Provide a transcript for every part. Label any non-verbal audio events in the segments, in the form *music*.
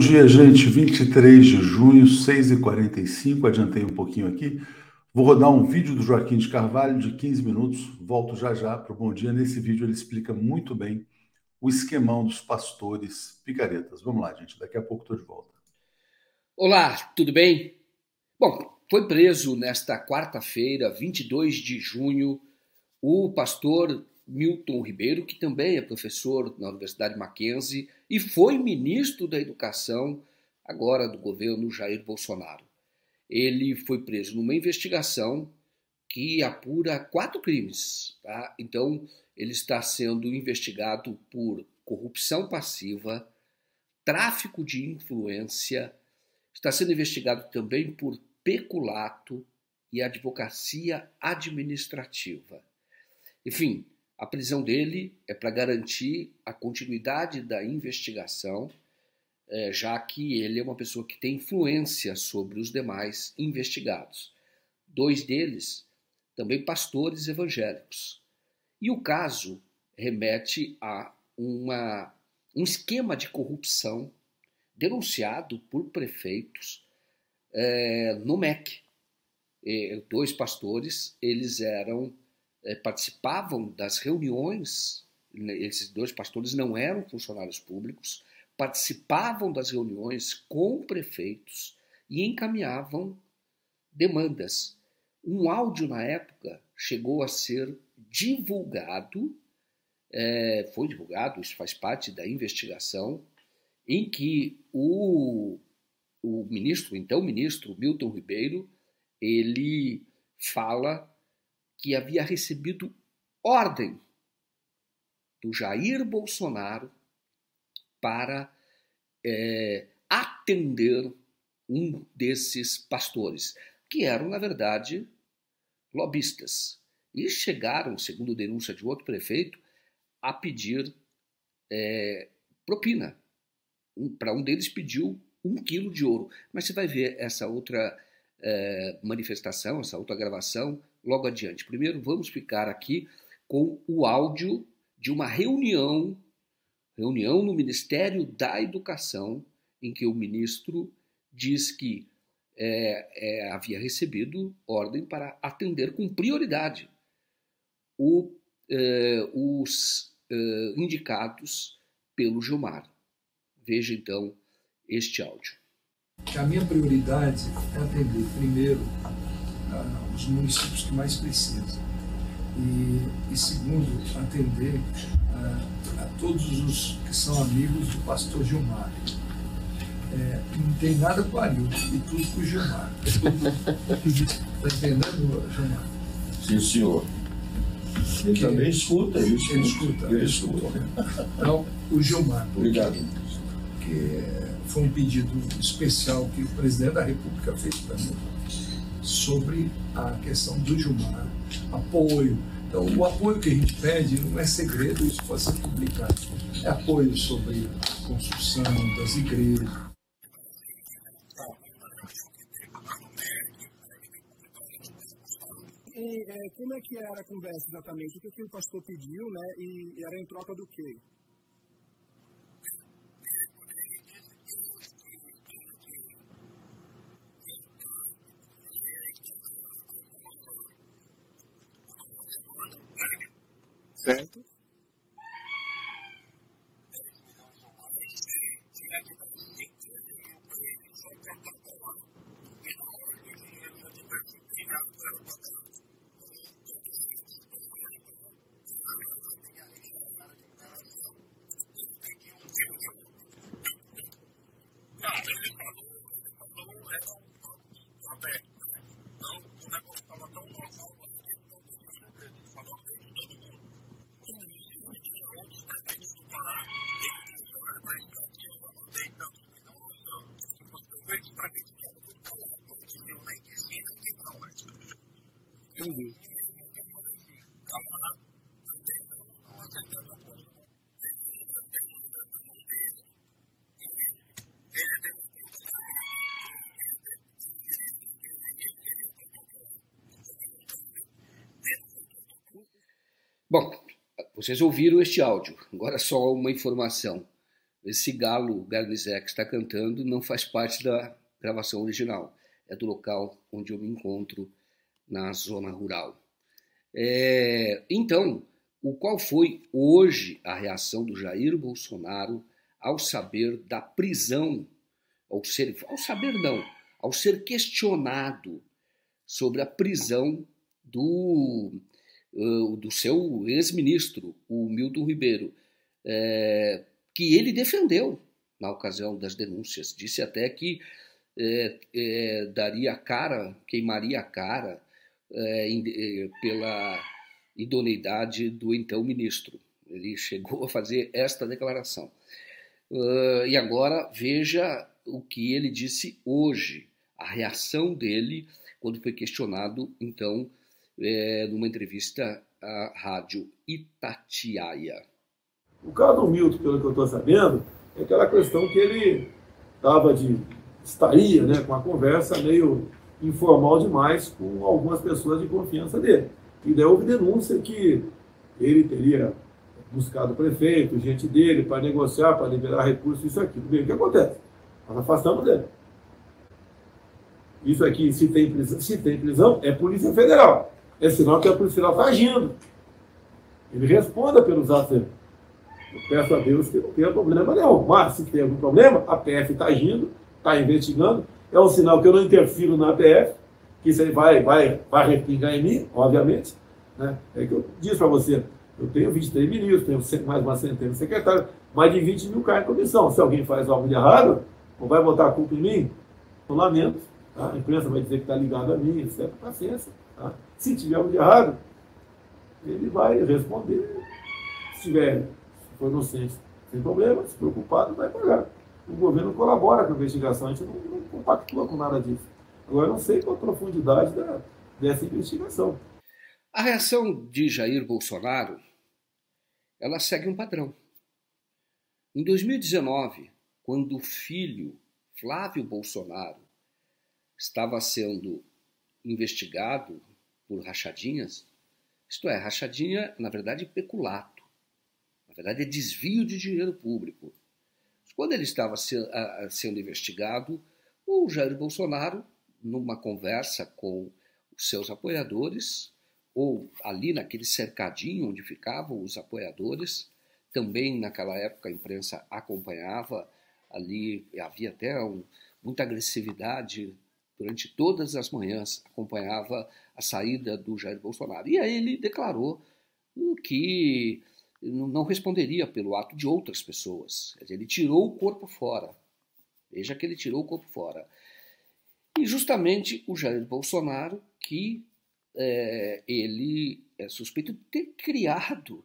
Dia, gente. 23 de junho, 6h45. Adiantei um pouquinho aqui. Vou rodar um vídeo do Joaquim de Carvalho de 15 minutos. Volto já já para o Bom Dia. Nesse vídeo ele explica muito bem o esquemão dos pastores picaretas. Vamos lá, gente. Daqui a pouco estou de volta. Olá, tudo bem? Bom, foi preso nesta quarta-feira, 22 de junho, o pastor Milton Ribeiro, que também é professor na Universidade Mackenzie e foi ministro da Educação agora do governo Jair Bolsonaro. Ele foi preso numa investigação que apura quatro crimes. Tá? Então, ele está sendo investigado por corrupção passiva, tráfico de influência, está sendo investigado também por peculato e advocacia administrativa. Enfim, a prisão dele é para garantir a continuidade da investigação, é, já que ele é uma pessoa que tem influência sobre os demais investigados. Dois deles também pastores evangélicos. E o caso remete a uma, um esquema de corrupção denunciado por prefeitos é, no MEC. E, dois pastores, eles eram é, participavam das reuniões, né, esses dois pastores não eram funcionários públicos, participavam das reuniões com prefeitos e encaminhavam demandas. Um áudio na época chegou a ser divulgado, é, foi divulgado, isso faz parte da investigação, em que o, o ministro, então ministro Milton Ribeiro, ele fala que havia recebido ordem do Jair Bolsonaro para é, atender um desses pastores, que eram, na verdade, lobistas. E chegaram, segundo denúncia de outro prefeito, a pedir é, propina. Um, para um deles pediu um quilo de ouro. Mas você vai ver essa outra é, manifestação, essa outra gravação, logo adiante. Primeiro, vamos ficar aqui com o áudio de uma reunião, reunião no Ministério da Educação, em que o ministro diz que é, é, havia recebido ordem para atender com prioridade o, é, os é, indicados pelo Gilmar. Veja então este áudio. A minha prioridade é atender primeiro os municípios que mais precisam. E, e segundo, atender uh, a todos os que são amigos do pastor Gilmar. É, não tem nada com o Arilton e tudo com o Gilmar. Está entendendo, Gilmar? Sim, senhor. Ele que, também escuta, ele escuta. Ele escuta. Ele escuta. Então, o Gilmar. Obrigado. Que foi um pedido especial que o presidente da República fez para mim sobre a questão do Gilmar, apoio. Então, o apoio que a gente pede não é segredo, isso pode ser publicado. É apoio sobre a construção das igrejas. E, é, como é que era a conversa exatamente? O que, que o pastor pediu, né? E era em troca do quê? Certo? Bom, vocês ouviram este áudio. Agora só uma informação. Esse galo Garnizé que está cantando não faz parte da gravação original, é do local onde eu me encontro na zona rural. É, então, o qual foi hoje a reação do Jair Bolsonaro ao saber da prisão, ao ser, ao saber não, ao ser questionado sobre a prisão do, uh, do seu ex-ministro, o Milton Ribeiro, é, que ele defendeu na ocasião das denúncias. Disse até que é, é, daria cara, queimaria a cara pela idoneidade do então ministro. Ele chegou a fazer esta declaração. Uh, e agora veja o que ele disse hoje, a reação dele quando foi questionado, então, é, numa entrevista à rádio Itatiaia. O caso do Milton, pelo que eu estou sabendo, é aquela questão que ele estava de estaria né, com a conversa meio informal demais com algumas pessoas de confiança dele. E daí houve denúncia que ele teria buscado o prefeito, gente dele, para negociar, para liberar recursos, isso aqui. O que acontece? Nós afastamos dele. Isso aqui, se tem prisão, se tem prisão é Polícia Federal. É sinal que a Polícia Federal está agindo. Ele responda pelos atos dele. Eu peço a Deus que não tenha problema nenhum. Mas se tem algum problema, a PF está agindo, está investigando. É um sinal que eu não interfiro na PF, que isso aí vai, vai, vai respingar em mim, obviamente. Né? É que eu disse para você, eu tenho 23 ministros, tenho mais uma centena de secretários, mais de 20 mil caras em comissão. Se alguém faz algo de errado, não vai botar a culpa em mim? Eu lamento. Tá? A imprensa vai dizer que está ligado a mim, etc. Paciência. Tá? Se tiver algo de errado, ele vai responder. Se tiver, se for inocente, sem problema, se preocupado, vai pagar. O governo colabora com a investigação, a gente não, não compactua com nada disso. Agora, eu não sei qual a profundidade da, dessa investigação. A reação de Jair Bolsonaro ela segue um padrão. Em 2019, quando o filho Flávio Bolsonaro estava sendo investigado por rachadinhas, isto é, rachadinha, na verdade, peculato. Na verdade, é desvio de dinheiro público. Quando ele estava sendo investigado, o Jair Bolsonaro, numa conversa com os seus apoiadores, ou ali naquele cercadinho onde ficavam os apoiadores. Também naquela época a imprensa acompanhava, ali havia até um, muita agressividade durante todas as manhãs, acompanhava a saída do Jair Bolsonaro. E aí ele declarou que não responderia pelo ato de outras pessoas. Ele tirou o corpo fora. Veja que ele tirou o corpo fora. E justamente o Jair Bolsonaro, que é, ele é suspeito de ter criado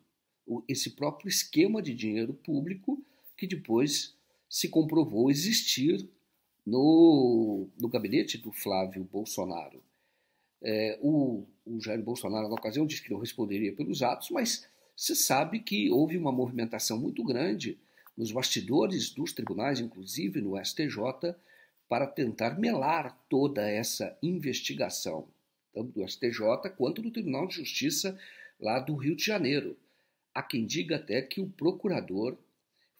esse próprio esquema de dinheiro público que depois se comprovou existir no, no gabinete do Flávio Bolsonaro. É, o, o Jair Bolsonaro, na ocasião, disse que não responderia pelos atos, mas se sabe que houve uma movimentação muito grande nos bastidores dos tribunais, inclusive no STJ, para tentar melar toda essa investigação tanto do STJ quanto do Tribunal de Justiça lá do Rio de Janeiro. Há quem diga até que o procurador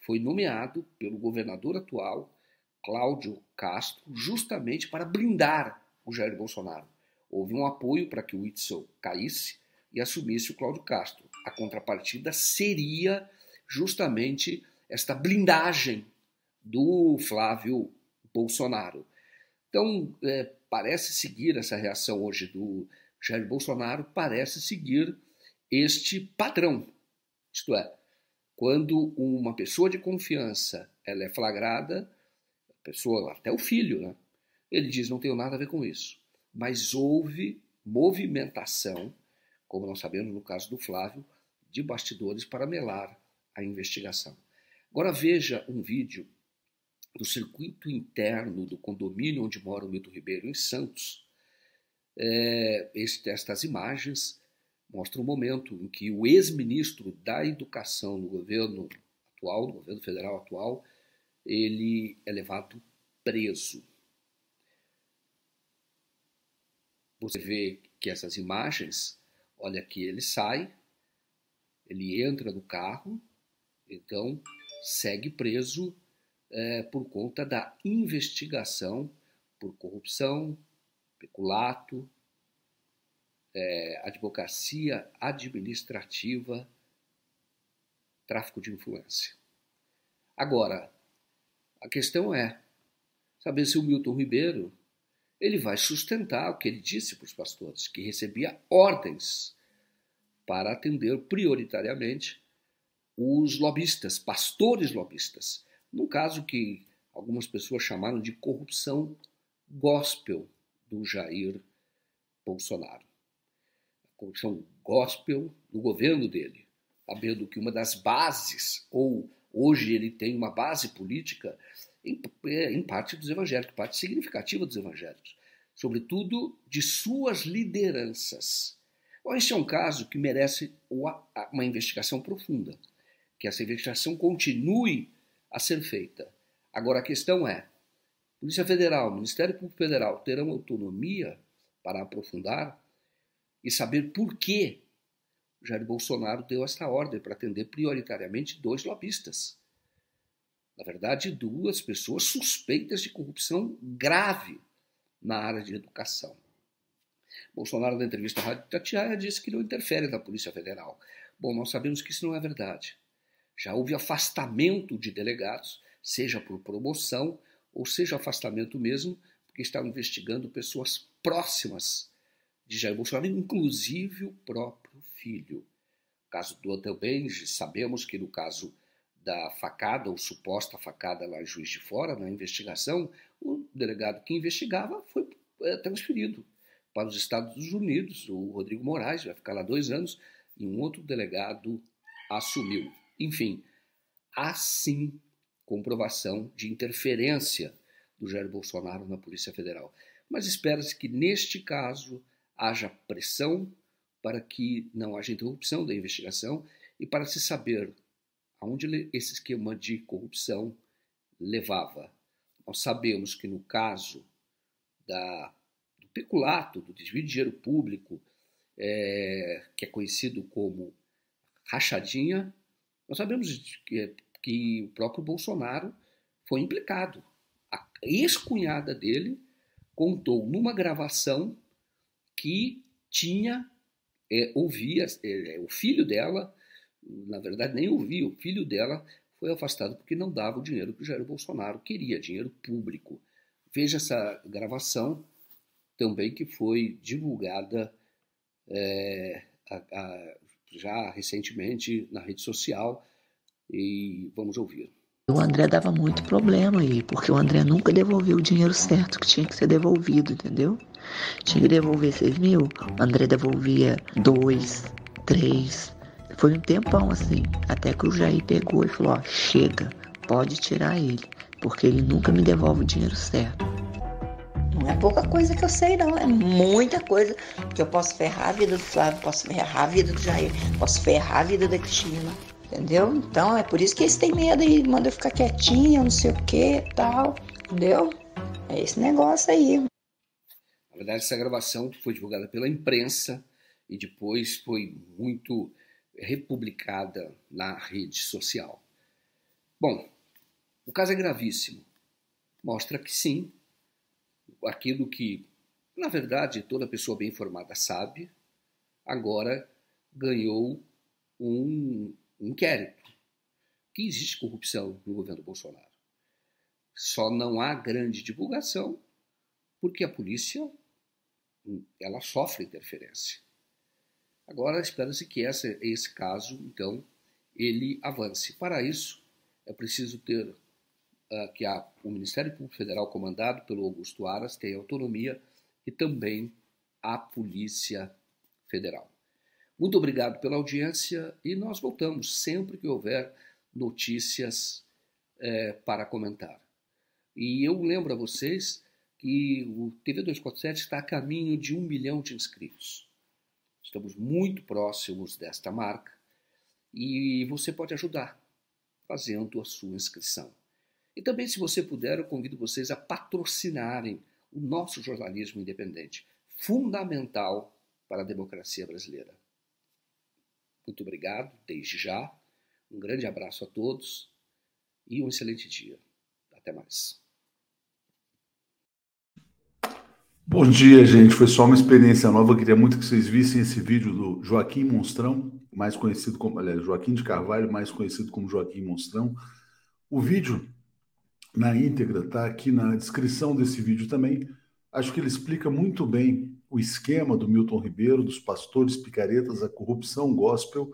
foi nomeado pelo governador atual, Cláudio Castro, justamente para blindar o Jair Bolsonaro. Houve um apoio para que o Itzel caísse e assumisse o Cláudio Castro. A contrapartida seria justamente esta blindagem do Flávio Bolsonaro. Então, é, parece seguir essa reação hoje do Jair Bolsonaro, parece seguir este padrão. Isto é, quando uma pessoa de confiança ela é flagrada, a pessoa, até o filho, né? ele diz: não tenho nada a ver com isso. Mas houve movimentação, como nós sabemos no caso do Flávio, de bastidores para melar a investigação. Agora veja um vídeo do circuito interno do condomínio onde mora o Milton Ribeiro, em Santos. É, este, estas imagens mostram o um momento em que o ex-ministro da Educação no governo atual, no governo federal atual, ele é levado preso. Você vê que essas imagens, olha aqui, ele sai, ele entra no carro, então segue preso é, por conta da investigação por corrupção, peculato, é, advocacia administrativa, tráfico de influência. Agora, a questão é saber se o Milton Ribeiro ele vai sustentar o que ele disse para os pastores, que recebia ordens para atender prioritariamente os lobistas, pastores lobistas. No caso que algumas pessoas chamaram de corrupção gospel do Jair Bolsonaro. A corrupção gospel do governo dele, sabendo que uma das bases, ou hoje ele tem uma base política, em, é, em parte dos evangélicos, parte significativa dos evangélicos, sobretudo de suas lideranças. Bom, esse é um caso que merece uma investigação profunda, que essa investigação continue a ser feita. Agora a questão é: Polícia Federal, Ministério Público Federal terão autonomia para aprofundar e saber por que Jair Bolsonaro deu esta ordem para atender prioritariamente dois lobistas. Na verdade, duas pessoas suspeitas de corrupção grave na área de educação. Bolsonaro, na entrevista à Rádio Tatiaia, disse que não interfere na Polícia Federal. Bom, nós sabemos que isso não é verdade. Já houve afastamento de delegados, seja por promoção ou seja afastamento mesmo, porque estavam investigando pessoas próximas de Jair Bolsonaro, inclusive o próprio filho. No caso do Antel Benji, sabemos que no caso da facada, ou suposta facada lá em Juiz de Fora, na investigação, o delegado que investigava foi é, transferido para os Estados Unidos, o Rodrigo Moraes, vai ficar lá dois anos, e um outro delegado assumiu. Enfim, assim comprovação de interferência do Jair Bolsonaro na Polícia Federal. Mas espera-se que, neste caso, haja pressão para que não haja interrupção da investigação e para se saber aonde esse esquema de corrupção levava. Nós sabemos que no caso da, peculato, do desvio de dinheiro público, é, que é conhecido como rachadinha, nós sabemos que que o próprio Bolsonaro foi implicado. A ex-cunhada dele contou numa gravação que tinha, é, ouvia, é, o filho dela, na verdade nem ouvia, o filho dela foi afastado porque não dava o dinheiro que o Jair Bolsonaro queria, dinheiro público. Veja essa gravação também que foi divulgada é, a, a, já recentemente na rede social e vamos ouvir. O André dava muito problema aí, porque o André nunca devolveu o dinheiro certo que tinha que ser devolvido, entendeu? Tinha que devolver 6 mil, o André devolvia 2, 3. Foi um tempão assim, até que o Jair pegou e falou: ó, chega, pode tirar ele, porque ele nunca me devolve o dinheiro certo. Não é pouca coisa que eu sei, não. É muita coisa que eu posso ferrar a vida do Flávio, posso ferrar a vida do Jair, posso ferrar a vida da Cristina. Entendeu? Então é por isso que eles têm medo e mandam eu ficar quietinha, não sei o que tal. Entendeu? É esse negócio aí. Na verdade, essa gravação foi divulgada pela imprensa e depois foi muito republicada na rede social. Bom, o caso é gravíssimo. Mostra que sim, aquilo que, na verdade, toda pessoa bem informada sabe, agora ganhou um inquérito que existe corrupção no governo Bolsonaro. Só não há grande divulgação porque a polícia ela sofre interferência. Agora espera-se que esse caso, então, ele avance. Para isso, é preciso ter uh, que o Ministério Público Federal, comandado pelo Augusto Aras, tenha autonomia e também a Polícia Federal. Muito obrigado pela audiência e nós voltamos sempre que houver notícias é, para comentar. E eu lembro a vocês que o TV 247 está a caminho de um milhão de inscritos. Estamos muito próximos desta marca e você pode ajudar fazendo a sua inscrição. E também, se você puder, eu convido vocês a patrocinarem o nosso jornalismo independente, fundamental para a democracia brasileira. Muito obrigado, desde já. Um grande abraço a todos e um excelente dia. Até mais. Bom dia, gente. Foi só uma experiência nova. Eu queria muito que vocês vissem esse vídeo do Joaquim Monstrão, mais conhecido como, aliás, Joaquim de Carvalho, mais conhecido como Joaquim Monstrão. O vídeo na íntegra está aqui na descrição desse vídeo também. Acho que ele explica muito bem o esquema do Milton Ribeiro, dos pastores picaretas, a corrupção gospel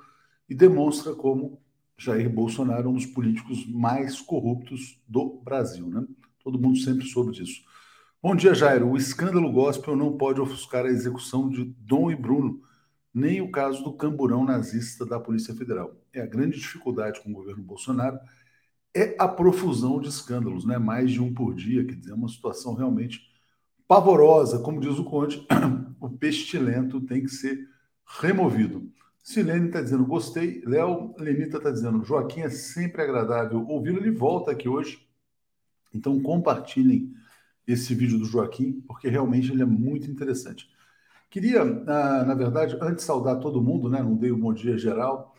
e demonstra como Jair Bolsonaro é um dos políticos mais corruptos do Brasil, né? Todo mundo sempre soube disso. Bom dia, Jairo. O escândalo gospel não pode ofuscar a execução de Dom e Bruno, nem o caso do camburão nazista da Polícia Federal. É a grande dificuldade com o governo Bolsonaro é a profusão de escândalos, né? Mais de um por dia, quer dizer, é uma situação realmente pavorosa. Como diz o Conde, *clears throat* o pestilento tem que ser removido. Silene está dizendo gostei. Léo Lenita está dizendo Joaquim é sempre agradável ouvi-lo. Ele volta aqui hoje. Então compartilhem esse vídeo do Joaquim, porque realmente ele é muito interessante. Queria, na, na verdade, antes saudar todo mundo, né? Não dei um bom dia geral.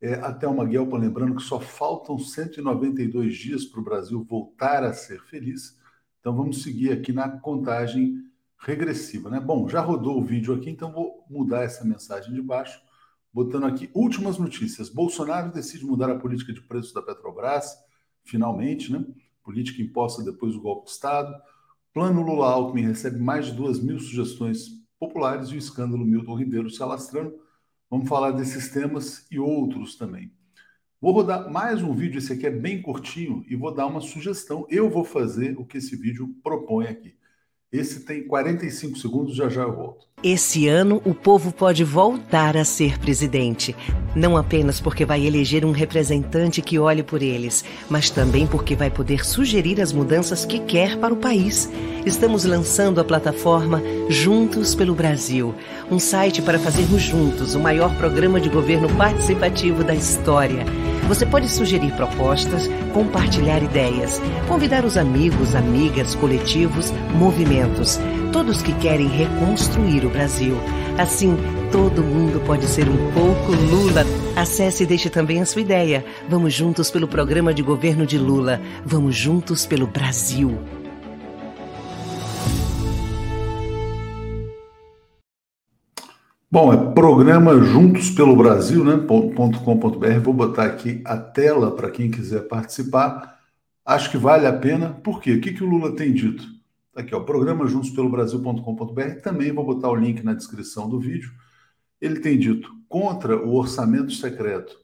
É, até uma Guelpa lembrando que só faltam 192 dias para o Brasil voltar a ser feliz. Então vamos seguir aqui na contagem regressiva, né? Bom, já rodou o vídeo aqui, então vou mudar essa mensagem de baixo, botando aqui últimas notícias. Bolsonaro decide mudar a política de preços da Petrobras, finalmente, né? Política imposta depois do golpe de Estado. Plano Lula-Alckmin recebe mais de duas mil sugestões populares e o escândalo Milton Ribeiro se alastrando. Vamos falar desses temas e outros também. Vou rodar mais um vídeo, esse aqui é bem curtinho, e vou dar uma sugestão. Eu vou fazer o que esse vídeo propõe aqui. Esse tem 45 segundos, já já eu volto. Esse ano, o povo pode voltar a ser presidente. Não apenas porque vai eleger um representante que olhe por eles, mas também porque vai poder sugerir as mudanças que quer para o país. Estamos lançando a plataforma Juntos pelo Brasil um site para fazermos juntos o maior programa de governo participativo da história. Você pode sugerir propostas, compartilhar ideias, convidar os amigos, amigas, coletivos, movimentos, todos que querem reconstruir o Brasil. Assim, todo mundo pode ser um pouco Lula. Acesse e deixe também a sua ideia. Vamos juntos pelo programa de governo de Lula. Vamos juntos pelo Brasil. Bom, é programa Juntos pelo Brasil, né? .com.br. Vou botar aqui a tela para quem quiser participar. Acho que vale a pena. Por quê? O que, que o Lula tem dito? Tá aqui, ó, programa Juntos pelo Brasil.com.br. Também vou botar o link na descrição do vídeo. Ele tem dito contra o orçamento secreto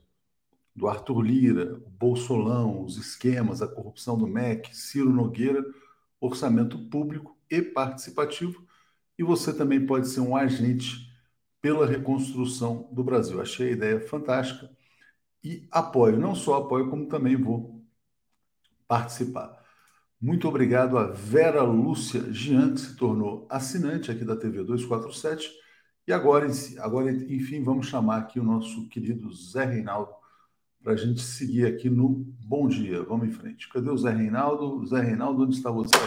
do Arthur Lira, o Bolsolão, os esquemas, a corrupção do MEC, Ciro Nogueira, orçamento público e participativo. E você também pode ser um agente pela reconstrução do Brasil. Achei a ideia fantástica e apoio, não só apoio, como também vou participar. Muito obrigado a Vera Lúcia Gian, que se tornou assinante aqui da TV 247. E agora, agora, enfim, vamos chamar aqui o nosso querido Zé Reinaldo para a gente seguir aqui no Bom Dia. Vamos em frente. Cadê o Zé Reinaldo? Zé Reinaldo, onde está você?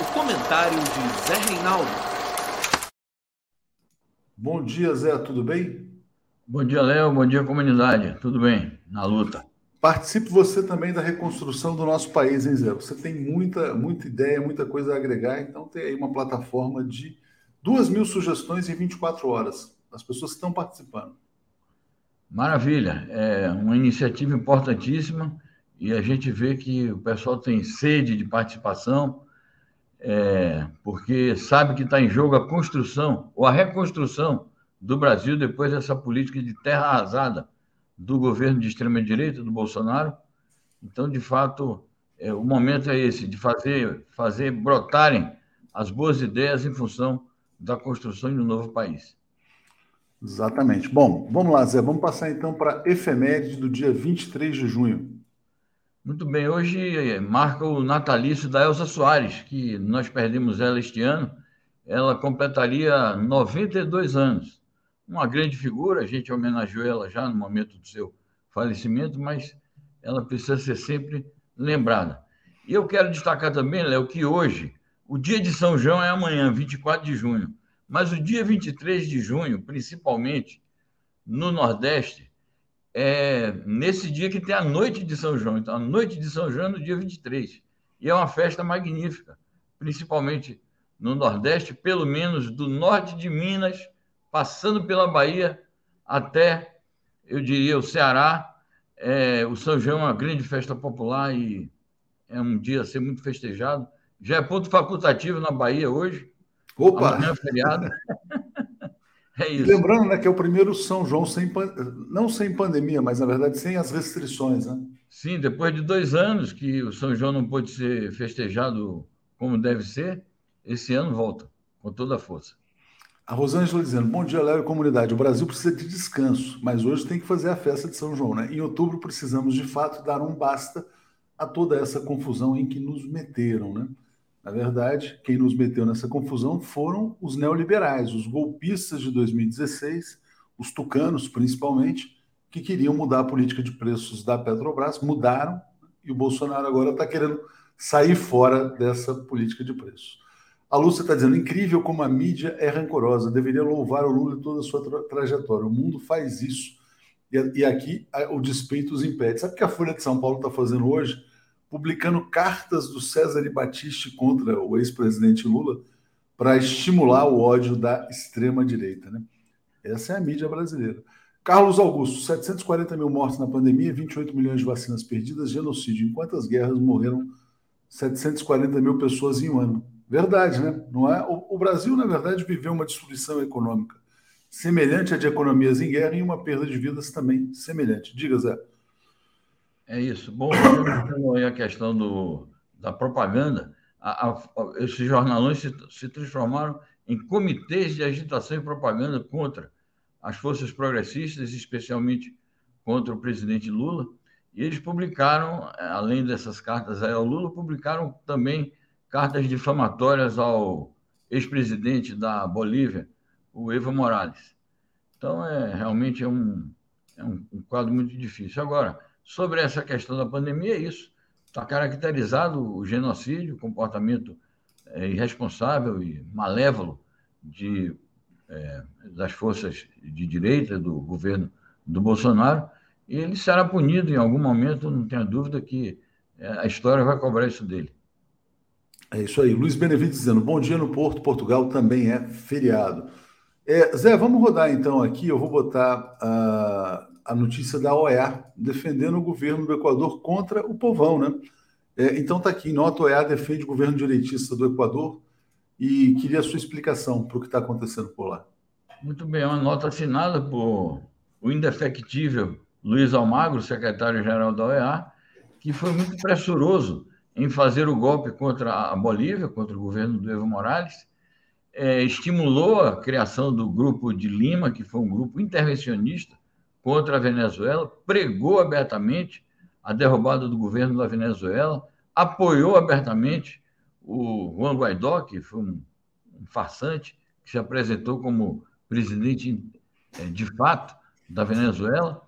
O comentário de Zé Reinaldo. Bom dia, Zé, tudo bem? Bom dia, Léo. Bom dia, comunidade. Tudo bem? Na luta. Participe você também da reconstrução do nosso país, hein, Zé? Você tem muita, muita ideia, muita coisa a agregar, então tem aí uma plataforma de duas mil sugestões em 24 horas. As pessoas estão participando. Maravilha. É uma iniciativa importantíssima e a gente vê que o pessoal tem sede de participação é, porque sabe que está em jogo a construção ou a reconstrução do Brasil depois dessa política de terra arrasada do governo de extrema-direita, do Bolsonaro. Então, de fato, é, o momento é esse, de fazer, fazer brotarem as boas ideias em função da construção de um novo país. Exatamente. Bom, vamos lá, Zé. Vamos passar então para a efeméride do dia 23 de junho. Muito bem, hoje eh, marca o natalício da Elza Soares, que nós perdemos ela este ano. Ela completaria 92 anos. Uma grande figura, a gente homenageou ela já no momento do seu falecimento, mas ela precisa ser sempre lembrada. E eu quero destacar também, Léo, que hoje, o dia de São João é amanhã, 24 de junho, mas o dia 23 de junho, principalmente no Nordeste, é nesse dia que tem a noite de São João. Então, a noite de São João é no dia 23. E é uma festa magnífica, principalmente no Nordeste, pelo menos do norte de Minas, passando pela Bahia até, eu diria, o Ceará. É, o São João é uma grande festa popular e é um dia a ser muito festejado. Já é ponto facultativo na Bahia hoje. Opa! Amanhã é feriado. *laughs* é isso. Lembrando né, que é o primeiro São João sem não sem pandemia, mas na verdade sem as restrições, né? Sim, depois de dois anos que o São João não pôde ser festejado como deve ser, esse ano volta com toda a força. A Rosângela dizendo: Bom dia, Léo e comunidade. O Brasil precisa de descanso, mas hoje tem que fazer a festa de São João, né? Em outubro precisamos de fato dar um basta a toda essa confusão em que nos meteram, né? Na verdade, quem nos meteu nessa confusão foram os neoliberais, os golpistas de 2016, os tucanos principalmente, que queriam mudar a política de preços da Petrobras, mudaram, e o Bolsonaro agora está querendo sair fora dessa política de preços. A Lúcia está dizendo, incrível como a mídia é rancorosa, deveria louvar o Lula e toda a sua tra trajetória. O mundo faz isso. E, e aqui a, o despeito os impede. Sabe o que a Folha de São Paulo está fazendo hoje? Publicando cartas do César e Batiste contra o ex-presidente Lula para estimular o ódio da extrema-direita. Né? Essa é a mídia brasileira. Carlos Augusto, 740 mil mortes na pandemia, 28 milhões de vacinas perdidas, genocídio. Em quantas guerras morreram 740 mil pessoas em um ano? Verdade, né? Não é? O, o Brasil, na verdade, viveu uma destruição econômica semelhante à de economias em guerra e uma perda de vidas também semelhante. Diga, Zé. É isso. Bom, aí a questão do, da propaganda, a, a, esses jornalões se, se transformaram em comitês de agitação e propaganda contra as forças progressistas, especialmente contra o presidente Lula. E eles publicaram, além dessas cartas ao Lula, publicaram também cartas difamatórias ao ex-presidente da Bolívia, o Evo Morales. Então, é realmente é um, é um, um quadro muito difícil. Agora, sobre essa questão da pandemia, é isso. Está caracterizado o genocídio, o comportamento é, irresponsável e malévolo de, é, das forças de direita do governo do Bolsonaro, e ele será punido em algum momento, não tenha dúvida que é, a história vai cobrar isso dele. É isso aí. Luiz Benevides dizendo: bom dia no Porto, Portugal também é feriado. É, Zé, vamos rodar então aqui. Eu vou botar a, a notícia da OEA defendendo o governo do Equador contra o povão, né? É, então tá aqui: nota OEA defende o governo direitista do Equador e queria a sua explicação para o que está acontecendo por lá. Muito bem, uma nota assinada por o indefectível Luiz Almagro, secretário-geral da OEA, que foi muito pressuroso em fazer o golpe contra a Bolívia, contra o governo do Evo Morales, é, estimulou a criação do Grupo de Lima, que foi um grupo intervencionista contra a Venezuela, pregou abertamente a derrubada do governo da Venezuela, apoiou abertamente o Juan Guaidó, que foi um, um farsante, que se apresentou como presidente é, de fato da Venezuela.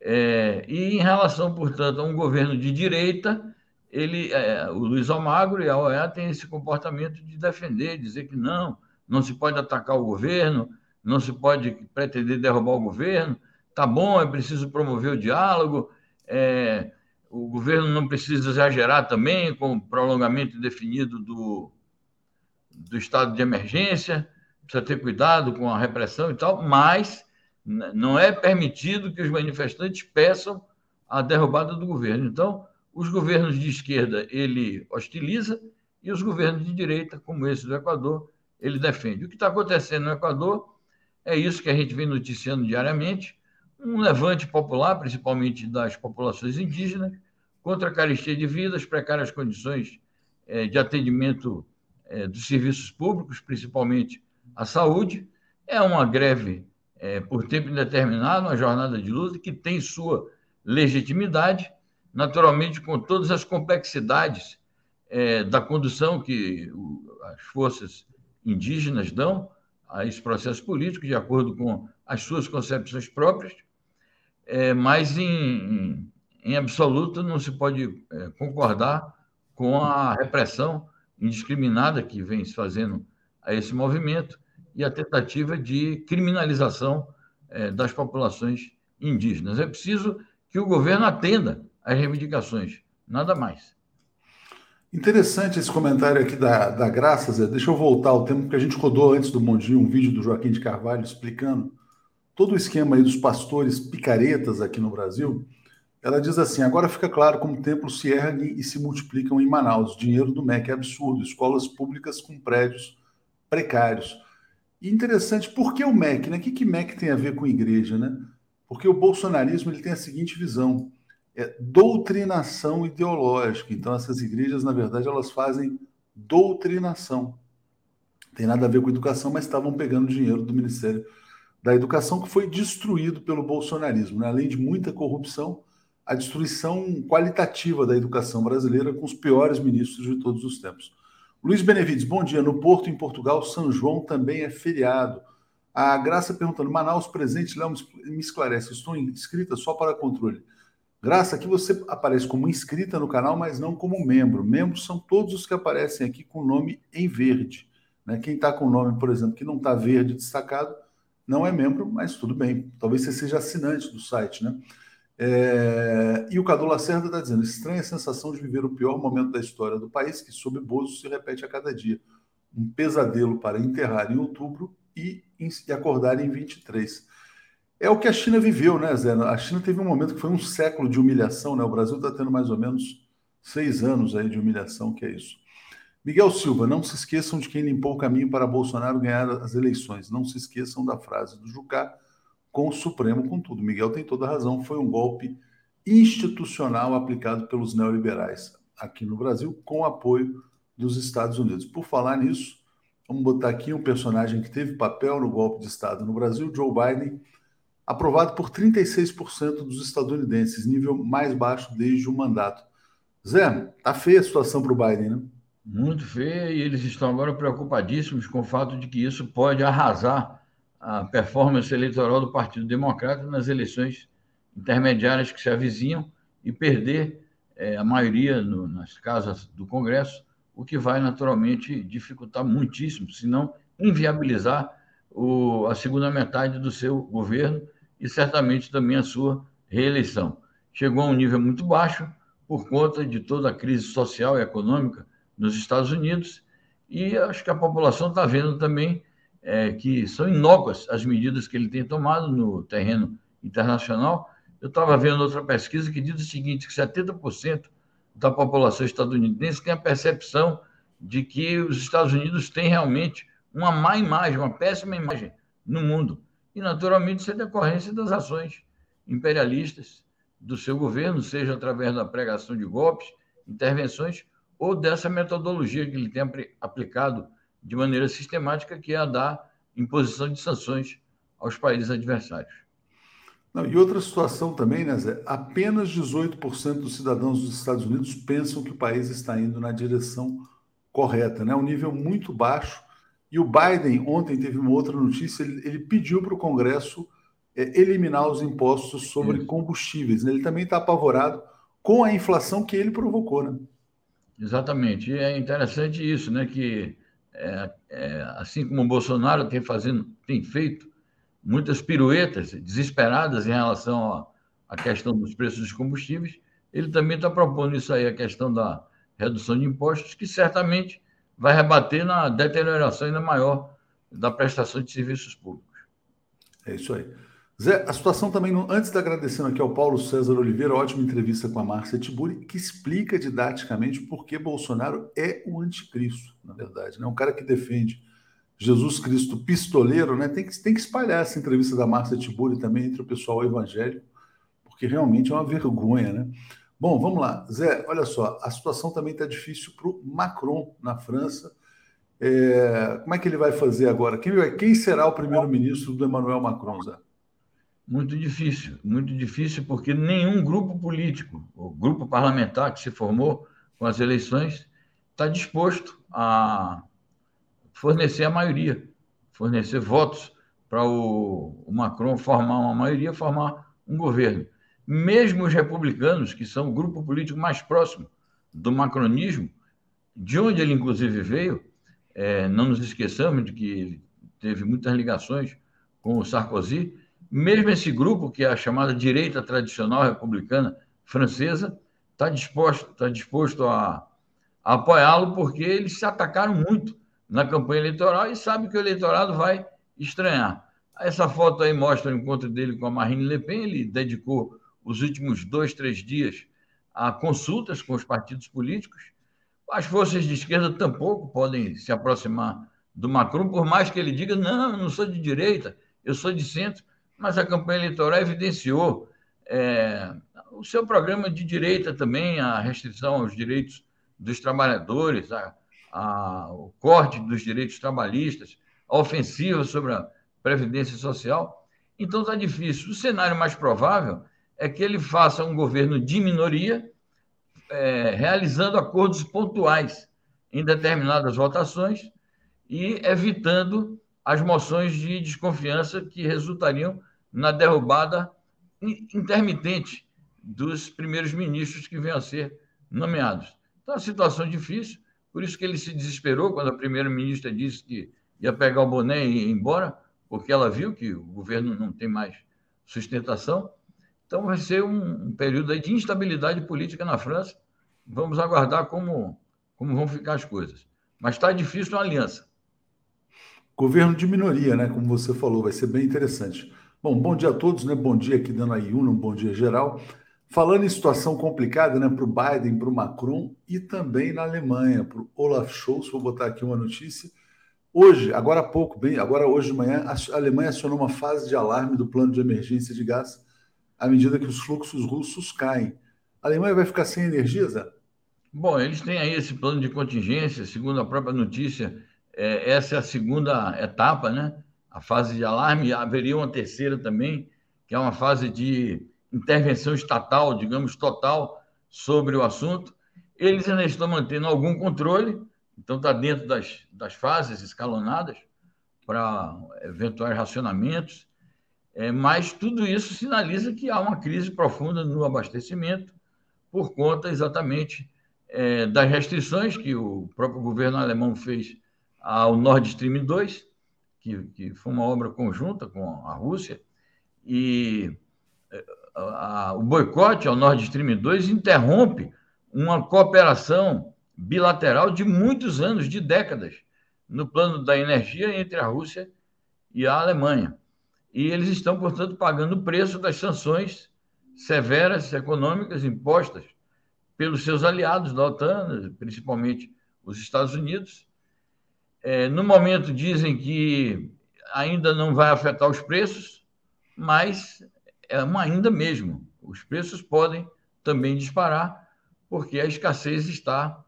É, e em relação, portanto, a um governo de direita, ele, é, o Luiz Almagro e a OEA têm esse comportamento de defender, dizer que não, não se pode atacar o governo, não se pode pretender derrubar o governo, tá bom, é preciso promover o diálogo, é, o governo não precisa exagerar também com o prolongamento indefinido do, do estado de emergência, precisa ter cuidado com a repressão e tal, mas não é permitido que os manifestantes peçam a derrubada do governo. Então, os governos de esquerda ele hostiliza e os governos de direita, como esse do Equador, ele defende. O que está acontecendo no Equador é isso que a gente vem noticiando diariamente: um levante popular, principalmente das populações indígenas, contra a carestia de vida, as precárias condições é, de atendimento é, dos serviços públicos, principalmente a saúde. É uma greve é, por tempo indeterminado, uma jornada de luta que tem sua legitimidade naturalmente com todas as complexidades da condução que as forças indígenas dão a esse processo político, de acordo com as suas concepções próprias, é, mas em, em, absoluto não se pode é, concordar com a repressão indiscriminada que vem se fazendo a esse movimento e a tentativa de criminalização é, das populações indígenas. É preciso que o governo atenda às reivindicações, nada mais. Interessante esse comentário aqui da, da Graça, Zé. Deixa eu voltar ao tempo que a gente rodou antes do Mondinho um vídeo do Joaquim de Carvalho explicando todo o esquema aí dos pastores picaretas aqui no Brasil. Ela diz assim: agora fica claro como templos se erguem e se multiplicam em Manaus. O dinheiro do MEC é absurdo, escolas públicas com prédios precários. E interessante, por que o MEC? Né? O que, que MEC tem a ver com igreja? Né? Porque o bolsonarismo ele tem a seguinte visão é doutrinação ideológica. Então, essas igrejas, na verdade, elas fazem doutrinação. Tem nada a ver com educação, mas estavam pegando dinheiro do Ministério da Educação, que foi destruído pelo bolsonarismo. Né? Além de muita corrupção, a destruição qualitativa da educação brasileira com os piores ministros de todos os tempos. Luiz Benevides, bom dia. No Porto, em Portugal, São João também é feriado. A Graça perguntando, Manaus presente, Léo, me esclarece, estou inscrita só para controle. Graça, aqui você aparece como inscrita no canal, mas não como membro. Membros são todos os que aparecem aqui com o nome em verde. Né? Quem está com o nome, por exemplo, que não está verde destacado, não é membro, mas tudo bem. Talvez você seja assinante do site, né? É... E o Cadu Lacerda está dizendo: estranha sensação de viver o pior momento da história do país, que sob Bozo se repete a cada dia. Um pesadelo para enterrar em outubro e acordar em 23. É o que a China viveu, né, Zé? A China teve um momento que foi um século de humilhação, né? O Brasil está tendo mais ou menos seis anos aí de humilhação, que é isso. Miguel Silva, não se esqueçam de quem limpou o caminho para Bolsonaro ganhar as eleições. Não se esqueçam da frase do Jucá com o Supremo com tudo. Miguel tem toda a razão. Foi um golpe institucional aplicado pelos neoliberais aqui no Brasil, com apoio dos Estados Unidos. Por falar nisso, vamos botar aqui um personagem que teve papel no golpe de Estado no Brasil, Joe Biden aprovado por 36% dos estadunidenses, nível mais baixo desde o mandato. Zé, tá feia a situação para o Biden, né? Muito feia, e eles estão agora preocupadíssimos com o fato de que isso pode arrasar a performance eleitoral do Partido Democrata nas eleições intermediárias que se avizinham e perder é, a maioria no, nas casas do Congresso, o que vai naturalmente dificultar muitíssimo, se não inviabilizar o, a segunda metade do seu governo e certamente também a sua reeleição. Chegou a um nível muito baixo por conta de toda a crise social e econômica nos Estados Unidos e acho que a população está vendo também é, que são inócuas as medidas que ele tem tomado no terreno internacional. Eu estava vendo outra pesquisa que diz o seguinte, que 70% da população estadunidense tem a percepção de que os Estados Unidos têm realmente uma má imagem, uma péssima imagem no mundo. E, naturalmente, isso é decorrência das ações imperialistas do seu governo, seja através da pregação de golpes, intervenções, ou dessa metodologia que ele tem aplicado de maneira sistemática, que é a da imposição de sanções aos países adversários. Não, e outra situação também, né, Zé? Apenas 18% dos cidadãos dos Estados Unidos pensam que o país está indo na direção correta, né? Um nível muito baixo e o Biden, ontem, teve uma outra notícia: ele, ele pediu para o Congresso é, eliminar os impostos sobre isso. combustíveis. Né? Ele também está apavorado com a inflação que ele provocou. Né? Exatamente. E é interessante isso, né? Que é, é, assim como o Bolsonaro tem, fazendo, tem feito muitas piruetas desesperadas em relação à questão dos preços dos combustíveis, ele também está propondo isso aí, a questão da redução de impostos, que certamente vai rebater na deterioração ainda maior da prestação de serviços públicos. É isso aí. Zé, a situação também, antes de agradecendo aqui ao Paulo César Oliveira, ótima entrevista com a Márcia Tiburi, que explica didaticamente por que Bolsonaro é o anticristo, na verdade. Né? Um cara que defende Jesus Cristo pistoleiro, né? Tem que, tem que espalhar essa entrevista da Márcia Tiburi também entre o pessoal evangélico, porque realmente é uma vergonha, né? Bom, vamos lá. Zé, olha só, a situação também está difícil para o Macron na França. É, como é que ele vai fazer agora? Quem, quem será o primeiro-ministro do Emmanuel Macron, Zé? Muito difícil, muito difícil, porque nenhum grupo político, o grupo parlamentar que se formou com as eleições, está disposto a fornecer a maioria, fornecer votos para o, Macron formar uma maioria, formar um governo. Mesmo os republicanos, que são o grupo político mais próximo do macronismo, de onde ele inclusive veio, é, não nos esqueçamos de que ele teve muitas ligações com o Sarkozy, mesmo esse grupo, que é a chamada direita tradicional republicana francesa, está disposto, tá disposto a, a apoiá-lo, porque eles se atacaram muito na campanha eleitoral e sabe que o eleitorado vai estranhar. Essa foto aí mostra o encontro dele com a Marine Le Pen. Ele dedicou os últimos dois, três dias a consultas com os partidos políticos. As forças de esquerda tampouco podem se aproximar do Macron, por mais que ele diga: não, eu não sou de direita, eu sou de centro. Mas a campanha eleitoral evidenciou é, o seu programa de direita também, a restrição aos direitos dos trabalhadores, a, a, o corte dos direitos trabalhistas, a ofensiva sobre a Previdência Social. Então está difícil. O cenário mais provável é que ele faça um governo de minoria, é, realizando acordos pontuais em determinadas votações e evitando as moções de desconfiança que resultariam na derrubada intermitente dos primeiros ministros que venham a ser nomeados. Então, a situação difícil, por isso que ele se desesperou quando a primeira-ministra disse que ia pegar o boné e ir embora, porque ela viu que o governo não tem mais sustentação. Então, vai ser um, um período de instabilidade política na França. Vamos aguardar como, como vão ficar as coisas. Mas está difícil uma aliança. Governo de minoria, né? Como você falou, vai ser bem interessante. Bom, bom dia a todos, né? Bom dia aqui dando a um bom dia geral. Falando em situação complicada, né, para o Biden, para o Macron e também na Alemanha, para o Olaf Scholz, vou botar aqui uma notícia. Hoje, agora há pouco, bem, agora hoje de manhã, a Alemanha acionou uma fase de alarme do plano de emergência de gás à medida que os fluxos russos caem. A Alemanha vai ficar sem energia, Zé? Bom, eles têm aí esse plano de contingência, segundo a própria notícia, é, essa é a segunda etapa, né? A fase de alarme, haveria uma terceira também, que é uma fase de intervenção estatal, digamos, total sobre o assunto. Eles ainda estão mantendo algum controle, então está dentro das, das fases escalonadas para eventuais racionamentos, é, mas tudo isso sinaliza que há uma crise profunda no abastecimento por conta exatamente é, das restrições que o próprio governo alemão fez ao Nord Stream 2, que, que foi uma obra conjunta com a Rússia, e eh, a, a, o boicote ao Nord Stream 2 interrompe uma cooperação bilateral de muitos anos, de décadas, no plano da energia entre a Rússia e a Alemanha. E eles estão, portanto, pagando o preço das sanções severas econômicas impostas pelos seus aliados da OTAN, principalmente os Estados Unidos, é, no momento dizem que ainda não vai afetar os preços, mas é uma ainda mesmo. Os preços podem também disparar, porque a escassez está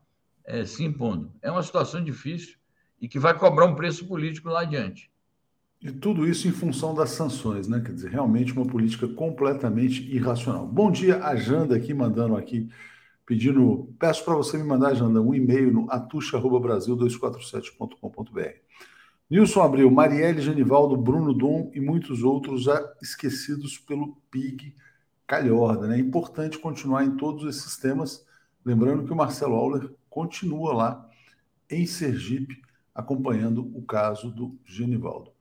é, se impondo. É uma situação difícil e que vai cobrar um preço político lá adiante. E tudo isso em função das sanções, né? Quer dizer, realmente uma política completamente irracional. Bom dia, a Janda aqui mandando aqui pedindo, peço para você me mandar, Janda, um e-mail no atucha.brasil247.com.br. Nilson Abreu, Marielle Genivaldo, Bruno Dom e muitos outros esquecidos pelo PIG Calhorda. Né? É importante continuar em todos esses temas, lembrando que o Marcelo Auler continua lá em Sergipe, acompanhando o caso do Genivaldo.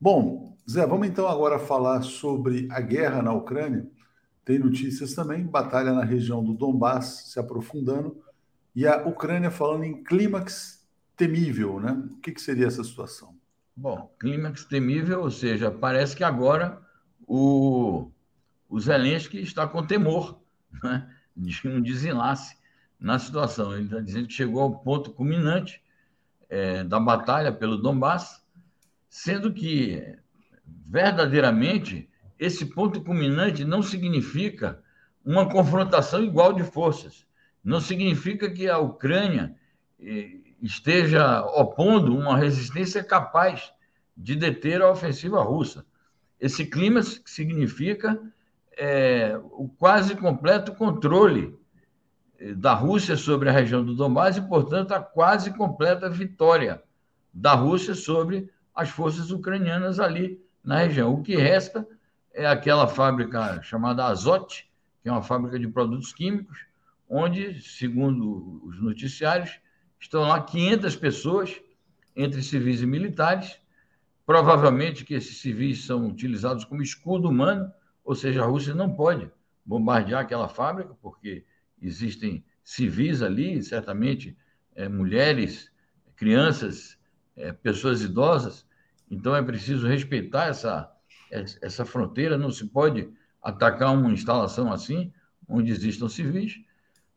Bom, Zé, vamos então agora falar sobre a guerra na Ucrânia. Tem notícias também, batalha na região do Donbass se aprofundando e a Ucrânia falando em clímax temível, né? O que, que seria essa situação? Bom, clímax temível, ou seja, parece que agora o, o Zelensky está com temor né? de um desenlace na situação. Ele está dizendo que chegou ao ponto culminante é, da batalha pelo Donbass, sendo que verdadeiramente esse ponto culminante não significa uma confrontação igual de forças. Não significa que a Ucrânia eh, esteja opondo uma resistência capaz de deter a ofensiva russa. Esse clima significa é, o quase completo controle eh, da Rússia sobre a região do Donbass e, portanto, a quase completa vitória da Rússia sobre as forças ucranianas ali na região. O que resta é aquela fábrica chamada Azote, que é uma fábrica de produtos químicos, onde, segundo os noticiários, estão lá 500 pessoas, entre civis e militares, provavelmente que esses civis são utilizados como escudo humano, ou seja, a Rússia não pode bombardear aquela fábrica, porque existem civis ali, certamente é, mulheres, crianças, é, pessoas idosas, então é preciso respeitar essa, essa fronteira, não se pode atacar uma instalação assim, onde existam civis,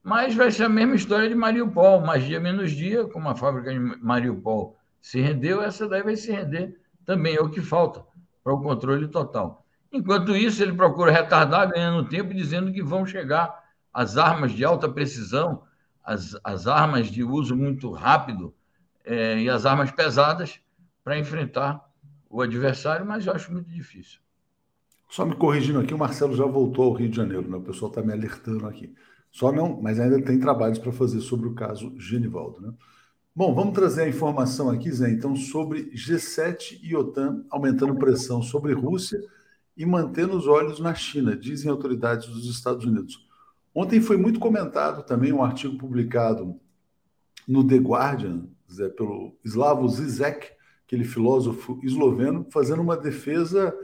mas vai ser a mesma história de Mariupol, mais dia menos dia, como a fábrica de Mariupol se rendeu, essa daí vai se render também, é o que falta para o controle total. Enquanto isso, ele procura retardar, ganhando tempo, dizendo que vão chegar as armas de alta precisão, as, as armas de uso muito rápido é, e as armas pesadas para enfrentar o adversário, mas eu acho muito difícil. Só me corrigindo aqui, o Marcelo já voltou ao Rio de Janeiro, né? o pessoal está me alertando aqui. Só não, mas ainda tem trabalhos para fazer sobre o caso Genivaldo. Né? Bom, vamos trazer a informação aqui, Zé, então, sobre G7 e OTAN aumentando pressão sobre Rússia e mantendo os olhos na China, dizem autoridades dos Estados Unidos. Ontem foi muito comentado também um artigo publicado no The Guardian, Zé, pelo Slavo Zizek, aquele filósofo esloveno, fazendo uma defesa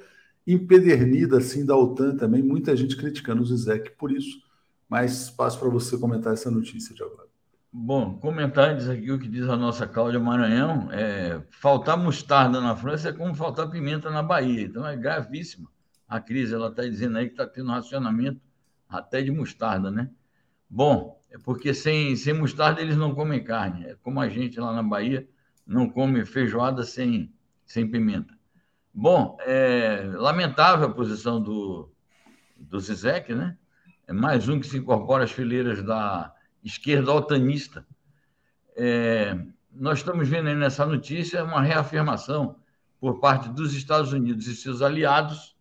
empedernida assim da OTAN também, muita gente criticando o Zizek por isso. Mas passo para você comentar essa notícia de agora. Bom, comentar antes aqui o que diz a nossa Cláudia Maranhão, é, faltar mostarda na França é como faltar pimenta na Bahia, então é gravíssima a crise, ela está dizendo aí que está tendo racionamento até de mostarda, né? Bom, é porque sem, sem mostarda eles não comem carne, é como a gente lá na Bahia não come feijoada sem, sem pimenta. Bom, é lamentável a posição do, do Zizek, né? É mais um que se incorpora às fileiras da esquerda altanista. É, nós estamos vendo aí nessa notícia uma reafirmação por parte dos Estados Unidos e seus aliados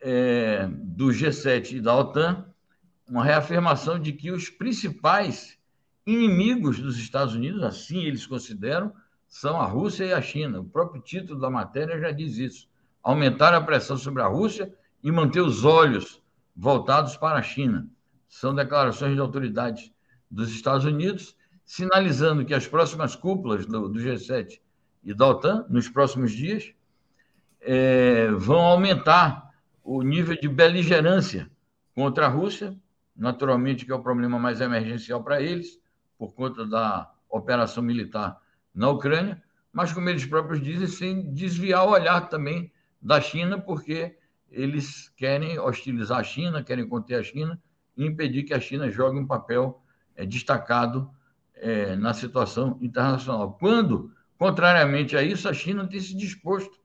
é, do G7 e da OTAN, uma reafirmação de que os principais inimigos dos Estados Unidos, assim eles consideram, são a Rússia e a China. O próprio título da matéria já diz isso. Aumentar a pressão sobre a Rússia e manter os olhos voltados para a China. São declarações de autoridades dos Estados Unidos, sinalizando que as próximas cúpulas do, do G7 e da OTAN, nos próximos dias, é, vão aumentar o nível de beligerância contra a Rússia, naturalmente que é o problema mais emergencial para eles, por conta da operação militar na Ucrânia, mas, como eles próprios dizem, sem desviar o olhar também da China, porque eles querem hostilizar a China, querem conter a China e impedir que a China jogue um papel é, destacado é, na situação internacional. Quando, contrariamente a isso, a China tem se disposto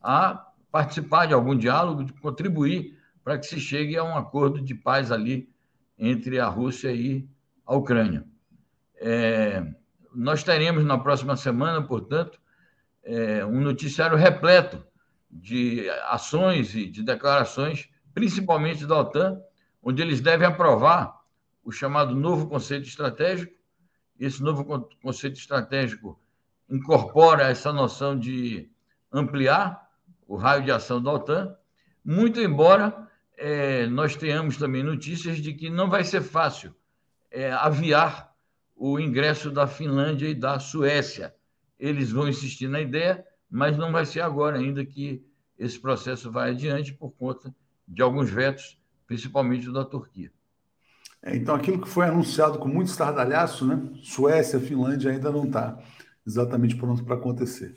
a participar de algum diálogo, de contribuir para que se chegue a um acordo de paz ali entre a Rússia e a Ucrânia. É, nós teremos na próxima semana, portanto, é, um noticiário repleto de ações e de declarações, principalmente da OTAN, onde eles devem aprovar o chamado novo conceito estratégico. Esse novo conceito estratégico incorpora essa noção de ampliar o raio de ação da OTAN, muito embora é, nós tenhamos também notícias de que não vai ser fácil é, aviar o ingresso da Finlândia e da Suécia. Eles vão insistir na ideia, mas não vai ser agora ainda que esse processo vai adiante por conta de alguns vetos, principalmente da Turquia. É, então, aquilo que foi anunciado com muito estardalhaço, né? Suécia, Finlândia ainda não está exatamente pronto para acontecer.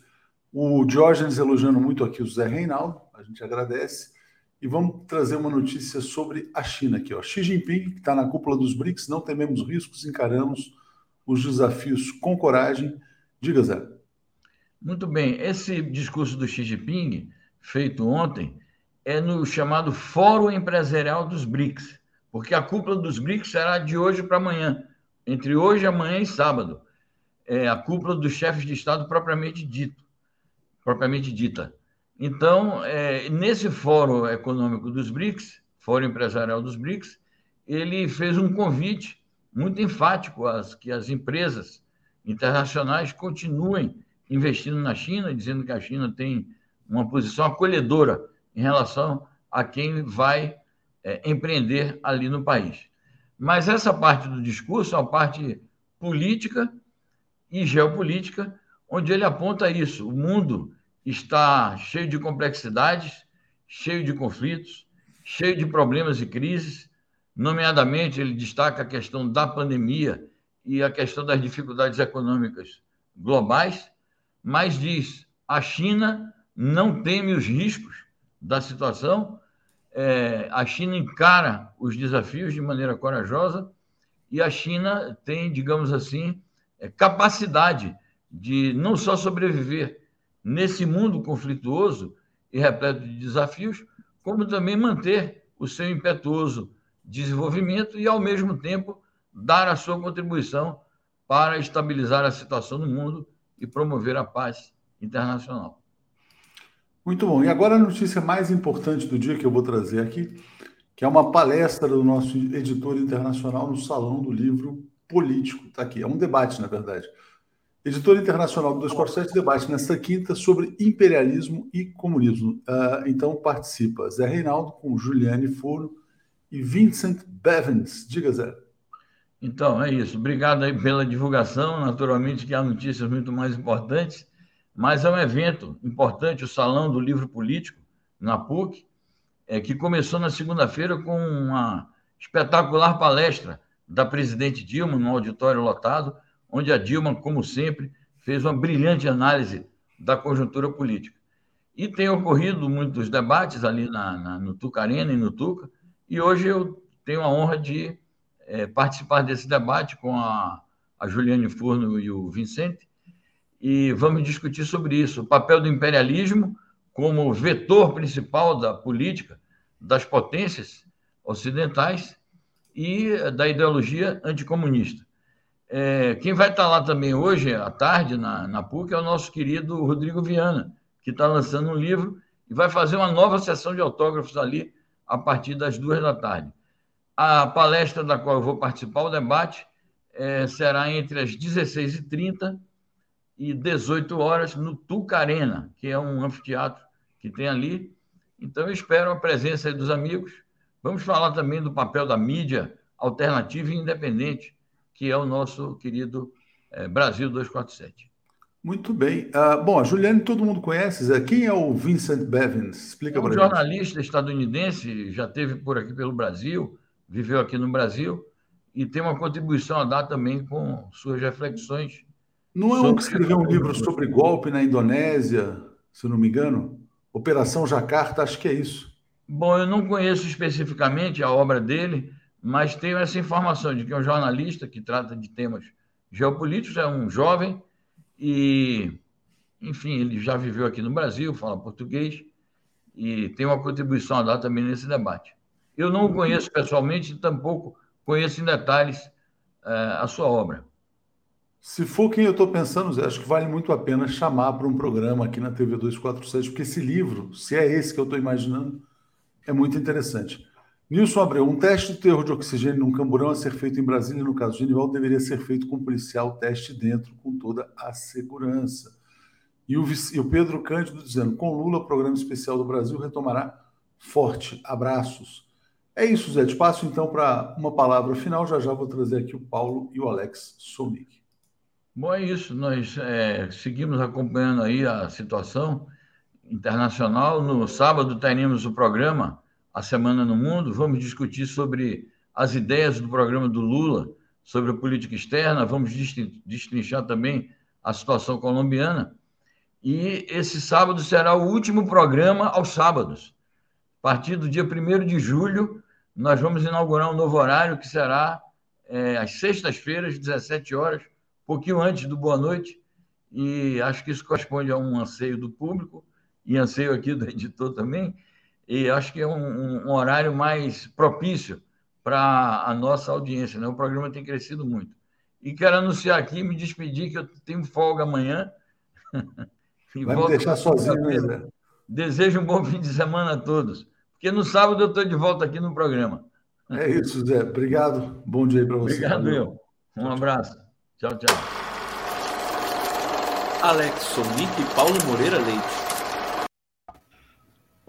O Diógenes elogiando muito aqui o Zé Reinaldo, a gente agradece. E vamos trazer uma notícia sobre a China aqui. Ó. Xi Jinping, que está na cúpula dos BRICS, não tememos riscos, encaramos os desafios com coragem. Diga, Zé. Muito bem. Esse discurso do Xi Jinping, feito ontem, é no chamado Fórum Empresarial dos BRICS, porque a cúpula dos BRICS será de hoje para amanhã, entre hoje, amanhã e sábado. É a cúpula dos chefes de Estado propriamente dito, propriamente dita. Então, é, nesse Fórum Econômico dos BRICS, Fórum Empresarial dos BRICS, ele fez um convite muito enfático às, que as empresas internacionais continuem investindo na China, dizendo que a China tem uma posição acolhedora em relação a quem vai é, empreender ali no país. Mas essa parte do discurso é uma parte política e geopolítica, onde ele aponta isso. O mundo está cheio de complexidades, cheio de conflitos, cheio de problemas e crises. Nomeadamente, ele destaca a questão da pandemia e a questão das dificuldades econômicas globais, mas diz: a China não teme os riscos da situação, é, a China encara os desafios de maneira corajosa e a China tem, digamos assim, é, capacidade de não só sobreviver nesse mundo conflituoso e repleto de desafios, como também manter o seu impetuoso desenvolvimento e, ao mesmo tempo, dar a sua contribuição para estabilizar a situação no mundo e promover a paz internacional. Muito bom. E agora a notícia mais importante do dia que eu vou trazer aqui, que é uma palestra do nosso editor internacional no Salão do Livro Político. Está aqui, é um debate, na verdade. Editor internacional do 247 debate nesta quinta sobre imperialismo e comunismo. Uh, então participa Zé Reinaldo com Juliane Furno e Vincent Bevins. Diga, Zé. Então, é isso. Obrigado aí pela divulgação. Naturalmente que há notícias muito mais importantes, mas é um evento importante, o Salão do Livro Político, na PUC, é, que começou na segunda-feira com uma espetacular palestra da presidente Dilma, no auditório lotado, onde a Dilma, como sempre, fez uma brilhante análise da conjuntura política. E tem ocorrido muitos debates ali na, na, no Tucarena e no Tuca, e hoje eu tenho a honra de é, participar desse debate com a, a Juliane Furno e o Vicente, e vamos discutir sobre isso, o papel do imperialismo como vetor principal da política das potências ocidentais e da ideologia anticomunista. É, quem vai estar lá também hoje, à tarde, na, na PUC, é o nosso querido Rodrigo Viana, que está lançando um livro e vai fazer uma nova sessão de autógrafos ali a partir das duas da tarde. A palestra da qual eu vou participar, o debate, é, será entre as 16h30 e 18 horas no Tucarena, que é um anfiteatro que tem ali. Então, eu espero a presença dos amigos. Vamos falar também do papel da mídia alternativa e independente, que é o nosso querido é, Brasil 247. Muito bem. Uh, bom, a Juliane todo mundo conhece, Zé. Quem é o Vincent Bevins? Explica é um para gente. jornalista estadunidense, já teve por aqui pelo Brasil, viveu aqui no Brasil e tem uma contribuição a dar também com suas reflexões. Não é um que escreveu um livro sobre golpe na Indonésia, se não me engano? Operação Jacarta, acho que é isso. Bom, eu não conheço especificamente a obra dele, mas tenho essa informação de que é um jornalista que trata de temas geopolíticos, é um jovem e, enfim, ele já viveu aqui no Brasil, fala português e tem uma contribuição a dar também nesse debate. Eu não o conheço pessoalmente, tampouco conheço em detalhes uh, a sua obra. Se for quem eu estou pensando, Zé, acho que vale muito a pena chamar para um programa aqui na TV 247, porque esse livro, se é esse que eu estou imaginando, é muito interessante. Nilson Abreu, um teste de terror de oxigênio num camburão a ser feito em Brasília, no caso de Genival, deveria ser feito com um policial teste dentro, com toda a segurança. E o, e o Pedro Cândido dizendo, com Lula, o programa especial do Brasil retomará forte. Abraços. É isso, Zé. Te passo então para uma palavra final. Já já vou trazer aqui o Paulo e o Alex Sonic. Bom, é isso. Nós é, seguimos acompanhando aí a situação internacional. No sábado teremos o programa A Semana no Mundo. Vamos discutir sobre as ideias do programa do Lula sobre a política externa. Vamos destrinchar também a situação colombiana. E esse sábado será o último programa aos sábados. A partir do dia 1 de julho, nós vamos inaugurar um novo horário que será é, às sextas-feiras, 17 horas, um pouquinho antes do Boa Noite, e acho que isso corresponde a um anseio do público e anseio aqui do *laughs* editor também, e acho que é um, um horário mais propício para a nossa audiência. Né? O programa tem crescido muito. E quero anunciar aqui, me despedir, que eu tenho folga amanhã. *laughs* Vai me deixar sozinho, né? Desejo um bom fim de semana a todos. Porque no sábado eu estou de volta aqui no programa. É isso, Zé. Obrigado. Bom dia para você. Obrigado, eu. Um abraço. Tchau, tchau. Alex Sonic e Paulo Moreira Leite.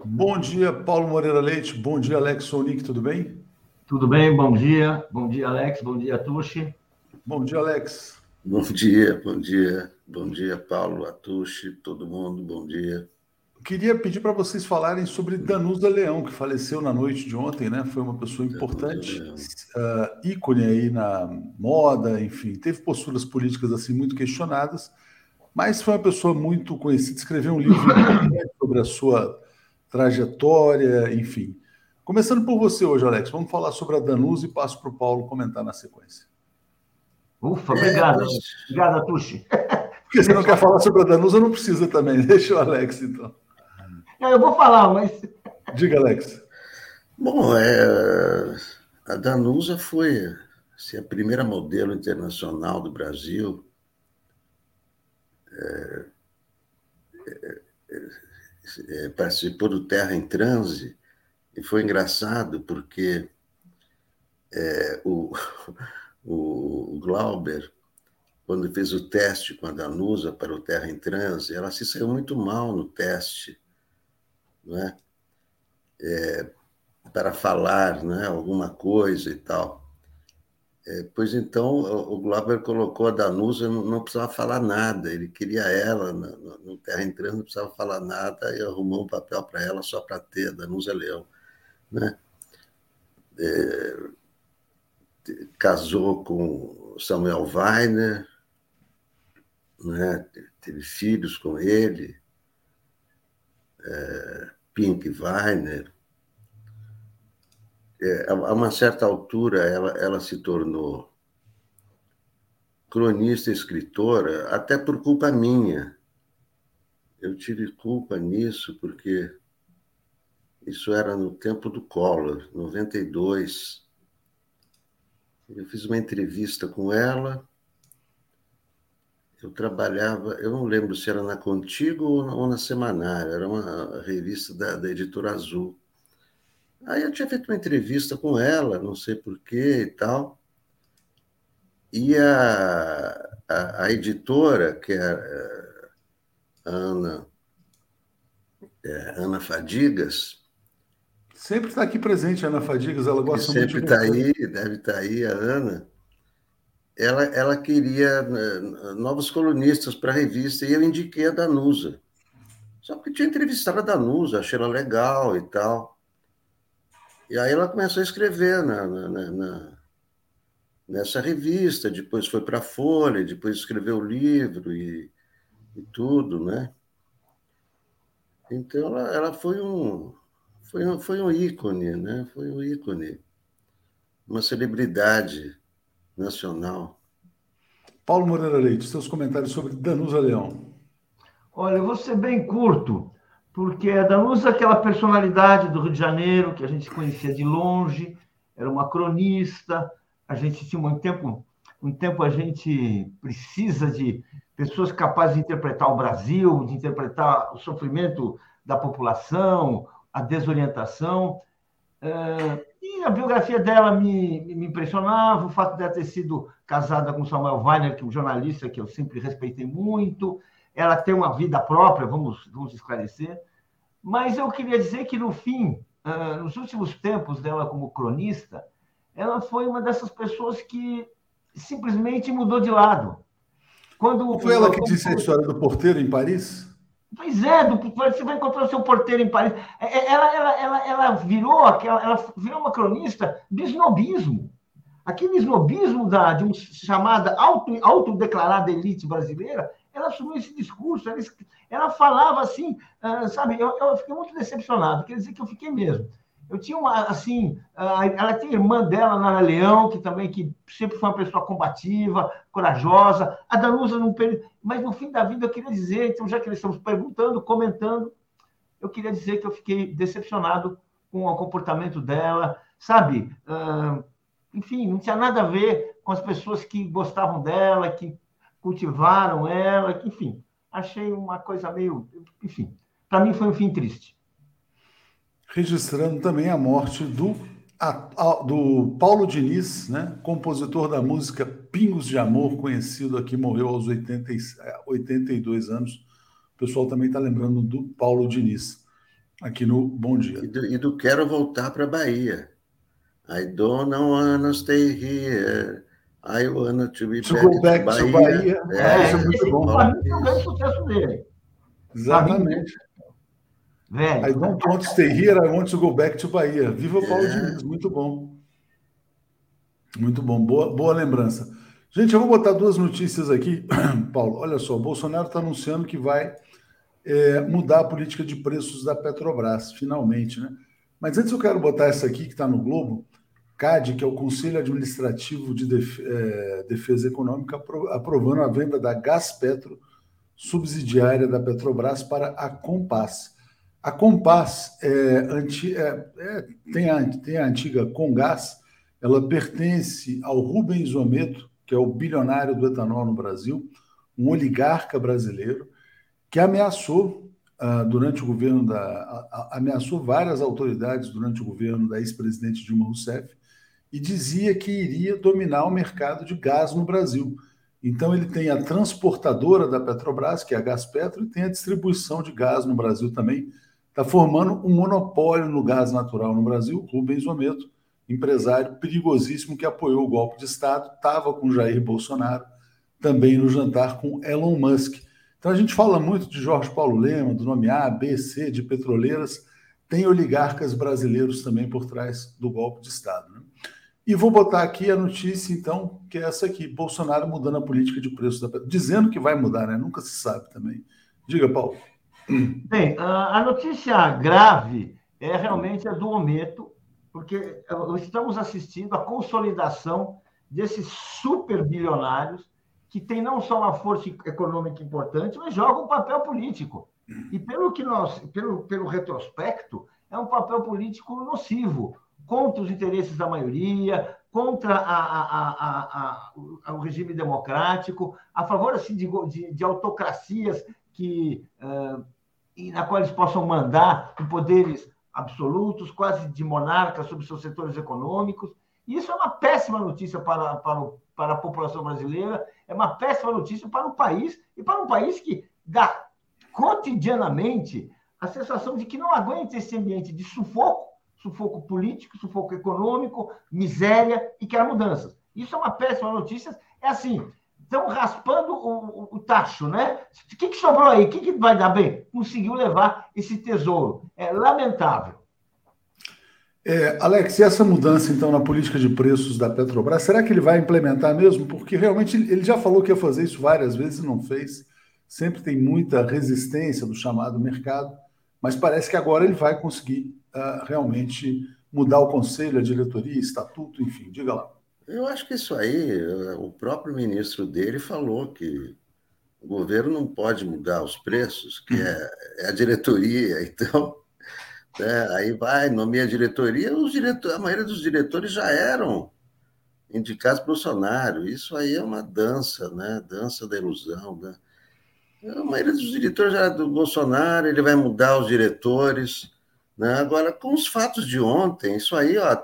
Bom dia, Paulo Moreira Leite. Bom dia, Alex Sonic. Tudo bem? Tudo bem, bom dia. Bom dia, Alex. Bom dia, Tuxi. Bom dia, Alex. Bom dia, bom dia, bom dia, Paulo, Atushi, todo mundo, bom dia. Queria pedir para vocês falarem sobre Danusa Leão, que faleceu na noite de ontem, né? Foi uma pessoa importante, uh, ícone aí na moda, enfim, teve posturas políticas assim muito questionadas, mas foi uma pessoa muito conhecida, escreveu um livro sobre a sua trajetória, enfim. Começando por você hoje, Alex, vamos falar sobre a Danusa e passo para o Paulo comentar na sequência. Ufa, obrigado. É, obrigado, Tuxi. Porque você não quer falar sobre a Danusa, não precisa também. *laughs* Deixa o Alex, então. Não, eu vou falar, mas. Diga, Alex. Bom, é, a Danusa foi assim, a primeira modelo internacional do Brasil. É, é, é, participou do Terra em Transe e foi engraçado porque é, *laughs* o, o Glauber, quando fez o teste com a Danusa para o Terra em Transe, ela se saiu muito mal no teste, não é? é para falar né, alguma coisa e tal. É, pois então, o Glauber colocou a Danusa, não, não precisava falar nada, ele queria ela no, Terra em Transe, não precisava falar nada, e arrumou um papel para ela só para ter, Danusa Leão. Né? É, casou com Samuel Weiner, né? teve filhos com ele, é, Pink Weiner. É, a uma certa altura, ela, ela se tornou cronista escritora, até por culpa minha. Eu tive culpa nisso, porque isso era no tempo do Collor, 92. Eu fiz uma entrevista com ela. Eu trabalhava, eu não lembro se era na Contigo ou na Semanária, era uma revista da, da Editora Azul. Aí eu tinha feito uma entrevista com ela, não sei porquê e tal. E a, a, a editora, que é a Ana, é, Ana Fadigas, Sempre está aqui presente a Ana Fadigas, ela gosta muito Sempre está aí, deve estar tá aí a Ana. Ela, ela queria né, novos colunistas para a revista e eu indiquei a Danusa. Só porque tinha entrevistado a Danusa, achei ela legal e tal. E aí ela começou a escrever na, na, na nessa revista, depois foi para a Folha, depois escreveu o livro e, e tudo, né? Então ela, ela foi um, foi um, foi um ícone, né? Foi um ícone, uma celebridade nacional. Paulo Moreira Leite, seus comentários sobre Danusa Leão. Olha, eu vou ser bem curto, porque a Danusa é aquela personalidade do Rio de Janeiro que a gente conhecia de longe, era uma cronista, a gente tinha um tempo, um tempo a gente precisa de pessoas capazes de interpretar o Brasil, de interpretar o sofrimento da população, a desorientação. Uh, e a biografia dela me, me impressionava, o fato dela ter sido casada com Samuel Weiner, que é um jornalista que eu sempre respeitei muito. Ela tem uma vida própria, vamos, vamos esclarecer. Mas eu queria dizer que, no fim, nos últimos tempos dela como cronista, ela foi uma dessas pessoas que simplesmente mudou de lado. Quando, foi ela que disse a história do porteiro em Paris? Pois é, do, você vai encontrar o seu porteiro em Paris. É, é, ela, ela, ela, ela virou aquela, ela virou uma cronista do snobismo. Aquele snobismo da, de uma chamada auto, autodeclarada elite brasileira, ela assumiu esse discurso, ela, ela falava assim, uh, sabe, eu, eu fiquei muito decepcionado, quer dizer que eu fiquei mesmo. Eu tinha uma, assim, ela tem irmã dela, Nara Leão, que também que sempre foi uma pessoa combativa, corajosa. A Danusa não período, mas no fim da vida eu queria dizer, então já que eles estamos perguntando, comentando, eu queria dizer que eu fiquei decepcionado com o comportamento dela, sabe? Uh, enfim, não tinha nada a ver com as pessoas que gostavam dela, que cultivaram ela, enfim, achei uma coisa meio, enfim, para mim foi um fim triste registrando também a morte do, a, a, do Paulo Diniz, né, compositor da música Pingos de Amor, conhecido aqui, morreu aos 80, 82 é, anos. O pessoal também está lembrando do Paulo Diniz, aqui no Bom Dia. E do, e do Quero Voltar para a Bahia. I don't wanna stay here. I wanna to be to back, go back to Bahia. Bahia. É, é, isso é muito bom. é o grande sucesso dele. Exatamente. Velho. I don't want to stay here, I want to go back to Bahia. Viva Paulo é. Diniz, muito bom. Muito bom, boa, boa lembrança. Gente, eu vou botar duas notícias aqui, *clears throat* Paulo. Olha só, o Bolsonaro está anunciando que vai é, mudar a política de preços da Petrobras, finalmente, né? Mas antes eu quero botar essa aqui que está no Globo, CAD, que é o Conselho Administrativo de é, Defesa Econômica, aprovando a venda da Gaspetro, subsidiária da Petrobras, para a Compass. A Compass é, anti, é, é, tem, a, tem a antiga Congás, ela pertence ao Rubens Ometo, que é o bilionário do etanol no Brasil, um oligarca brasileiro, que ameaçou uh, durante o governo da. Ameaçou várias autoridades durante o governo da ex-presidente Dilma Rousseff e dizia que iria dominar o mercado de gás no Brasil. Então ele tem a transportadora da Petrobras, que é a Gaspetro, e tem a distribuição de gás no Brasil também. Está formando um monopólio no gás natural no Brasil. Rubens Ometo, empresário perigosíssimo que apoiou o golpe de Estado, estava com Jair Bolsonaro, também no jantar com Elon Musk. Então a gente fala muito de Jorge Paulo Lema, do nome A, B, C, de petroleiras, tem oligarcas brasileiros também por trás do golpe de Estado. E vou botar aqui a notícia, então, que é essa aqui: Bolsonaro mudando a política de preço da petróleo. Dizendo que vai mudar, né? Nunca se sabe também. Diga, Paulo. Bem, a notícia grave é realmente a do Ometo, porque estamos assistindo à consolidação desses super bilionários que tem não só uma força econômica importante, mas joga um papel político. E pelo que nós, pelo, pelo retrospecto, é um papel político nocivo contra os interesses da maioria, contra a, a, a, o regime democrático, a favor assim, de, de, de autocracias que, uh, na qual eles possam mandar com poderes absolutos, quase de monarca sobre seus setores econômicos. E isso é uma péssima notícia para, para, o, para a população brasileira, é uma péssima notícia para o país, e para um país que dá cotidianamente a sensação de que não aguenta esse ambiente de sufoco, sufoco político, sufoco econômico, miséria e quer mudanças. Isso é uma péssima notícia. É assim, estão raspando o, o, tacho, né? O que, que sobrou aí? O que, que vai dar bem? Conseguiu levar esse tesouro. É lamentável. É, Alex, e essa mudança, então, na política de preços da Petrobras, será que ele vai implementar mesmo? Porque realmente ele já falou que ia fazer isso várias vezes e não fez. Sempre tem muita resistência do chamado mercado, mas parece que agora ele vai conseguir realmente mudar o conselho, a diretoria, estatuto, enfim. Diga lá. Eu acho que isso aí, o próprio ministro dele falou que o governo não pode mudar os preços, que é, é a diretoria, então né? Aí vai, nomeia a diretoria, os diretor, a maioria dos diretores já eram indicados por Bolsonaro. Isso aí é uma dança, né? Dança da ilusão. Né? A maioria dos diretores já é do Bolsonaro, ele vai mudar os diretores. Né? Agora, com os fatos de ontem, isso aí, ó,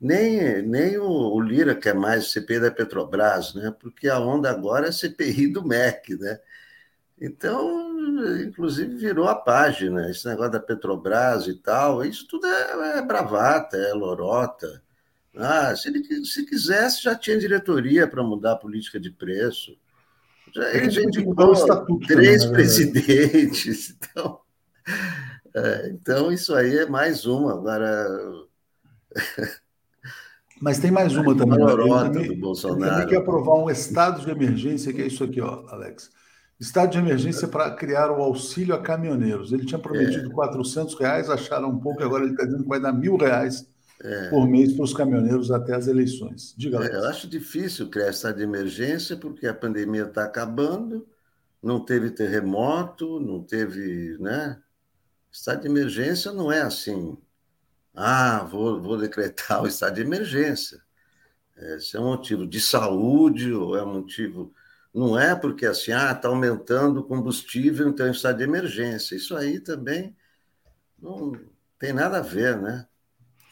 nem, nem o, o Lira quer mais CPI da Petrobras, né? porque a onda agora é CPI do MEC. Né? Então, inclusive, virou a página, esse negócio da Petrobras e tal, isso tudo é, é bravata, é lorota. Ah, se ele se quisesse, já tinha diretoria para mudar a política de preço. Já, ele já indicou três também, presidentes. *laughs* Então, é, então, isso aí é mais uma. Agora. Mas tem mais uma *laughs* também. Lorota também, do Bolsonaro. Ele também quer aprovar um estado de emergência, que é isso aqui, ó, Alex Estado de emergência para criar o auxílio a caminhoneiros. Ele tinha prometido é. 400 reais, acharam um pouco, agora ele está dizendo que vai dar mil reais é. por mês para os caminhoneiros até as eleições. Diga lá. É, eu acho difícil criar estado de emergência, porque a pandemia está acabando, não teve terremoto, não teve. Né? Estado de emergência não é assim. Ah, vou, vou decretar o estado de emergência. Esse é um motivo de saúde ou é um motivo não é porque assim, ah, está aumentando o combustível, então está de emergência. Isso aí também não tem nada a ver, né?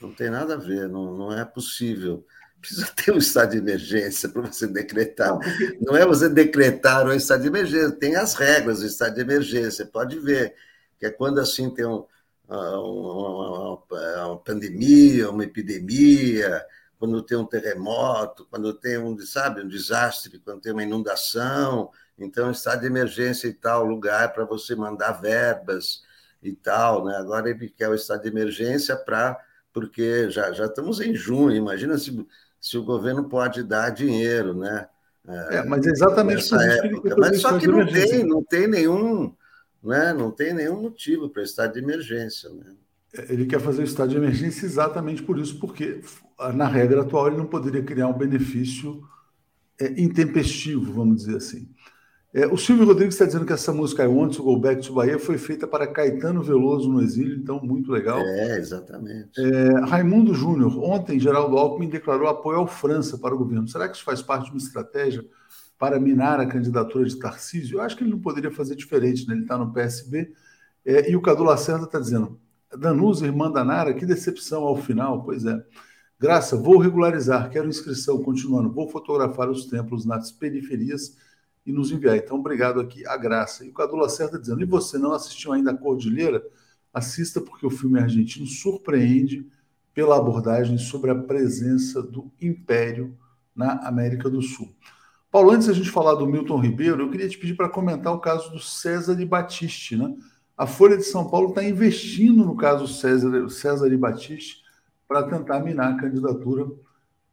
Não tem nada a ver, não, não é possível. Precisa *laughs* ter um estado de emergência para você decretar. Não é você decretar um estado de emergência, tem as regras do estado de emergência, pode ver, que é quando assim tem um, uma, uma, uma pandemia, uma epidemia, quando tem um terremoto, quando tem um, sabe, um desastre, quando tem uma inundação, então estado de emergência e tal, lugar para você mandar verbas e tal, né? Agora ele quer o estado de emergência para porque já, já estamos em junho, imagina se, se o governo pode dar dinheiro, né? É, mas é exatamente isso época. Mas só que não tem, não tem nenhum, né? Não tem nenhum motivo para estado de emergência, né? Ele quer fazer o estado de emergência exatamente por isso, porque na regra atual ele não poderia criar um benefício é, intempestivo, vamos dizer assim. É, o Silvio Rodrigues está dizendo que essa música I Want to Go Back to Bahia foi feita para Caetano Veloso no exílio, então muito legal. É, exatamente. É, Raimundo Júnior, ontem Geraldo Alckmin declarou apoio ao França para o governo. Será que isso faz parte de uma estratégia para minar a candidatura de Tarcísio? Eu acho que ele não poderia fazer diferente, né? ele está no PSB. É, e o Cadu Lacerda está dizendo, Danusa, irmã da Nara, que decepção ao final. Pois é. Graça, vou regularizar, quero inscrição, continuando. Vou fotografar os templos nas periferias e nos enviar. Então, obrigado aqui, a Graça. E o Cadu Lacerda dizendo, e você não assistiu ainda a Cordilheira? Assista, porque o filme argentino surpreende pela abordagem sobre a presença do Império na América do Sul. Paulo, antes da gente falar do Milton Ribeiro, eu queria te pedir para comentar o caso do César de Batiste, né? A Folha de São Paulo está investindo no caso César, César e Batiste para tentar minar a candidatura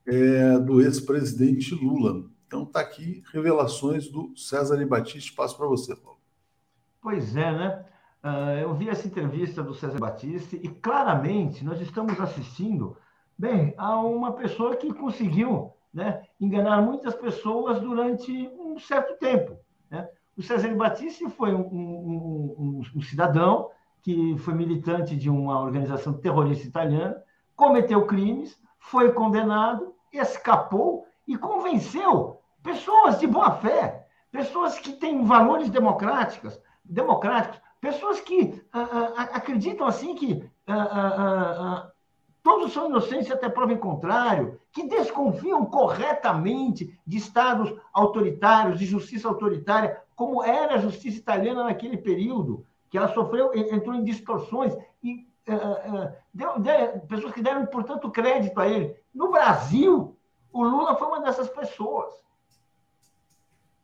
é, do ex-presidente Lula. Então está aqui revelações do César e Batiste. Passo para você, Paulo. Pois é, né? Uh, eu vi essa entrevista do César Batiste e claramente nós estamos assistindo, bem, a uma pessoa que conseguiu né, enganar muitas pessoas durante um certo tempo. Né? O César Batista foi um, um, um, um, cidadão que foi militante de uma organização terrorista italiana, cometeu crimes, foi condenado, escapou e convenceu pessoas de boa fé, pessoas que têm valores democráticos, democráticos, pessoas que uh, uh, acreditam assim que todos são inocentes até prova em contrário, que desconfiam corretamente de estados autoritários, de justiça autoritária, como era a justiça italiana naquele período, que ela sofreu, entrou em distorções e uh, uh, deu, deu, pessoas que deram, portanto, crédito a ele. No Brasil, o Lula foi uma dessas pessoas.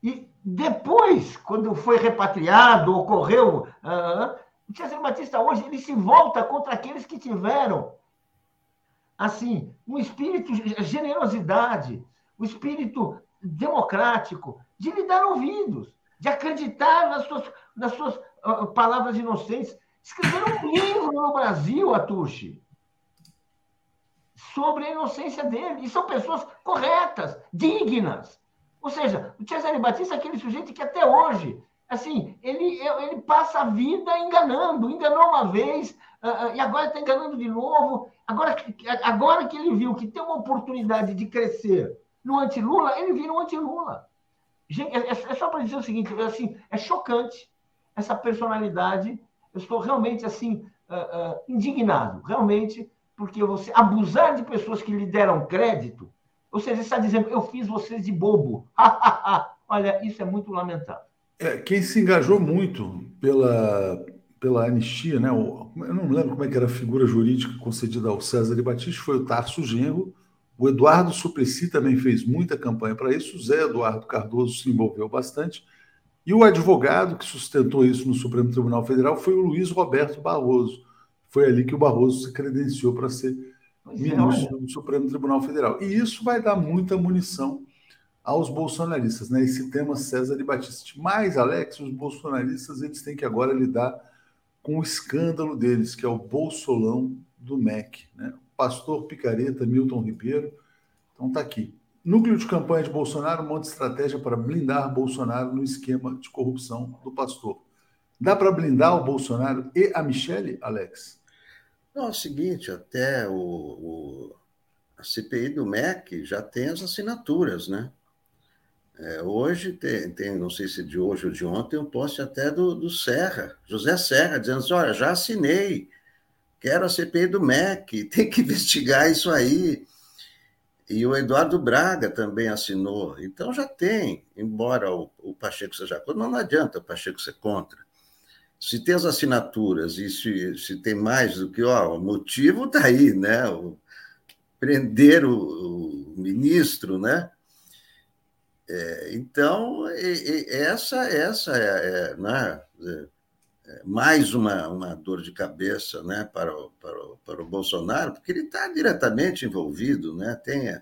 E depois, quando foi repatriado, ocorreu. Uh, o César Batista hoje ele se volta contra aqueles que tiveram assim um espírito de generosidade, um espírito democrático, de lhe dar ouvidos de acreditar nas suas, nas suas uh, palavras inocentes. Escreveram um livro no Brasil, Atushi, sobre a inocência dele. E são pessoas corretas, dignas. Ou seja, o Cesare Batista é aquele sujeito que até hoje, assim, ele, ele passa a vida enganando. Enganou uma vez, e agora está enganando de novo. Agora, agora que ele viu que tem uma oportunidade de crescer no anti-Lula, ele vira um anti-Lula. É, é, é só para dizer o seguinte, assim, é chocante essa personalidade. Eu estou realmente assim uh, indignado, realmente, porque você abusar de pessoas que lhe deram crédito, ou seja, está dizendo, eu fiz vocês de bobo. *laughs* Olha, isso é muito lamentável. É, quem se engajou muito pela, pela anistia, né? eu não lembro como é que era a figura jurídica concedida ao César de Batista, foi o Tarso Genro, o Eduardo Suplicy também fez muita campanha para isso, o Zé Eduardo Cardoso se envolveu bastante. E o advogado que sustentou isso no Supremo Tribunal Federal foi o Luiz Roberto Barroso. Foi ali que o Barroso se credenciou para ser é, ministro do Supremo Tribunal Federal. E isso vai dar muita munição aos bolsonaristas, né? Esse tema César e Batista. Mas, Alex, os bolsonaristas eles têm que agora lidar com o escândalo deles, que é o bolsolão do MEC, né? pastor Picareta, Milton Ribeiro. Então tá aqui. Núcleo de campanha de Bolsonaro monta estratégia para blindar Bolsonaro no esquema de corrupção do pastor. Dá para blindar o Bolsonaro e a Michele, Alex? Não, é o seguinte, até o, o a CPI do MEC já tem as assinaturas, né? É, hoje tem, tem, não sei se é de hoje ou de ontem, um post até do, do Serra, José Serra, dizendo assim, olha, já assinei, Quero a CPI do MEC, *laughs* tem que investigar isso aí. E o Eduardo Braga também assinou. Então já tem, embora o, o Pacheco seja contra, não, adianta o Pacheco ser contra. Se tem as assinaturas e se, se tem mais do que, ó, o motivo está aí, né? O prender o, o ministro, né? É, então, essa, essa é, é, né? é, mais uma, uma dor de cabeça né? para, o, para, o, para o Bolsonaro, porque ele está diretamente envolvido, né? tem a,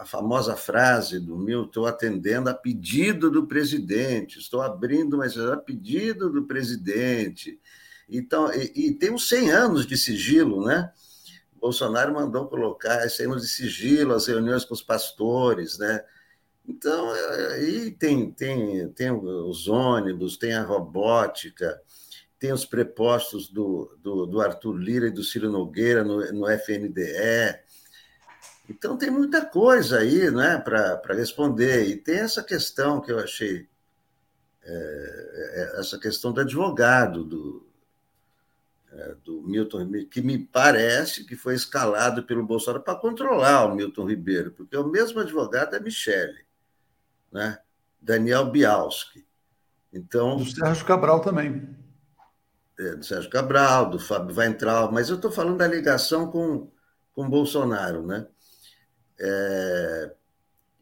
a, famosa frase do Milton, estou atendendo a pedido do presidente, estou abrindo mas a pedido do presidente. Então, e, e tem uns 100 anos de sigilo, né? Bolsonaro mandou colocar 100 anos de sigilo, as reuniões com os pastores, né? Então, aí tem, tem, tem os ônibus, tem a robótica, tem os prepostos do, do, do Arthur Lira e do Ciro Nogueira no, no FNDE. Então, tem muita coisa aí né, para responder. E tem essa questão que eu achei, é, é essa questão do advogado, do, é, do Milton que me parece que foi escalado pelo Bolsonaro para controlar o Milton Ribeiro, porque o mesmo advogado é Michele né? Daniel Bialski. Então, do Sérgio Cabral também. É, do Sérgio Cabral, do Fábio Weintraub, mas eu estou falando da ligação com, com Bolsonaro. Né? É,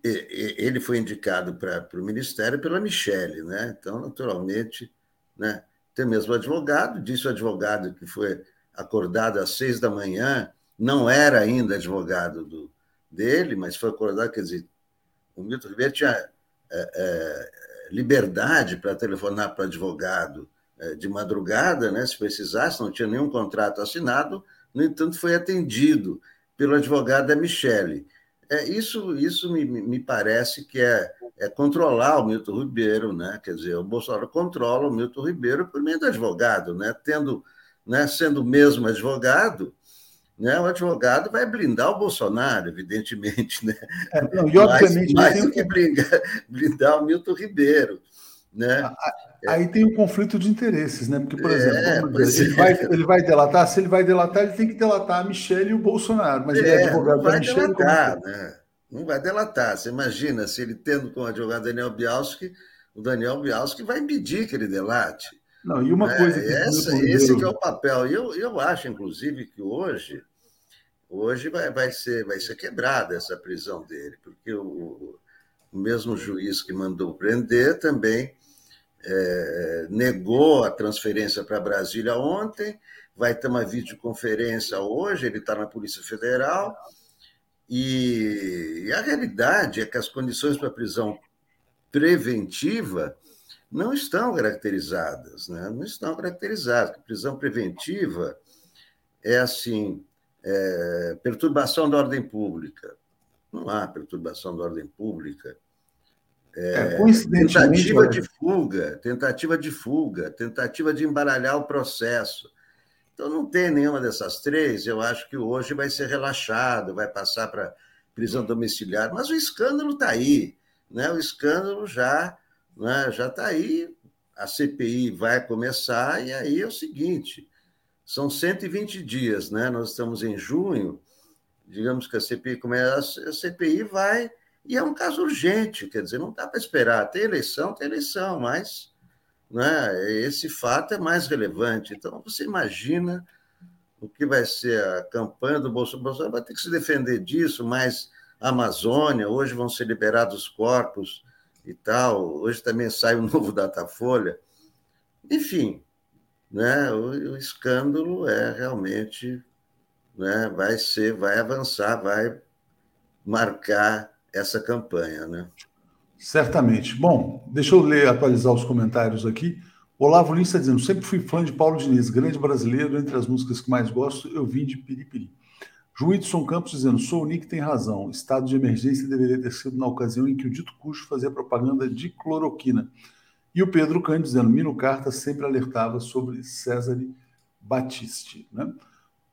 ele foi indicado para o Ministério pela Michele, né? então, naturalmente, né? tem mesmo advogado, disse o advogado que foi acordado às seis da manhã, não era ainda advogado do, dele, mas foi acordado, quer dizer, o Milton Ribeiro tinha liberdade para telefonar para advogado é, de madrugada, né, se precisasse, não tinha nenhum contrato assinado, no entanto, foi atendido pelo advogado da Michele. É, isso isso me, me parece que é, é controlar o Milton Ribeiro, né? quer dizer, o Bolsonaro controla o Milton Ribeiro por meio do advogado, né? Tendo, né, sendo mesmo advogado, né, o advogado vai blindar o Bolsonaro, evidentemente, né? É, não, e obviamente mais, do que blindar, *laughs* blindar o Milton Ribeiro, né? Aí tem o um conflito de interesses, né? Porque, por exemplo, é, ele, é. vai, ele vai delatar, se ele vai delatar, ele tem que delatar a Michelle e o Bolsonaro, mas é, ele é advogado da Michelle. Delatar, né? Não vai delatar. Você imagina se ele tendo como advogado Daniel Bialski, o Daniel Bialski vai impedir que ele delate. Não, e uma coisa. Que essa, esse que é o papel. E eu, eu acho, inclusive, que hoje Hoje vai, vai, ser, vai ser quebrada essa prisão dele, porque o, o mesmo juiz que mandou prender também é, negou a transferência para Brasília ontem, vai ter uma videoconferência hoje, ele está na Polícia Federal, e, e, a realidade é que as condições para prisão preventiva não estão caracterizadas, né? não estão caracterizadas. A prisão preventiva é assim, é, perturbação da ordem pública. Não há perturbação da ordem pública. É, é, tentativa de fuga, tentativa de fuga, tentativa de embaralhar o processo. Então, não tem nenhuma dessas três. Eu acho que hoje vai ser relaxado, vai passar para prisão domiciliar. Mas o escândalo está aí. Né? O escândalo já né, já está aí. A CPI vai começar, e aí é o seguinte: são 120 dias, né? Nós estamos em junho, digamos que a CPI começa, a CPI vai, e é um caso urgente, quer dizer, não dá para esperar. Tem eleição, tem eleição, mas né, esse fato é mais relevante. Então, você imagina o que vai ser a campanha do Bolsonaro. Bolsonaro vai ter que se defender disso, mas a Amazônia, hoje vão ser liberados corpos e tal, hoje também sai o *laughs* novo Datafolha. Enfim, né, o, o escândalo é realmente né, vai ser, vai avançar, vai marcar essa campanha, né? Certamente. Bom, deixa eu ler, atualizar os comentários aqui. Olavo Lins está dizendo: sempre fui fã de Paulo Diniz, grande brasileiro, entre as músicas que mais gosto, eu vim de Piripiri. Joilson Campos dizendo: sou o Nick, tem razão. Estado de emergência deveria ter sido na ocasião em que o dito cujo fazia propaganda de cloroquina. E o Pedro Cândido dizendo, Mino Carta sempre alertava sobre César Batiste. Né?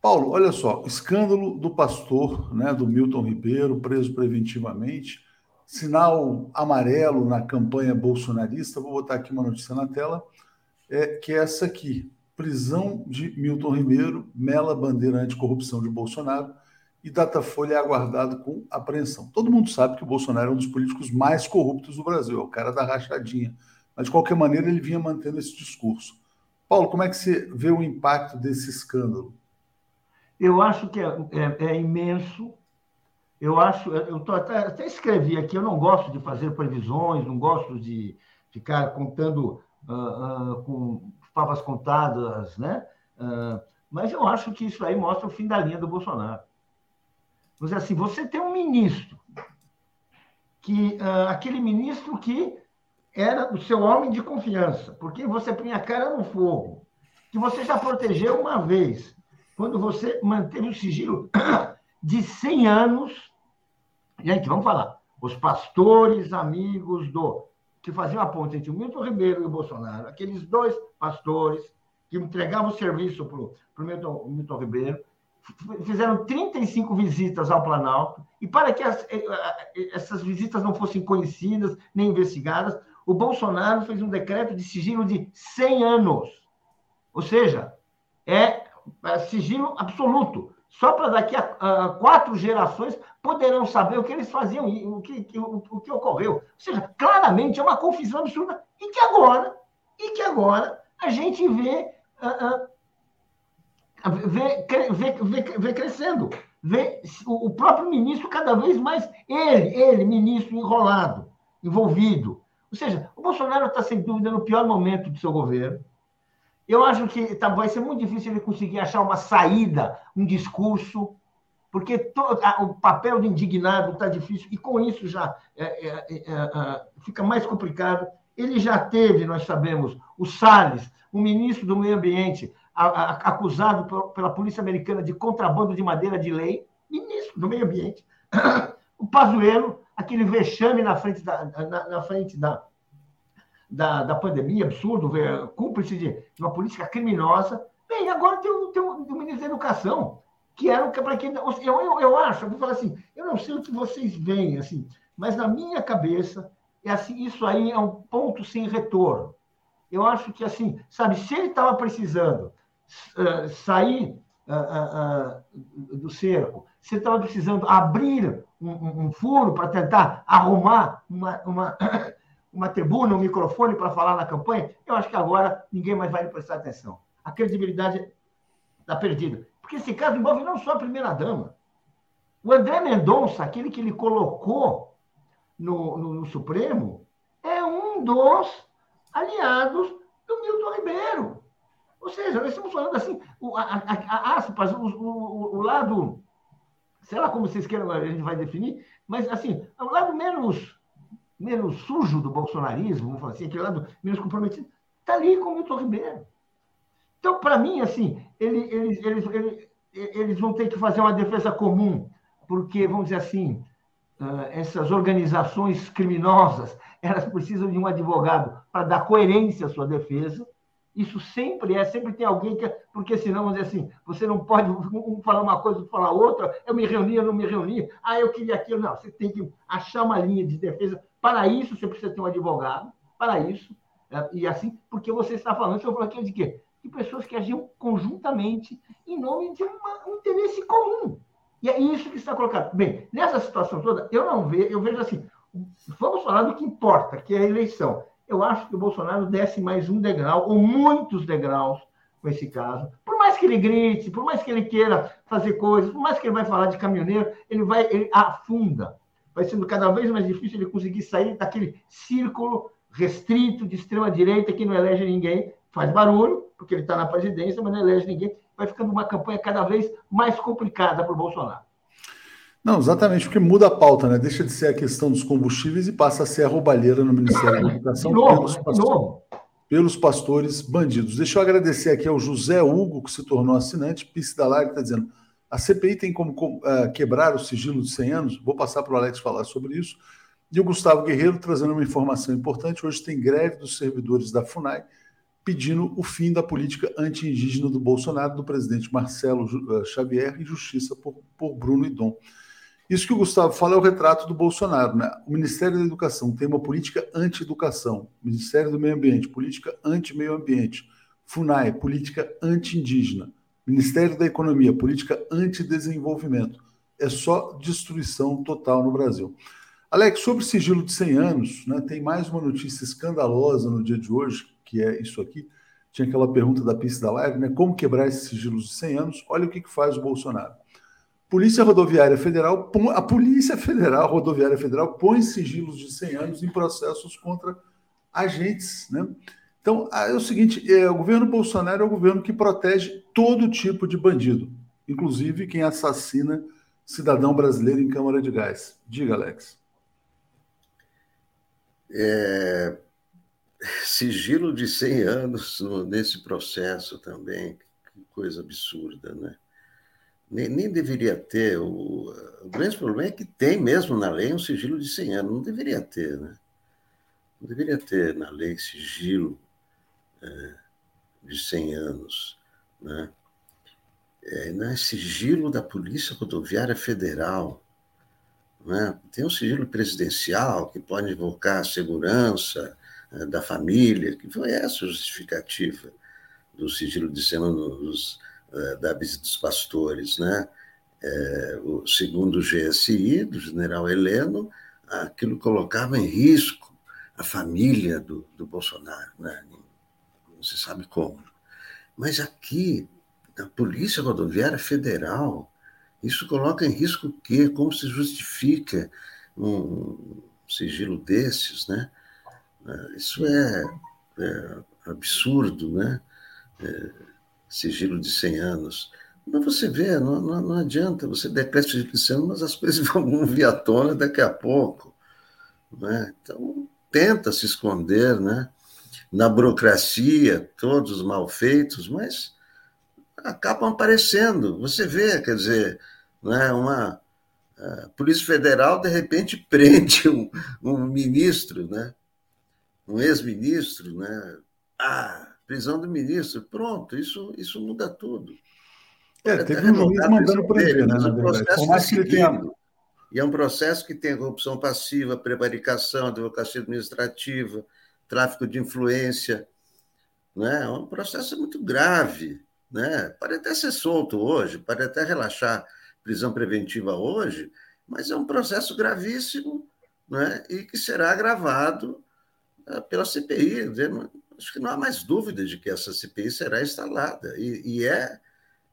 Paulo, olha só, escândalo do pastor, né, do Milton Ribeiro, preso preventivamente, sinal amarelo na campanha bolsonarista, vou botar aqui uma notícia na tela, é, que é essa aqui, prisão de Milton Ribeiro, mela bandeira anticorrupção de Bolsonaro e Datafolha é aguardado com apreensão. Todo mundo sabe que o Bolsonaro é um dos políticos mais corruptos do Brasil, é o cara da rachadinha, mas, de qualquer maneira, ele vinha mantendo esse discurso. Paulo, como é que você vê o impacto desse escândalo? Eu acho que é, é, é imenso, Eu acho, eu até, até escrevi aqui, eu não gosto de fazer previsões, não gosto de ficar contando uh, uh, com favas contadas, né? Uh, mas eu acho que isso aí mostra o fim da linha do Bolsonaro. Dizer assim, você tem um ministro, que aquele ministro que era o seu homem de confiança, porque você punha a cara no fogo, que você já protegeu uma vez, quando você manteve o sigilo *coughs* de 100 anos. Gente, vamos falar. Os pastores amigos do. que faziam a ponte entre o Milton Ribeiro e o Bolsonaro, aqueles dois pastores que entregavam o serviço para o Milton, Milton Ribeiro, fizeram 35 visitas ao Planalto, e para que as, eh, eh, essas visitas não fossem conhecidas nem investigadas, o Bolsonaro fez um decreto de sigilo de 100 anos. Ou seja, é, é sigilo absoluto. Só para daqui a, a, quatro gerações poderão saber o que eles faziam e o que, o, o, que ocorreu. Ou seja, claramente é uma confusão absurda e que agora, e que agora a gente vê, uh, uh, vê, vê, vê, vê, crescendo. Vê o próprio ministro cada vez mais, ele, ele, ministro enrolado, envolvido, ou seja, o Bolsonaro está, sem dúvida, no pior momento do seu governo. Eu acho que tá, vai ser muito difícil ele conseguir achar uma saída, um discurso, porque a, o papel do indignado está difícil, e com isso já é, é, é, é, fica mais complicado. Ele já teve, nós sabemos, o Salles, o ministro do Meio Ambiente, a, a, acusado por, pela polícia americana de contrabando de madeira de lei, ministro do Meio Ambiente. *coughs* O Pazuello, aquele vexame na frente da, na, na frente da, da, da, pandemia, absurdo, cúmplice de, de, uma política criminosa. Bem, agora tem o, tem o, o ministro da Educação, que era para quem. Eu, eu, eu acho, eu vou falar assim, eu não sei o que vocês veem, assim, mas na minha cabeça, é assim, isso aí é um ponto sem retorno. Eu acho que, assim, sabe, se ele estava precisando uh, sair uh, uh, do cerco, ele estava precisando abrir um, um furo para tentar arrumar uma, uma, *coughs* uma tribuna, um microfone para falar na campanha, eu acho que agora ninguém mais vai prestar atenção. A credibilidade está perdida. Porque esse caso envolve não só a primeira-dama. O André Mendonça, aquele que ele colocou no, no, no, Supremo, é um dos aliados do Milton Ribeiro. Ou seja, nós estamos falando assim, o, a, a aspas, o, o, o lado sei lá como vocês querem, a gente vai definir, mas assim, o lado menos, menos sujo do bolsonarismo, vamos falar assim, aquele lado menos comprometido, está ali com o Milton Ribeiro. Então, para mim, assim, eles, eles, eles, eles vão ter que fazer uma defesa comum, porque, vamos dizer assim, ah, essas organizações criminosas, elas precisam de um advogado para dar coerência à sua defesa, isso sempre é, sempre tem alguém que. Porque senão, vamos dizer assim, você não pode um falar uma coisa, outro falar outra, eu me reuni, eu não me reuni, ah, eu queria aquilo. Não, você tem que achar uma linha de defesa. Para isso, você precisa ter um advogado, para isso. É, e assim, porque você está falando, você falou aqui de quê? De pessoas que agiam conjuntamente em nome de uma, um interesse comum. E é isso que está colocado. Bem, nessa situação toda, eu não vejo, eu vejo assim, vamos falar do que importa, que é a eleição eu acho que o Bolsonaro desce mais um degrau, ou muitos degraus, com esse caso. Por mais que ele grite, por mais que ele queira fazer coisas, por mais que ele vai falar de caminhoneiro, ele vai, ele afunda. Vai sendo cada vez mais difícil ele conseguir sair daquele círculo restrito de extrema direita que não elege ninguém, faz barulho, porque ele está na presidência, mas não elege ninguém. Vai ficando uma campanha cada vez mais complicada para o Bolsonaro. Não, exatamente, porque muda a pauta, né? Deixa de ser a questão dos combustíveis e passa a ser a roubalheira no Ministério da Educação pelos, pastores, pelos, pastores, bandidos. Deixa eu agradecer aqui ao José Hugo, que se tornou assinante, Pisse da Live, está dizendo: a CPI tem como uh, quebrar o sigilo de 100 anos? Vou passar para o Alex falar sobre isso. E o Gustavo Guerreiro trazendo uma informação importante: hoje tem greve dos servidores da FUNAI pedindo o fim da política anti-indígena do Bolsonaro, do presidente Marcelo eh, Xavier e justiça por, por Bruno Idom. Isso que o Gustavo fala é o retrato do Bolsonaro. Né? O Ministério da Educação tem uma política anti-educação, Ministério do Meio Ambiente, política anti-meio ambiente, FUNAI, política anti-indígena, Ministério da Economia, política anti-desenvolvimento. É só destruição total no Brasil. Alex, sobre sigilo de 100 anos, né, tem mais uma notícia escandalosa no dia de hoje, que é isso aqui. Tinha aquela pergunta da pista da live, né? Como quebrar esses sigilos de 100 anos? Olha o que, que faz o Bolsonaro Polícia Rodoviária Federal, a Polícia Federal Rodoviária Federal põe sigilos de 100 anos em processos contra agentes, né? Então, é o seguinte, é, o governo Bolsonaro é o governo que protege todo tipo de bandido, inclusive quem assassina cidadão brasileiro em câmara de gás. Diga, Alex. É, sigilo de 100 anos nesse processo também, que coisa absurda, né? Nem, nem deveria ter. O, o grande problema é que tem mesmo na lei um sigilo de 100 anos. Não deveria ter, né? Não deveria ter na lei sigilo é, de 100 anos, né? É, não é sigilo da Polícia Rodoviária Federal. Né? Tem um sigilo presidencial que pode invocar a segurança é, da família, que foi essa a justificativa do sigilo de 100 anos da visita dos pastores, né? É, o, segundo o GSI, do general Heleno, aquilo colocava em risco a família do, do Bolsonaro, né? não se sabe como. Mas aqui, na Polícia Rodoviária Federal, isso coloca em risco o quê? Como se justifica um sigilo desses, né? É, isso é, é absurdo, né? É, sigilo de 100 anos. Mas você vê, não, não, não adianta, você decreta sigilo de 100 anos, mas as *laughs* coisas vão vir à tona daqui a pouco. Né? Então, tenta se esconder né? na burocracia, todos os malfeitos, mas acabam aparecendo. Você vê, quer dizer, né, uma a Polícia Federal, de repente, *laughs* prende um, um ministro, né? um ex-ministro, né? Ah, prisão do ministro. Pronto, isso, isso muda tudo. É, teve um juiz mandando prender, né? O processo é seguido. E é um processo que tem corrupção passiva, prevaricação, advocacia administrativa, tráfico de influência. Né? É um processo muito grave. Né? Pode até ser solto hoje, pode até relaxar prisão preventiva hoje, mas é um processo gravíssimo né? e que será agravado eh, pela CPI acho que não há mais dúvida de que essa CPI será instalada. E, e é,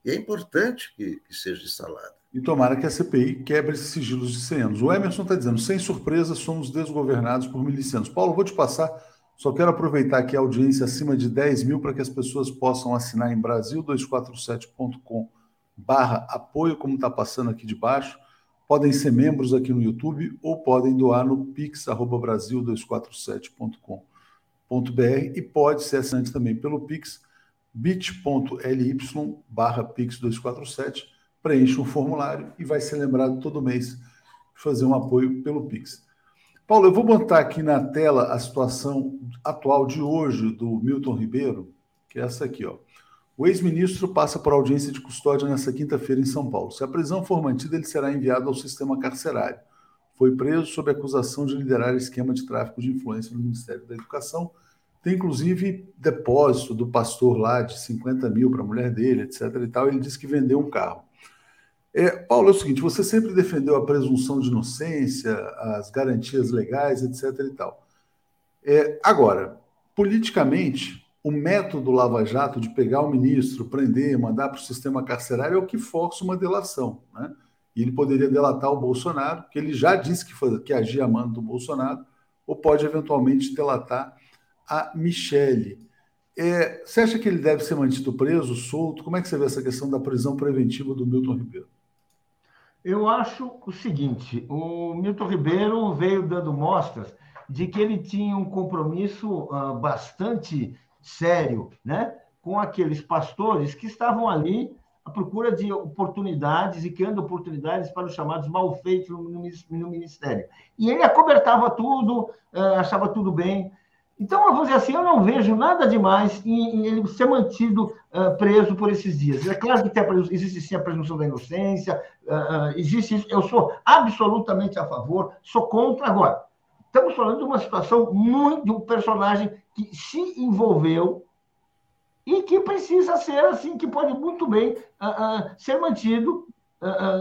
e é importante que, que, seja instalada. E tomara que a CPI quebre esses sigilos de 100 anos. O Emerson está dizendo, sem surpresa, somos desgovernados por milicianos. Paulo, vou te passar, só quero aproveitar aqui a audiência acima de 10 mil para que as pessoas possam assinar em brasil247.com barra apoio, como está passando aqui de baixo. Podem ser membros aqui no YouTube ou podem doar no pix.brasil247.com br e pode ser assinante também pelo Pix, bit.ly barra Pix247, preenche um formulário e vai ser lembrado todo mês fazer um apoio pelo Pix. Paulo, eu vou botar aqui na tela a situação atual de hoje do Milton Ribeiro, que é essa aqui, ó. O ex-ministro passa por audiência de custódia nesta quinta-feira em São Paulo. Se a prisão for mantida, ele será enviado ao sistema carcerário. Foi preso sob acusação de liderar esquema de tráfico de influência no Ministério da Educação tem inclusive depósito do pastor lá de 50 mil para a mulher dele, etc. e tal. Ele disse que vendeu um carro. É, Paulo, é o seguinte: você sempre defendeu a presunção de inocência, as garantias legais, etc. e tal. É, agora, politicamente, o método Lava Jato de pegar o ministro, prender, mandar para o sistema carcerário é o que força uma delação. Né? E ele poderia delatar o Bolsonaro, que ele já disse que, foi, que agia a mando do Bolsonaro, ou pode eventualmente delatar a Michele. É, você acha que ele deve ser mantido preso, solto? Como é que você vê essa questão da prisão preventiva do Milton Ribeiro? Eu acho o seguinte: o Milton Ribeiro veio dando mostras de que ele tinha um compromisso uh, bastante sério né, com aqueles pastores que estavam ali à procura de oportunidades e criando oportunidades para os chamados malfeitos no, no ministério. E ele acobertava tudo, uh, achava tudo bem. Então, vamos dizer assim, eu não vejo nada demais em, em ele ser mantido uh, preso por esses dias. É claro que tem a, existe sim a presunção da inocência, uh, existe isso. Eu sou absolutamente a favor, sou contra. Agora, estamos falando de uma situação muito de um personagem que se envolveu e que precisa ser assim, que pode muito bem uh, ser mantido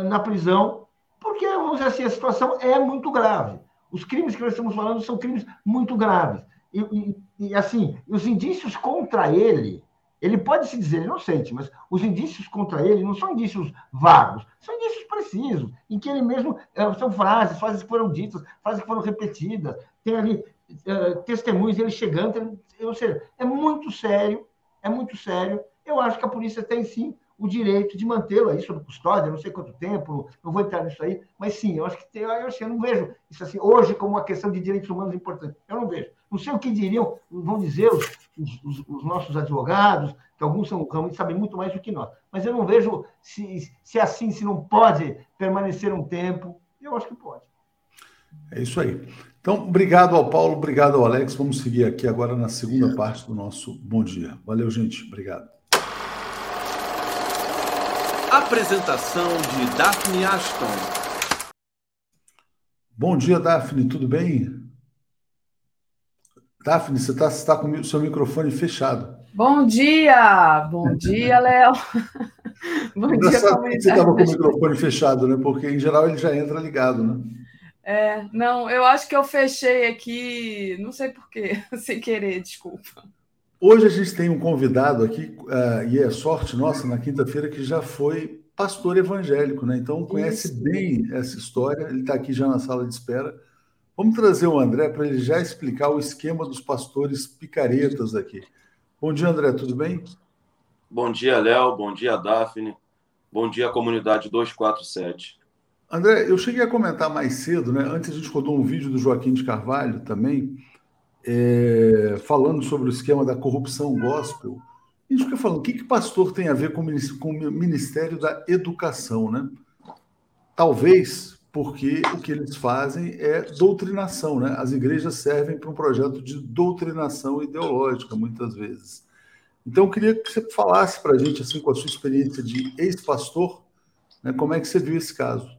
na prisão, porque, vamos dizer assim, a situação é muito grave. Os crimes que nós estamos falando são crimes muito graves. E, e, assim, os indícios contra ele Ele pode se dizer inocente, mas os indícios contra ele não são indícios vagos, são indícios precisos, em que ele mesmo. Eh, são frases, frases que foram ditas, frases que foram repetidas, tem ali uh, testemunhos dele chegando. Ou seja, é muito sério, é muito sério. Eu acho que a polícia tem sim o direito de mantê-lo aí sob custódia, não sei quanto tempo, não vou entrar nisso aí, mas sim, eu acho que tem, eu, assim, eu não vejo isso assim hoje como uma questão de direitos humanos importante. Eu não vejo. Não sei o que diriam, vão dizer os, os, os nossos advogados, que alguns são, realmente sabem muito mais do que nós, mas eu não vejo se, se é assim, se não pode permanecer um tempo. Eu acho que pode. É isso aí. Então, obrigado ao Paulo, obrigado ao Alex. Vamos seguir aqui agora na segunda parte do nosso Bom Dia. Valeu, gente. Obrigado. Apresentação de Daphne Ashton. Bom dia, Daphne, tudo bem? Daphne, você está tá com o seu microfone fechado. Bom dia! Bom dia, Léo! *laughs* Bom dia, comunidade. Você estava com o microfone fechado, né? Porque em geral ele já entra ligado, né? É, não, eu acho que eu fechei aqui, não sei porquê, *laughs* sem querer, desculpa. Hoje a gente tem um convidado aqui, uh, e é sorte nossa, na quinta-feira, que já foi pastor evangélico, né? Então conhece Isso. bem essa história, ele está aqui já na sala de espera. Vamos trazer o André para ele já explicar o esquema dos pastores picaretas aqui. Bom dia, André, tudo bem? Bom dia, Léo, bom dia, Daphne, bom dia, comunidade 247. André, eu cheguei a comentar mais cedo, né? Antes a gente rodou um vídeo do Joaquim de Carvalho também é, falando sobre o esquema da corrupção gospel, a gente fica falando, o que, que pastor tem a ver com, com o Ministério da Educação, né? Talvez porque o que eles fazem é doutrinação, né? As igrejas servem para um projeto de doutrinação ideológica, muitas vezes. Então, eu queria que você falasse para a gente, assim, com a sua experiência de ex-pastor, né, como é que você viu esse caso?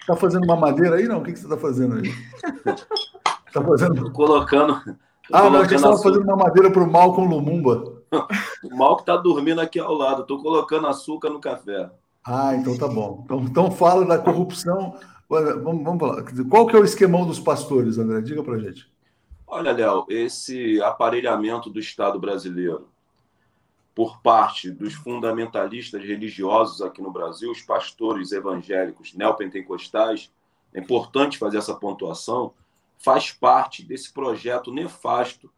Está fazendo uma madeira aí? Não, o que, que você está fazendo aí? *laughs* Tá fazendo. Colocando. Ah, não, a gente estava fazendo uma madeira para o Malcolm Lumumba. *laughs* o Mal que está dormindo aqui ao lado. Estou colocando açúcar no café. Ah, então tá bom. Então, então fala da corrupção. Vamos, vamos falar. Qual que é o esquemão dos pastores, André? Diga para gente. Olha, Léo, esse aparelhamento do Estado brasileiro por parte dos fundamentalistas religiosos aqui no Brasil, os pastores evangélicos neopentecostais, é importante fazer essa pontuação, faz parte desse projeto nefasto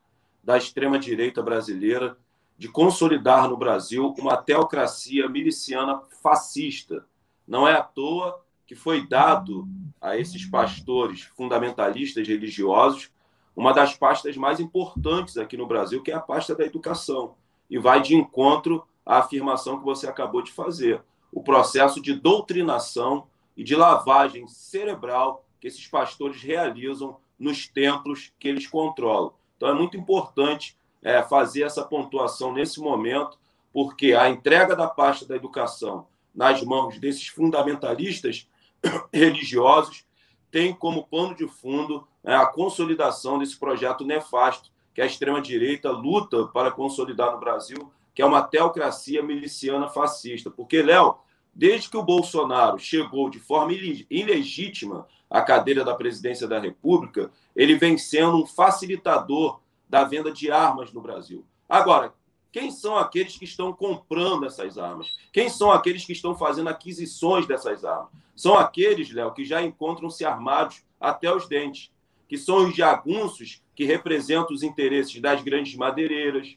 da extrema-direita brasileira de consolidar no Brasil uma teocracia miliciana fascista. Não é à toa que foi dado a esses pastores fundamentalistas religiosos uma das pastas mais importantes aqui no Brasil, que é a pasta da educação. E vai de encontro à afirmação que você acabou de fazer. O processo de doutrinação e de lavagem cerebral que esses pastores realizam nos templos que eles controlam. Então é muito importante é, fazer essa pontuação nesse momento, porque a entrega da pasta da educação nas mãos desses fundamentalistas *coughs* religiosos tem como pano de fundo é, a consolidação desse projeto nefasto que a extrema-direita luta para consolidar no Brasil, que é uma teocracia miliciana fascista. Porque, Léo, desde que o Bolsonaro chegou de forma ilegítima à cadeira da presidência da República, ele vem sendo um facilitador da venda de armas no Brasil. Agora, quem são aqueles que estão comprando essas armas? Quem são aqueles que estão fazendo aquisições dessas armas? São aqueles, Léo, que já encontram-se armados até os dentes, que são os jagunços que representam os interesses das grandes madeireiras,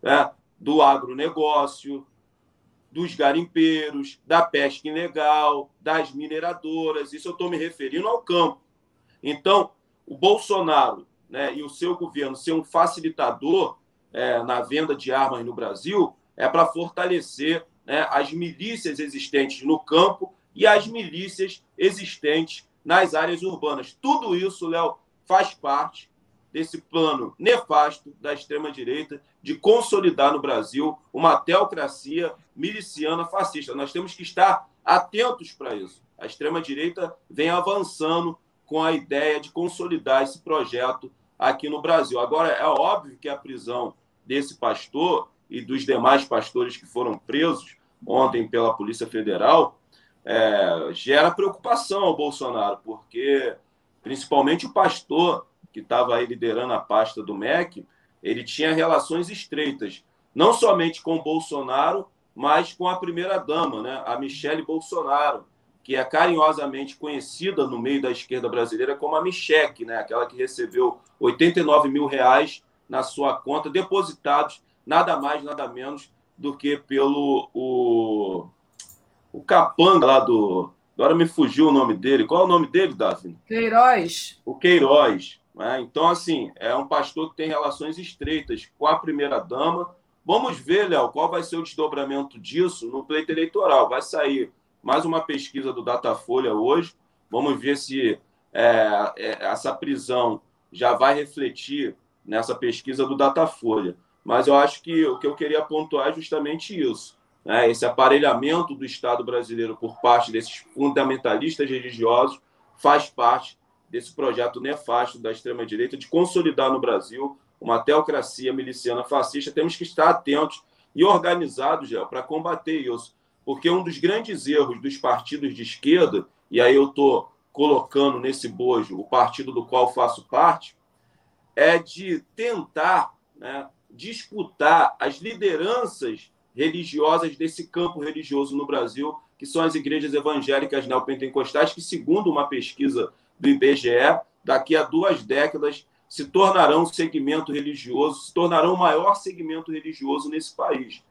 né, do agronegócio, dos garimpeiros, da pesca ilegal, das mineradoras. Isso eu estou me referindo ao campo. Então, o Bolsonaro né, e o seu governo ser um facilitador é, na venda de armas no Brasil é para fortalecer né, as milícias existentes no campo e as milícias existentes nas áreas urbanas. Tudo isso, Léo, faz parte desse plano nefasto da extrema-direita de consolidar no Brasil uma teocracia miliciana fascista. Nós temos que estar atentos para isso. A extrema-direita vem avançando com a ideia de consolidar esse projeto aqui no Brasil. Agora, é óbvio que a prisão desse pastor e dos demais pastores que foram presos ontem pela Polícia Federal é, gera preocupação ao Bolsonaro, porque principalmente o pastor que estava aí liderando a pasta do MEC, ele tinha relações estreitas não somente com Bolsonaro, mas com a primeira-dama, né, a Michele Bolsonaro, que é carinhosamente conhecida no meio da esquerda brasileira como a Micheque, né, aquela que recebeu 89 mil reais na sua conta, depositados nada mais, nada menos do que pelo o, o capanga lá do. Agora me fugiu o nome dele. Qual é o nome dele, Daphne? Queiroz. O Queiroz. Né? Então, assim, é um pastor que tem relações estreitas com a primeira-dama. Vamos ver, Léo, qual vai ser o desdobramento disso no pleito eleitoral. Vai sair mais uma pesquisa do Datafolha hoje. Vamos ver se é, é, essa prisão já vai refletir nessa pesquisa do Datafolha. Mas eu acho que o que eu queria pontuar é justamente isso. Né? Esse aparelhamento do Estado brasileiro por parte desses fundamentalistas religiosos faz parte desse projeto nefasto da extrema-direita de consolidar no Brasil uma teocracia miliciana fascista. Temos que estar atentos e organizados para combater isso. Porque um dos grandes erros dos partidos de esquerda, e aí eu estou colocando nesse bojo o partido do qual faço parte, é de tentar né, disputar as lideranças religiosas desse campo religioso no Brasil, que são as igrejas evangélicas neopentecostais, que, segundo uma pesquisa do IBGE, daqui a duas décadas se tornarão segmento religioso, se tornarão o maior segmento religioso nesse país.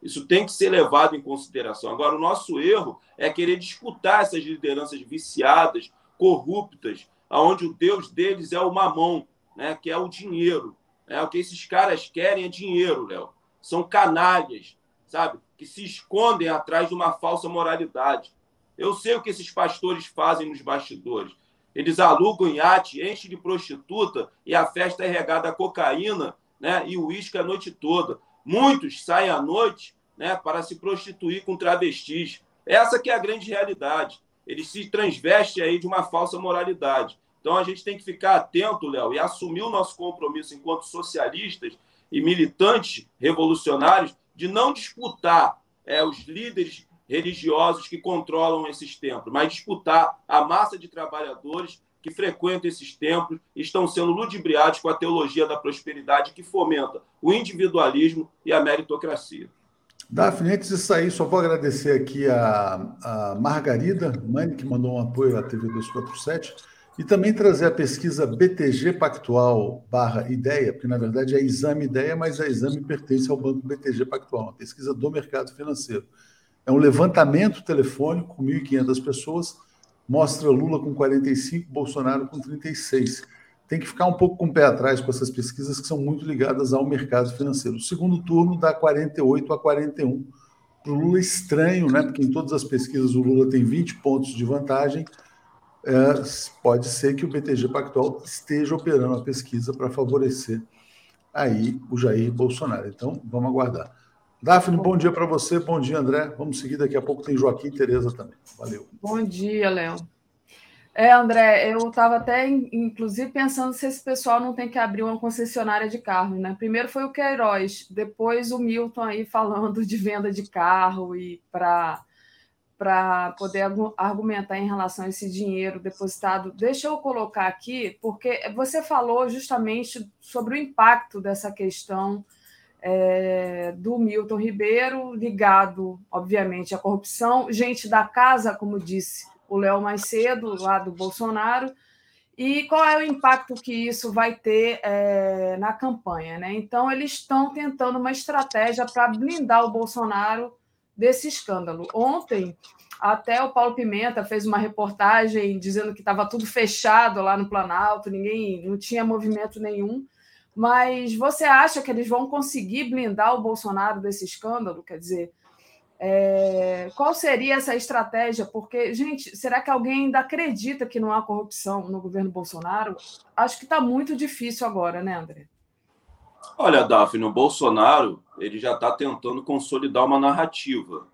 Isso tem que ser levado em consideração. Agora, o nosso erro é querer disputar essas lideranças viciadas, corruptas, aonde o Deus deles é o mamão, né, que é o dinheiro. É, o que esses caras querem é dinheiro, Léo. São canalhas, sabe? Que se escondem atrás de uma falsa moralidade. Eu sei o que esses pastores fazem nos bastidores. Eles alugam iate, enchem de prostituta e a festa é regada a cocaína né, e uísque a noite toda. Muitos saem à noite né, para se prostituir com travestis. Essa que é a grande realidade. Eles se transvestem aí de uma falsa moralidade. Então a gente tem que ficar atento, Léo, e assumir o nosso compromisso enquanto socialistas e militantes revolucionários de não disputar é, os líderes religiosos que controlam esses templos, mas disputar a massa de trabalhadores que frequentam esses templos estão sendo ludibriados com a teologia da prosperidade que fomenta o individualismo e a meritocracia. Daphne, antes de sair, só vou agradecer aqui a, a Margarida Mani, que mandou um apoio à TV 247 e também trazer a pesquisa BTG Pactual barra ideia, porque na verdade é exame ideia, mas a exame pertence ao banco BTG Pactual, uma pesquisa do mercado financeiro. É um levantamento telefônico com 1.500 pessoas, mostra Lula com 45, Bolsonaro com 36. Tem que ficar um pouco com o pé atrás com essas pesquisas que são muito ligadas ao mercado financeiro. O segundo turno dá 48 a 41. Para o Lula estranho, né? Porque em todas as pesquisas o Lula tem 20 pontos de vantagem, é, pode ser que o BTG Pactual esteja operando a pesquisa para favorecer aí o Jair Bolsonaro. Então, vamos aguardar. Daphne, bom dia para você, bom dia, André. Vamos seguir daqui a pouco, tem Joaquim e Tereza também. Valeu. Bom dia, Léo. É, André, eu estava até, inclusive, pensando se esse pessoal não tem que abrir uma concessionária de carro, né? Primeiro foi o Queiroz, depois o Milton aí falando de venda de carro e para para poder argumentar em relação a esse dinheiro depositado. Deixa eu colocar aqui, porque você falou justamente sobre o impacto dessa questão é, do Milton Ribeiro, ligado, obviamente, à corrupção, gente da casa, como disse o Léo mais cedo, lá do Bolsonaro, e qual é o impacto que isso vai ter é, na campanha. Né? Então, eles estão tentando uma estratégia para blindar o Bolsonaro desse escândalo. Ontem, até o Paulo Pimenta fez uma reportagem dizendo que estava tudo fechado lá no Planalto, ninguém não tinha movimento nenhum. Mas você acha que eles vão conseguir blindar o Bolsonaro desse escândalo? Quer dizer, é, qual seria essa estratégia? Porque, gente, será que alguém ainda acredita que não há corrupção no governo Bolsonaro? Acho que está muito difícil agora, né, André? Olha, Daphne, o Bolsonaro ele já está tentando consolidar uma narrativa.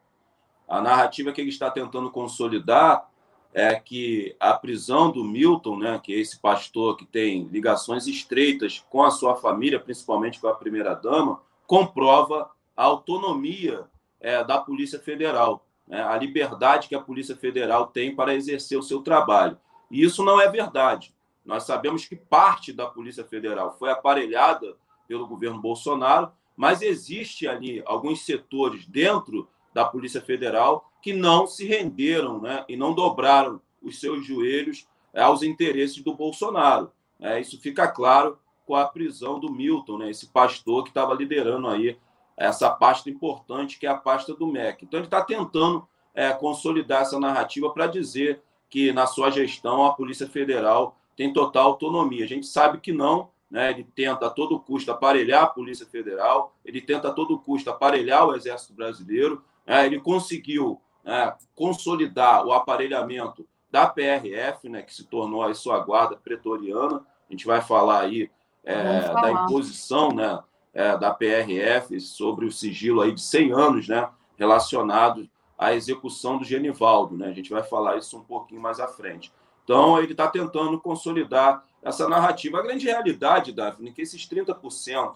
A narrativa que ele está tentando consolidar é que a prisão do Milton, né, que é esse pastor que tem ligações estreitas com a sua família, principalmente com a primeira-dama, comprova a autonomia é, da Polícia Federal, né, a liberdade que a Polícia Federal tem para exercer o seu trabalho. E isso não é verdade. Nós sabemos que parte da Polícia Federal foi aparelhada pelo governo Bolsonaro, mas existe ali alguns setores dentro da Polícia Federal que não se renderam né, e não dobraram os seus joelhos aos interesses do Bolsonaro. É, isso fica claro com a prisão do Milton, né, esse pastor que estava liderando aí essa pasta importante, que é a pasta do MEC. Então, ele está tentando é, consolidar essa narrativa para dizer que, na sua gestão, a Polícia Federal tem total autonomia. A gente sabe que não, né? ele tenta a todo custo aparelhar a Polícia Federal, ele tenta a todo custo aparelhar o Exército Brasileiro, né? ele conseguiu né, consolidar o aparelhamento da PRF, né, que se tornou a sua guarda pretoriana. A gente vai falar aí é, falar. da imposição né, é, da PRF sobre o sigilo aí de 100 anos né, relacionado à execução do Genivaldo. Né? A gente vai falar isso um pouquinho mais à frente. Então, ele está tentando consolidar essa narrativa. A grande realidade, Daphne, é que esses 30%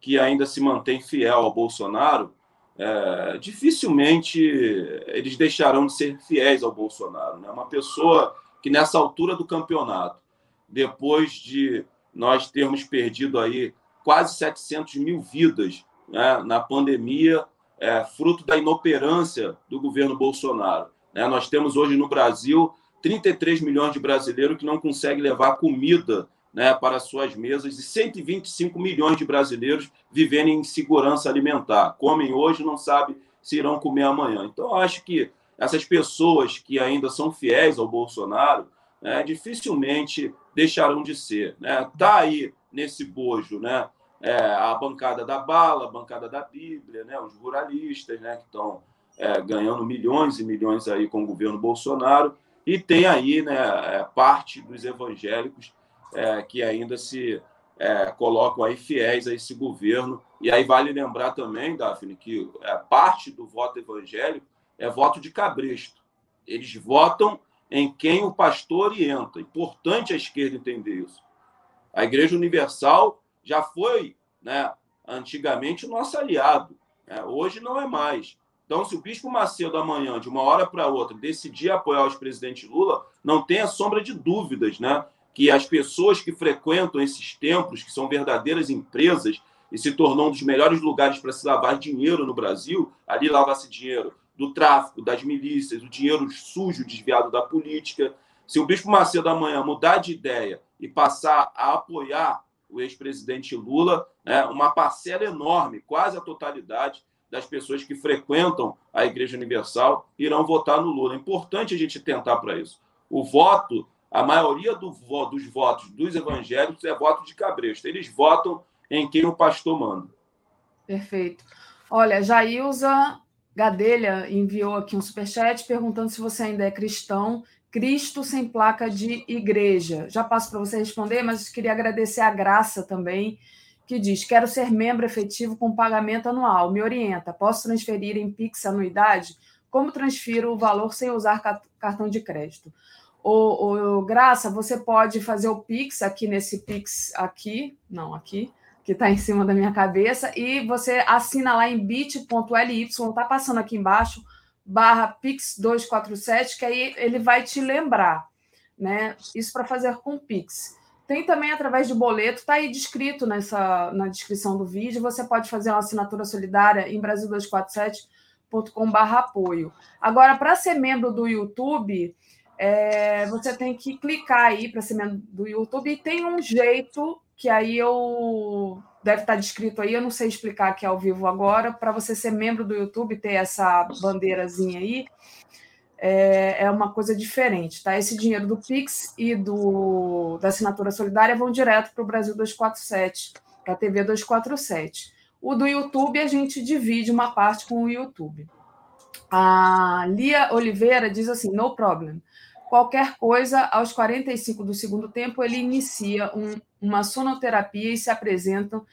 que ainda se mantém fiel ao Bolsonaro, é, dificilmente eles deixarão de ser fiéis ao Bolsonaro. Né? Uma pessoa que, nessa altura do campeonato, depois de nós termos perdido aí quase 700 mil vidas né, na pandemia, é, fruto da inoperância do governo Bolsonaro. Né? Nós temos hoje no Brasil 33 milhões de brasileiros que não conseguem levar comida né, para suas mesas e 125 milhões de brasileiros vivendo em segurança alimentar. Comem hoje, não sabem se irão comer amanhã. Então, eu acho que essas pessoas que ainda são fiéis ao Bolsonaro né, dificilmente deixarão de ser. Né? Tá aí nesse bojo né, é, a bancada da bala, a bancada da Bíblia, né, os ruralistas né, que estão é, ganhando milhões e milhões aí com o governo Bolsonaro e tem aí né, é, parte dos evangélicos é, que ainda se é, colocam aí fiéis a esse governo. E aí vale lembrar também, Daphne, que é, parte do voto evangélico é voto de cabresto. Eles votam em quem o pastor orienta. Importante a esquerda entender isso. A Igreja Universal já foi, né, antigamente, o nosso aliado. Né? Hoje não é mais. Então, se o Bispo Macedo amanhã, de uma hora para outra, decidir apoiar o presidente Lula, não tenha sombra de dúvidas, né? Que as pessoas que frequentam esses templos, que são verdadeiras empresas, e se tornou um dos melhores lugares para se lavar dinheiro no Brasil, ali lava-se dinheiro do tráfico, das milícias, o dinheiro sujo desviado da política. Se o Bispo Macedo amanhã mudar de ideia e passar a apoiar o ex-presidente Lula, né, uma parcela enorme, quase a totalidade, das pessoas que frequentam a Igreja Universal irão votar no Lula. É importante a gente tentar para isso. O voto, a maioria do, dos votos dos evangélicos é voto de cabresto. Eles votam em quem o pastor manda. Perfeito. Olha, Jailza Gadelha enviou aqui um superchat perguntando se você ainda é cristão. Cristo sem placa de igreja. Já passo para você responder, mas queria agradecer a graça também que diz: Quero ser membro efetivo com pagamento anual. Me orienta. Posso transferir em Pix anuidade? Como transfiro o valor sem usar cartão de crédito? O, o, Graça, você pode fazer o Pix aqui nesse Pix aqui, não aqui, que está em cima da minha cabeça, e você assina lá em bit.ly, está passando aqui embaixo, barra Pix247, que aí ele vai te lembrar, né? Isso para fazer com Pix. Tem também através de boleto, está aí descrito nessa, na descrição do vídeo. Você pode fazer uma assinatura solidária em brasil247.com.br apoio. Agora, para ser membro do YouTube, é, você tem que clicar aí para membro do YouTube e tem um jeito que aí eu deve estar tá descrito aí, eu não sei explicar aqui ao vivo agora, para você ser membro do YouTube, ter essa bandeirazinha aí é, é uma coisa diferente, tá? Esse dinheiro do Pix e do, da assinatura solidária vão direto para o Brasil 247, para a TV 247. O do YouTube a gente divide uma parte com o YouTube. A Lia Oliveira diz assim: no problem. Qualquer coisa, aos 45 do segundo tempo, ele inicia um, uma sonoterapia e se apresentam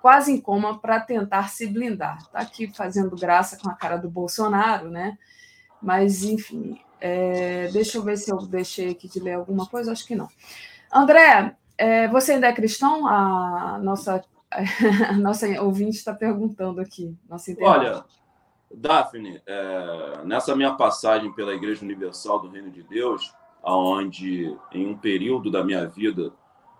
quase em coma para tentar se blindar. Está aqui fazendo graça com a cara do Bolsonaro, né? Mas, enfim, é, deixa eu ver se eu deixei aqui de ler alguma coisa, acho que não. André, é, você ainda é cristão? A nossa, *laughs* a nossa ouvinte está perguntando aqui. Nossa Olha, Daphne, é, nessa minha passagem pela Igreja Universal do Reino de Deus, onde em um período da minha vida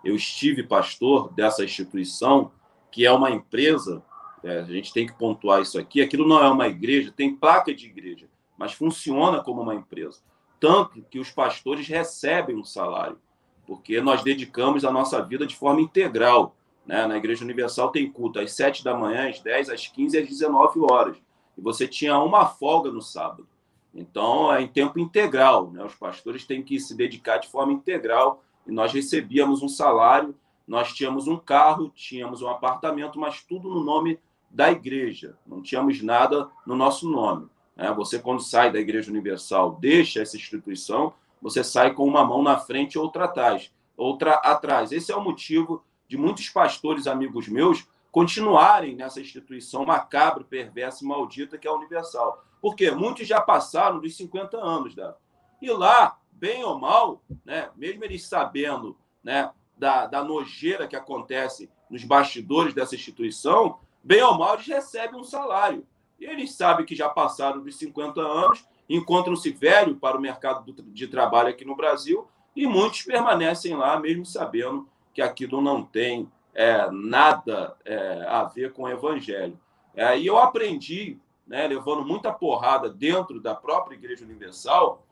eu estive pastor dessa instituição, que é uma empresa é, a gente tem que pontuar isso aqui. Aquilo não é uma igreja, tem placa de igreja, mas funciona como uma empresa. Tanto que os pastores recebem um salário, porque nós dedicamos a nossa vida de forma integral. Né? Na Igreja Universal tem culto às 7 da manhã, às 10, às 15 e às 19 horas. E você tinha uma folga no sábado. Então, é em tempo integral. Né? Os pastores têm que se dedicar de forma integral. E nós recebíamos um salário, nós tínhamos um carro, tínhamos um apartamento, mas tudo no nome da igreja. Não tínhamos nada no nosso nome. Né? Você, quando sai da Igreja Universal, deixa essa instituição, você sai com uma mão na frente e outra atrás. Outra atrás. Esse é o motivo de muitos pastores amigos meus continuarem nessa instituição macabra, perversa e maldita que é a Universal. Porque muitos já passaram dos 50 anos. Né? E lá, bem ou mal, né, mesmo eles sabendo né, da, da nojeira que acontece nos bastidores dessa instituição, bem ou mal, eles recebem um salário. E eles sabem que já passaram dos 50 anos, encontram-se velho para o mercado de trabalho aqui no Brasil, e muitos permanecem lá, mesmo sabendo que aquilo não tem é, nada é, a ver com o evangelho. É, e eu aprendi, né, levando muita porrada dentro da própria Igreja Universal,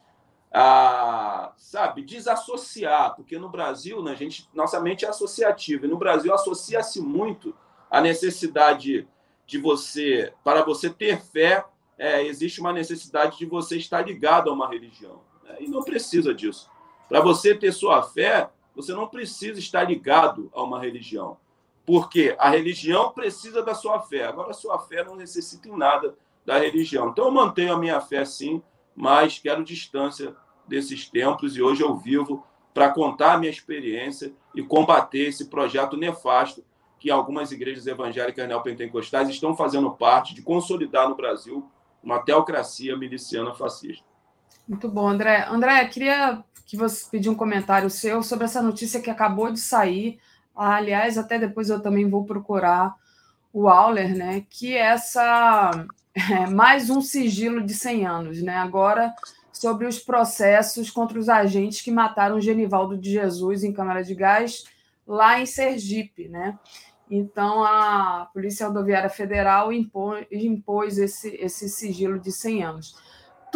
a, sabe, desassociar, porque no Brasil, né, gente, nossa mente é associativa, e no Brasil associa-se muito a necessidade de você, para você ter fé, é, existe uma necessidade de você estar ligado a uma religião. Né? E não precisa disso. Para você ter sua fé, você não precisa estar ligado a uma religião. Porque a religião precisa da sua fé. Agora, a sua fé não necessita em nada da religião. Então, eu mantenho a minha fé sim, mas quero distância desses templos e hoje eu vivo para contar a minha experiência e combater esse projeto nefasto que algumas igrejas evangélicas neopentecostais estão fazendo parte de consolidar no Brasil uma teocracia miliciana fascista. Muito bom, André. André, queria que você pedir um comentário seu sobre essa notícia que acabou de sair. Aliás, até depois eu também vou procurar o Auler, né? Que essa *laughs* é mais um sigilo de 100 anos, né? Agora sobre os processos contra os agentes que mataram Genivaldo de Jesus em Câmara de Gás lá em Sergipe, né? Então, a Polícia Rodoviária Federal impôs, impôs esse, esse sigilo de 100 anos.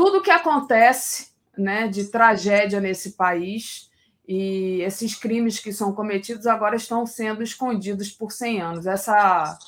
Tudo que acontece né, de tragédia nesse país e esses crimes que são cometidos agora estão sendo escondidos por 100 anos. Essa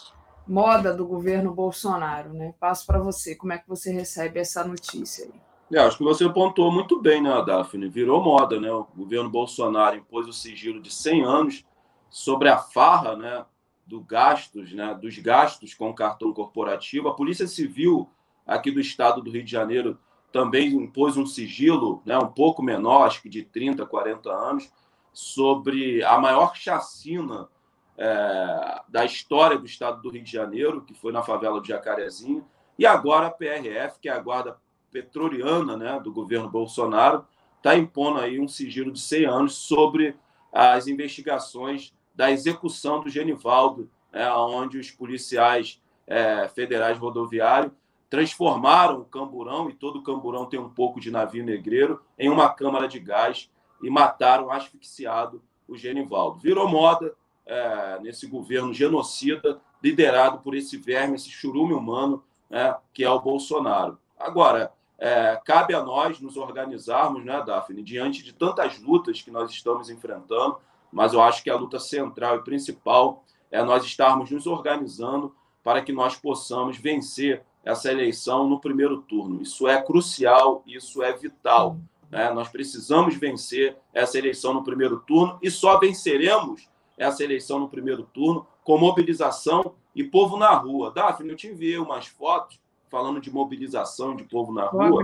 moda do governo Bolsonaro, né? Passo para você, como é que você recebe essa notícia aí? É, acho que você pontuou muito bem, né, Daphne? Virou moda, né? O governo Bolsonaro impôs o sigilo de 100 anos sobre a farra, né, do gastos, né, dos gastos com cartão corporativo. A Polícia Civil aqui do estado do Rio de Janeiro também impôs um sigilo, né, um pouco menor, acho que de 30, 40 anos, sobre a maior chacina é, da história do estado do Rio de Janeiro, que foi na favela do Jacarezinho, e agora a PRF, que é a guarda petroliana né, do governo Bolsonaro, está impondo aí um sigilo de 100 anos sobre as investigações da execução do Genivaldo, né, onde os policiais é, federais rodoviários transformaram o Camburão, e todo Camburão tem um pouco de navio negreiro, em uma câmara de gás e mataram asfixiado o Genivaldo. Virou moda é, nesse governo genocida, liderado por esse verme, esse churume humano, né, que é o Bolsonaro. Agora, é, cabe a nós nos organizarmos, né, Daphne, diante de tantas lutas que nós estamos enfrentando, mas eu acho que a luta central e principal é nós estarmos nos organizando para que nós possamos vencer essa eleição no primeiro turno. Isso é crucial, isso é vital. Né? Nós precisamos vencer essa eleição no primeiro turno e só venceremos essa eleição no primeiro turno com mobilização e povo na rua. Daphne, eu te enviei umas fotos falando de mobilização de povo na rua.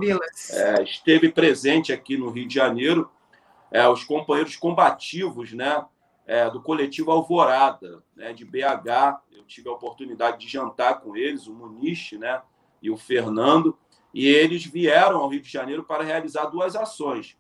É, esteve presente aqui no Rio de Janeiro é, os companheiros combativos né, é, do coletivo Alvorada, né, de BH. Tive a oportunidade de jantar com eles, o Muniz né, e o Fernando, e eles vieram ao Rio de Janeiro para realizar duas ações.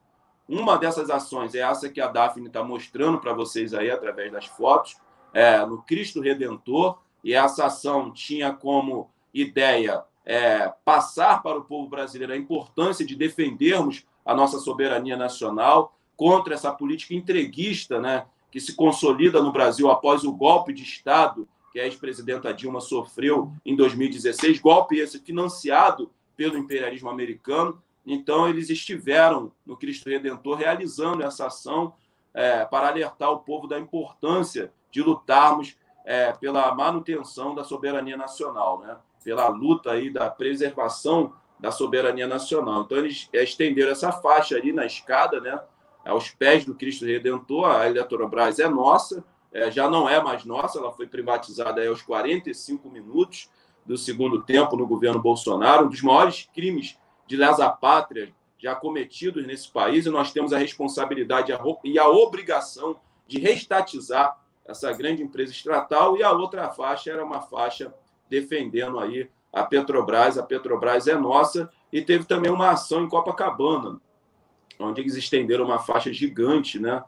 Uma dessas ações é essa que a Daphne está mostrando para vocês aí através das fotos, é, no Cristo Redentor, e essa ação tinha como ideia é, passar para o povo brasileiro a importância de defendermos a nossa soberania nacional, contra essa política entreguista né, que se consolida no Brasil após o golpe de Estado que a ex-presidenta Dilma sofreu em 2016, golpe esse financiado pelo imperialismo americano. Então, eles estiveram no Cristo Redentor realizando essa ação é, para alertar o povo da importância de lutarmos é, pela manutenção da soberania nacional, né? pela luta aí da preservação da soberania nacional. Então, eles estenderam essa faixa ali na escada, né? aos pés do Cristo Redentor. A Eletrobras é nossa, é, já não é mais nossa, ela foi privatizada aos 45 minutos do segundo tempo no governo Bolsonaro, um dos maiores crimes de lesa pátria já cometidos nesse país, e nós temos a responsabilidade e a obrigação de restatizar essa grande empresa estatal, e a outra faixa era uma faixa defendendo aí a Petrobras. A Petrobras é nossa, e teve também uma ação em Copacabana, onde eles estenderam uma faixa gigante, né?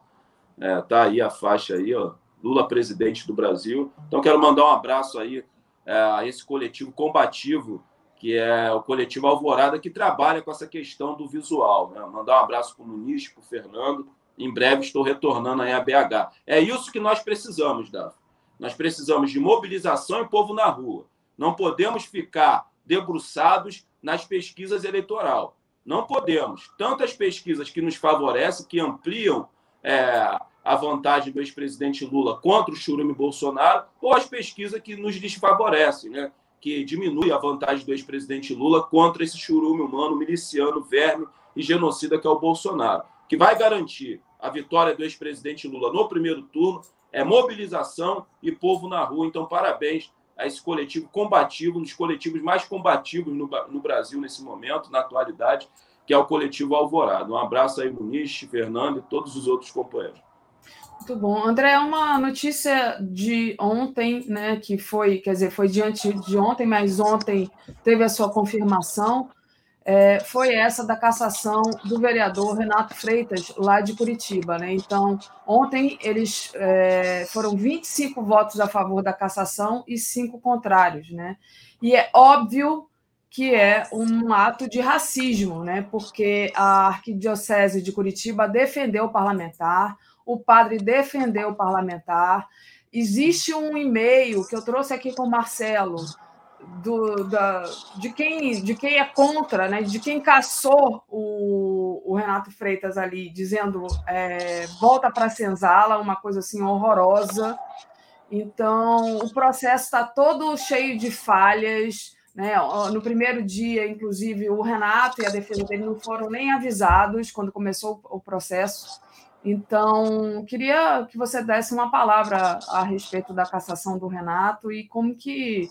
É, tá aí a faixa aí, ó, Lula presidente do Brasil. Então quero mandar um abraço aí é, a esse coletivo combativo que é o coletivo Alvorada que trabalha com essa questão do visual. Né? Mandar um abraço para o Muniz, para o Fernando. Em breve estou retornando aí a BH. É isso que nós precisamos, Daf. Nós precisamos de mobilização e povo na rua. Não podemos ficar debruçados nas pesquisas eleitorais. Não podemos. Tantas pesquisas que nos favorecem, que ampliam é, a vantagem do ex-presidente Lula contra o Churume Bolsonaro, ou as pesquisas que nos desfavorecem, né? que diminui a vantagem do ex-presidente Lula contra esse churume humano, miliciano, verme e genocida que é o Bolsonaro. Que vai garantir a vitória do ex-presidente Lula no primeiro turno é mobilização e povo na rua. Então, parabéns a esse coletivo combativo, um dos coletivos mais combativos no, no Brasil nesse momento, na atualidade, que é o coletivo Alvorada. Um abraço aí, Muniz, Fernando e todos os outros companheiros. Muito bom. André, uma notícia de ontem, né, que foi, quer dizer, foi diante de ontem, mas ontem teve a sua confirmação, é, foi essa da cassação do vereador Renato Freitas, lá de Curitiba. Né? Então, ontem eles é, foram 25 votos a favor da cassação e cinco contrários. Né? E é óbvio que é um ato de racismo, né? porque a Arquidiocese de Curitiba defendeu o parlamentar, o padre defendeu o parlamentar. Existe um e-mail que eu trouxe aqui com o Marcelo, do, da, de, quem, de quem é contra, né, de quem caçou o, o Renato Freitas ali, dizendo é, volta para a senzala, uma coisa assim horrorosa. Então, o processo está todo cheio de falhas. Né? No primeiro dia, inclusive, o Renato e a defesa dele não foram nem avisados quando começou o processo. Então, queria que você desse uma palavra a respeito da cassação do Renato e como que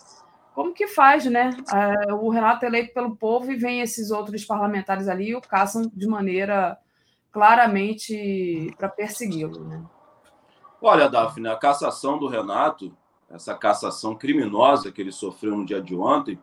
como que faz, né? É, o Renato é eleito pelo povo e vem esses outros parlamentares ali e o caçam de maneira claramente para persegui-lo, né? Olha, Daphne, a cassação do Renato, essa cassação criminosa que ele sofreu no dia de ontem,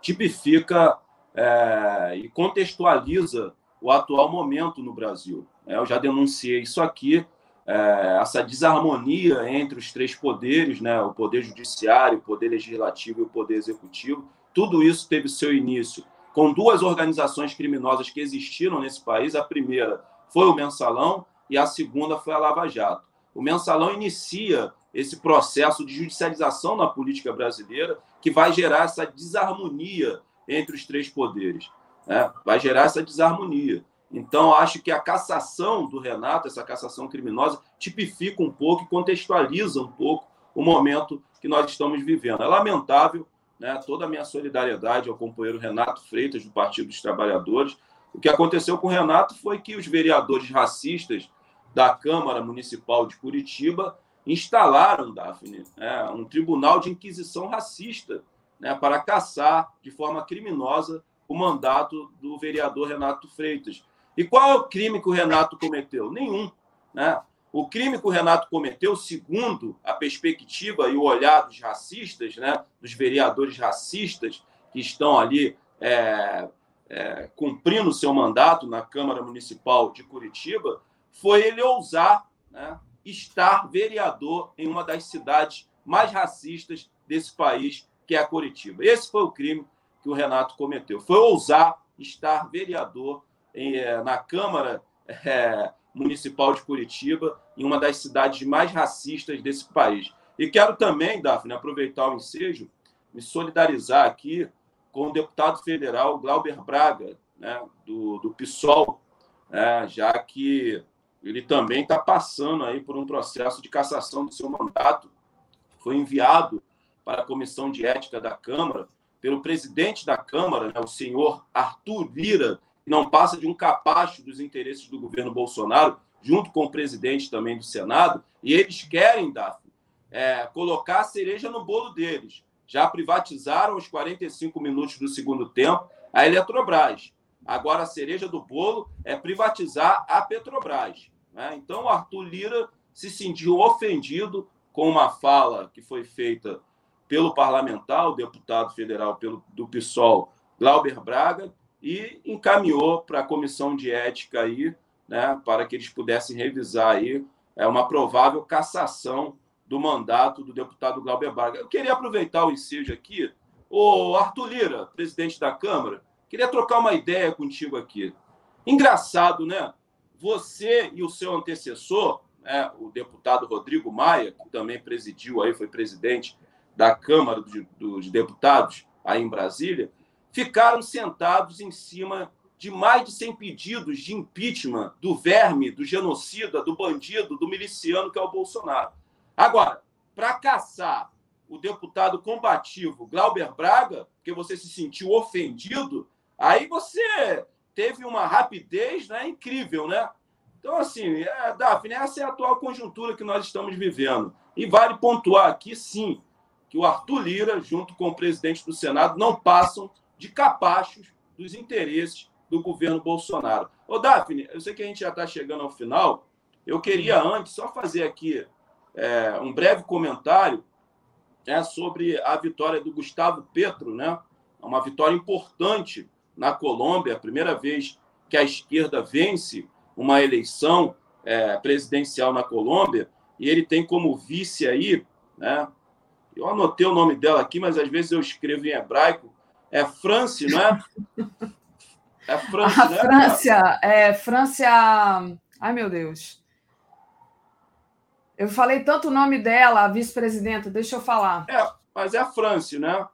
tipifica é, e contextualiza o atual momento no Brasil. É, eu já denunciei isso aqui, é, essa desarmonia entre os três poderes, né, o poder judiciário, o poder legislativo e o poder executivo, tudo isso teve seu início com duas organizações criminosas que existiram nesse país. A primeira foi o Mensalão e a segunda foi a Lava Jato. O Mensalão inicia esse processo de judicialização na política brasileira que vai gerar essa desarmonia entre os três poderes. Né? Vai gerar essa desarmonia. Então, acho que a cassação do Renato, essa cassação criminosa, tipifica um pouco e contextualiza um pouco o momento que nós estamos vivendo. É lamentável, né? toda a minha solidariedade ao companheiro Renato Freitas, do Partido dos Trabalhadores. O que aconteceu com o Renato foi que os vereadores racistas da Câmara Municipal de Curitiba instalaram, Daphne, né, um tribunal de inquisição racista né, para caçar de forma criminosa o mandato do vereador Renato Freitas. E qual é o crime que o Renato cometeu? Nenhum. Né? O crime que o Renato cometeu, segundo a perspectiva e o olhar dos racistas, né, dos vereadores racistas que estão ali é, é, cumprindo seu mandato na Câmara Municipal de Curitiba, foi ele ousar né, estar vereador em uma das cidades mais racistas desse país, que é a Curitiba. Esse foi o crime que o Renato cometeu. Foi ousar estar vereador na Câmara é, Municipal de Curitiba, em uma das cidades mais racistas desse país. E quero também, Daphne, aproveitar o ensejo, me solidarizar aqui com o deputado federal Glauber Braga, né, do, do PSOL, né, já que ele também está passando aí por um processo de cassação do seu mandato. Foi enviado para a Comissão de Ética da Câmara pelo presidente da Câmara, né, o senhor Arthur Lira, não passa de um capacho dos interesses do governo Bolsonaro, junto com o presidente também do Senado, e eles querem, Daphne, é, colocar a cereja no bolo deles. Já privatizaram os 45 minutos do segundo tempo a Eletrobras. Agora a cereja do bolo é privatizar a Petrobras. Né? Então o Arthur Lira se sentiu ofendido com uma fala que foi feita pelo parlamentar, o deputado federal pelo, do PSOL, Glauber Braga, e encaminhou para a comissão de ética aí, né, para que eles pudessem revisar aí é, uma provável cassação do mandato do deputado Glauber Braga. Eu queria aproveitar o ensejo aqui. O Arthur Lira, presidente da Câmara, queria trocar uma ideia contigo aqui. Engraçado, né? Você e o seu antecessor, né, o deputado Rodrigo Maia, que também presidiu aí, foi presidente da Câmara dos Deputados aí em Brasília, ficaram sentados em cima de mais de 100 pedidos de impeachment do verme, do genocida, do bandido, do miliciano que é o Bolsonaro. Agora, para caçar o deputado combativo Glauber Braga, porque você se sentiu ofendido, aí você teve uma rapidez né, incrível, né? Então, assim, é, Daphne, essa é a atual conjuntura que nós estamos vivendo. E vale pontuar aqui, sim, que o Arthur Lira, junto com o presidente do Senado, não passam de capachos dos interesses do governo Bolsonaro. Ô, Daphne, eu sei que a gente já está chegando ao final. Eu queria antes só fazer aqui é, um breve comentário né, sobre a vitória do Gustavo Petro, né? Uma vitória importante na Colômbia, a primeira vez que a esquerda vence uma eleição é, presidencial na Colômbia, e ele tem como vice aí, né, eu anotei o nome dela aqui, mas às vezes eu escrevo em hebraico. É France, não é? É France, a né? França, é França. Ai, meu Deus. Eu falei tanto o nome dela, a vice-presidenta, deixa eu falar. É, mas é a France, né?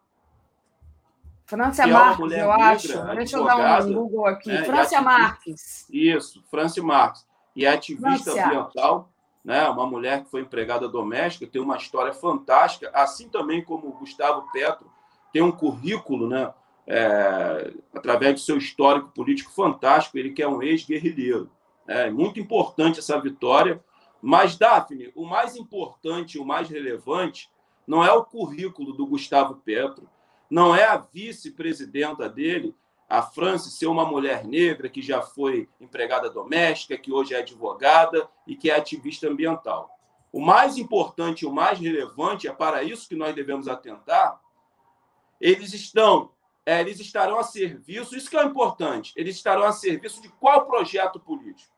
França é Marques, eu negra, acho. Deixa eu dar um Google aqui. Né? França Marques. Isso, França Marques. E é ativista ambiental né? uma mulher que foi empregada doméstica, tem uma história fantástica, assim também como o Gustavo Petro tem um currículo, né? É, através do seu histórico político fantástico, ele que é um ex-guerrilheiro. É muito importante essa vitória, mas, Daphne, o mais importante, o mais relevante, não é o currículo do Gustavo Petro, não é a vice-presidenta dele, a França ser uma mulher negra que já foi empregada doméstica, que hoje é advogada e que é ativista ambiental. O mais importante o mais relevante, é para isso que nós devemos atentar, eles estão, é, eles estarão a serviço, isso que é importante, eles estarão a serviço de qual projeto político?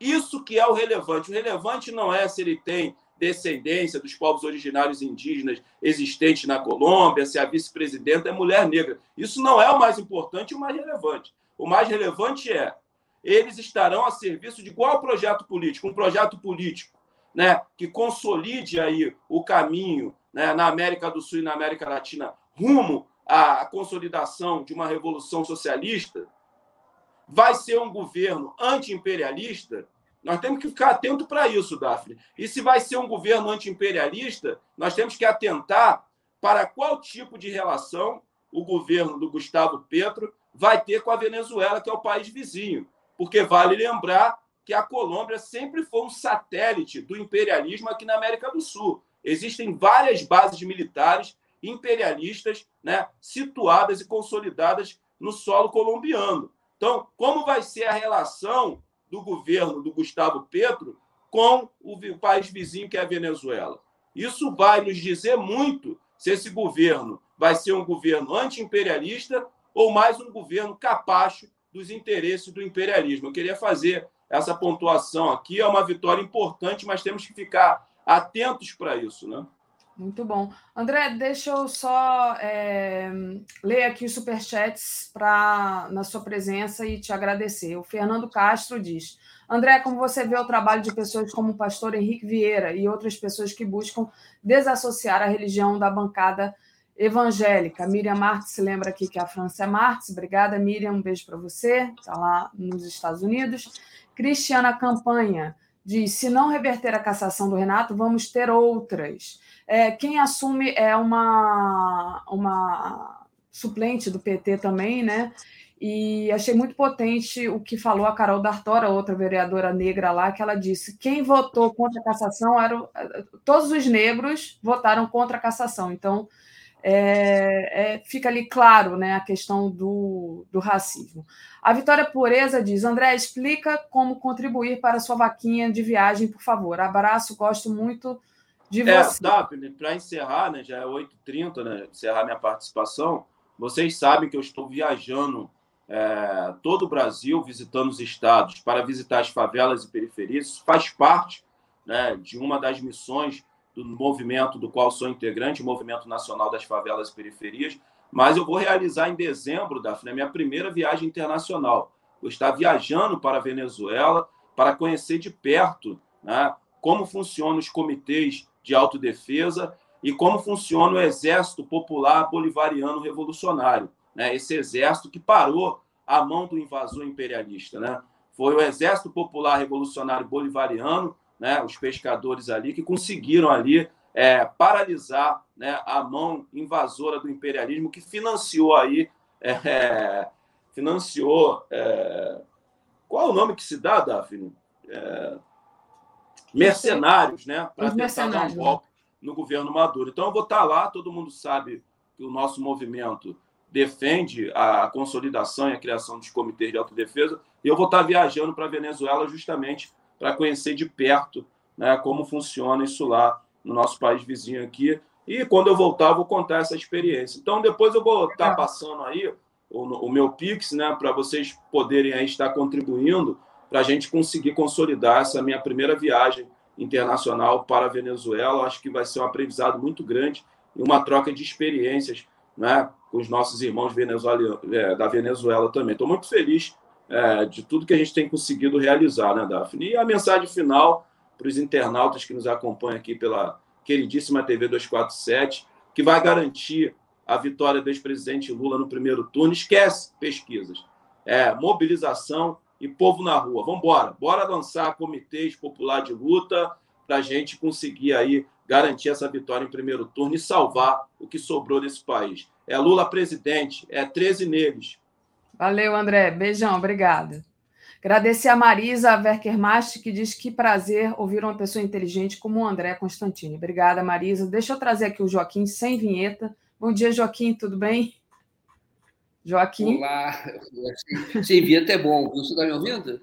Isso que é o relevante. O relevante não é se ele tem descendência dos povos originários indígenas existentes na Colômbia, se a vice-presidenta é mulher negra. Isso não é o mais importante e o mais relevante. O mais relevante é eles estarão a serviço de qual projeto político? Um projeto político né, que consolide aí o caminho né, na América do Sul e na América Latina rumo à consolidação de uma revolução socialista? Vai ser um governo anti-imperialista? Nós temos que ficar atento para isso, Daphne. E se vai ser um governo anti-imperialista, nós temos que atentar para qual tipo de relação o governo do Gustavo Petro vai ter com a Venezuela, que é o país vizinho. Porque vale lembrar que a Colômbia sempre foi um satélite do imperialismo aqui na América do Sul. Existem várias bases militares imperialistas né, situadas e consolidadas no solo colombiano. Então, como vai ser a relação do governo do Gustavo Petro com o país vizinho que é a Venezuela. Isso vai nos dizer muito se esse governo vai ser um governo anti-imperialista ou mais um governo capacho dos interesses do imperialismo. Eu queria fazer essa pontuação aqui, é uma vitória importante, mas temos que ficar atentos para isso, né? Muito bom. André, deixa eu só é, ler aqui os superchats pra, na sua presença e te agradecer. O Fernando Castro diz: André, como você vê o trabalho de pessoas como o pastor Henrique Vieira e outras pessoas que buscam desassociar a religião da bancada evangélica? Miriam Marques se lembra aqui que é a França Marques. Obrigada, Miriam. Um beijo para você. Está lá nos Estados Unidos. Cristiana Campanha diz: se não reverter a cassação do Renato, vamos ter outras. É, quem assume é uma, uma suplente do PT também, né? E achei muito potente o que falou a Carol D'Artora, outra vereadora negra lá, que ela disse: quem votou contra a cassação eram. Todos os negros votaram contra a cassação. Então, é, é, fica ali claro né, a questão do, do racismo. A Vitória Pureza diz: André, explica como contribuir para a sua vaquinha de viagem, por favor. Abraço, gosto muito de é, você. Daphne, para encerrar, né, já é 8h30, né, encerrar minha participação, vocês sabem que eu estou viajando é, todo o Brasil, visitando os estados, para visitar as favelas e periferias. Isso faz parte né, de uma das missões do movimento do qual sou integrante, o Movimento Nacional das Favelas e Periferias, mas eu vou realizar em dezembro, Daphne, a minha primeira viagem internacional. Vou estar viajando para a Venezuela para conhecer de perto né, como funcionam os comitês de autodefesa e como funciona o Exército Popular Bolivariano Revolucionário, né, esse exército que parou a mão do invasor imperialista. Né? Foi o Exército Popular Revolucionário Bolivariano né, os pescadores ali, que conseguiram ali é, paralisar né, a mão invasora do imperialismo que financiou aí, é, financiou, é, qual é o nome que se dá, Daphne? Mercenários, né, para tentar dar um golpe no governo Maduro. Então eu vou estar lá, todo mundo sabe que o nosso movimento defende a consolidação e a criação dos comitês de autodefesa, e eu vou estar viajando para a Venezuela justamente para conhecer de perto né, como funciona isso lá no nosso país vizinho aqui. E quando eu voltar, eu vou contar essa experiência. Então, depois eu vou estar tá passando aí o, o meu Pix, né, para vocês poderem aí estar contribuindo para a gente conseguir consolidar essa minha primeira viagem internacional para a Venezuela. Acho que vai ser um aprendizado muito grande e uma troca de experiências né, com os nossos irmãos é, da Venezuela também. Estou muito feliz é, de tudo que a gente tem conseguido realizar, né, Daphne? E a mensagem final para os internautas que nos acompanham aqui pela queridíssima TV 247, que vai garantir a vitória do ex-presidente Lula no primeiro turno. Esquece pesquisas. É, mobilização e povo na rua. Vamos embora. Bora lançar comitês popular de luta para a gente conseguir aí garantir essa vitória em primeiro turno e salvar o que sobrou desse país. É Lula presidente, é 13 neles, Valeu, André. Beijão, obrigada. Agradecer a Marisa Verkermast, que diz que prazer ouvir uma pessoa inteligente como o André Constantini. Obrigada, Marisa. Deixa eu trazer aqui o Joaquim sem vinheta. Bom dia, Joaquim, tudo bem? Joaquim. Olá, sem vinheta é bom. Você está me ouvindo?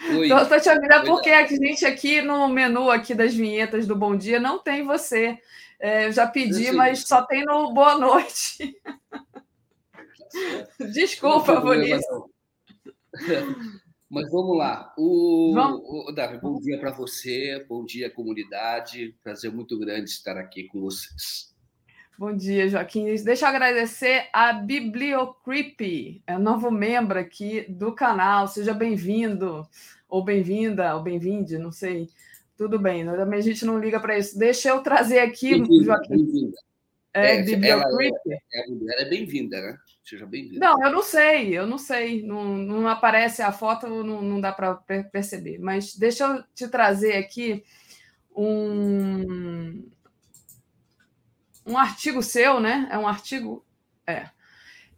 Estou te ouvindo, é porque a gente aqui no menu aqui das vinhetas do Bom Dia não tem você. É, eu já pedi, mas só tem no Boa Noite. Desculpa por isso. Mas vamos lá. O, vamos. o Davi, bom dia para você, bom dia, comunidade. Prazer muito grande estar aqui com vocês. Bom dia, Joaquim. Deixa eu agradecer a Bibliocreepy, é um novo membro aqui do canal. Seja bem-vindo, ou bem-vinda, ou bem-vinde, não sei. Tudo bem, também a gente não liga para isso. Deixa eu trazer aqui, bem Joaquim. Bem-vinda. É, é, Bibliocreepy. Ela, é, é bem-vinda, né? Seja bem-vindo. Não, eu não sei, eu não sei. Não, não aparece a foto, não, não dá para perceber. Mas deixa eu te trazer aqui um, um artigo seu, né? É um artigo. É.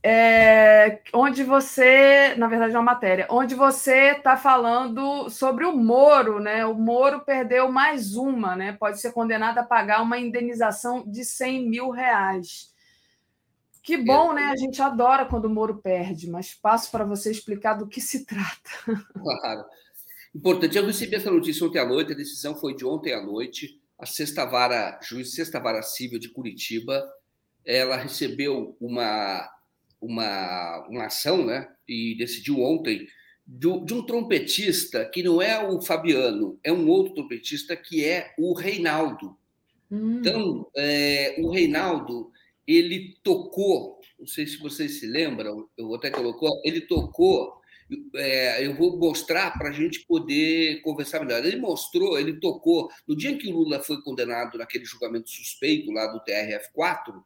É, onde você, na verdade, é uma matéria, onde você está falando sobre o Moro, né? O Moro perdeu mais uma, né? Pode ser condenado a pagar uma indenização de 100 mil reais. Que bom, né? A gente adora quando o Moro perde, mas passo para você explicar do que se trata. Claro. Importante, eu recebi essa notícia ontem à noite, a decisão foi de ontem à noite. A sexta vara, juiz sexta vara civil de Curitiba, ela recebeu uma, uma, uma ação, né? E decidiu ontem do, de um trompetista que não é o Fabiano, é um outro trompetista que é o Reinaldo. Hum. Então, é, o Reinaldo, ele tocou, não sei se vocês se lembram, eu até colocou, ele tocou, é, eu vou mostrar para a gente poder conversar melhor. Ele mostrou, ele tocou, no dia em que o Lula foi condenado naquele julgamento suspeito lá do TRF4,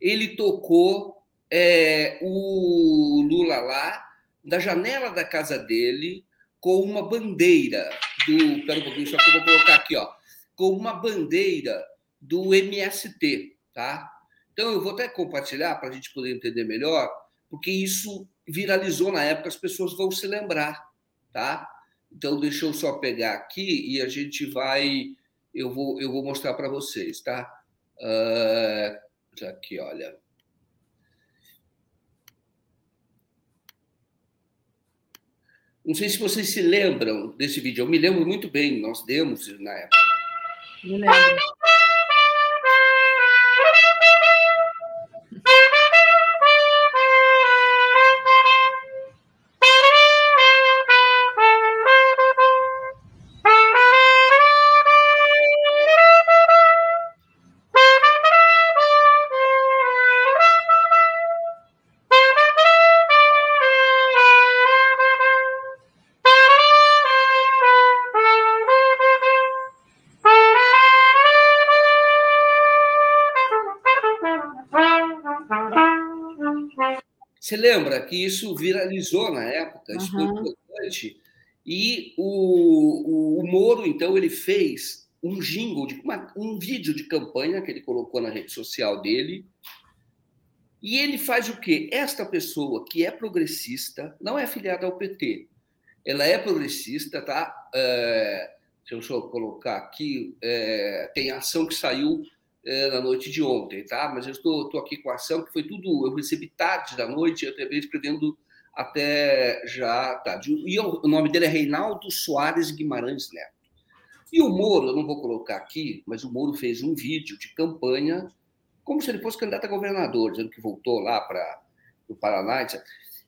ele tocou é, o Lula lá, da janela da casa dele, com uma bandeira do. Espera um pouquinho, só que eu vou colocar aqui, ó. Com uma bandeira do MST, tá? Então eu vou até compartilhar para a gente poder entender melhor, porque isso viralizou na época, as pessoas vão se lembrar, tá? Então deixa eu só pegar aqui e a gente vai, eu vou, eu vou mostrar para vocês, tá? Uh, aqui, olha. Não sei se vocês se lembram desse vídeo. Eu me lembro muito bem, nós demos na época. Me lembro. Você lembra que isso viralizou na época, isso uhum. foi importante. E o, o, o, Moro, então, ele fez um jingle, de, uma, um vídeo de campanha que ele colocou na rede social dele. E ele faz o quê? Esta pessoa que é progressista, não é afiliada ao PT, ela é progressista, tá? É, deixa eu colocar aqui, é, tem ação que saiu é, na noite de ontem, tá? Mas eu estou, estou aqui com a ação que foi tudo, eu recebi tarde da noite, eu acabei escrevendo até já tarde. E o nome dele é Reinaldo Soares Guimarães Neto. E o Moro, eu não vou colocar aqui, mas o Moro fez um vídeo de campanha, como se ele fosse candidato a governador, dizendo que voltou lá para o Paraná.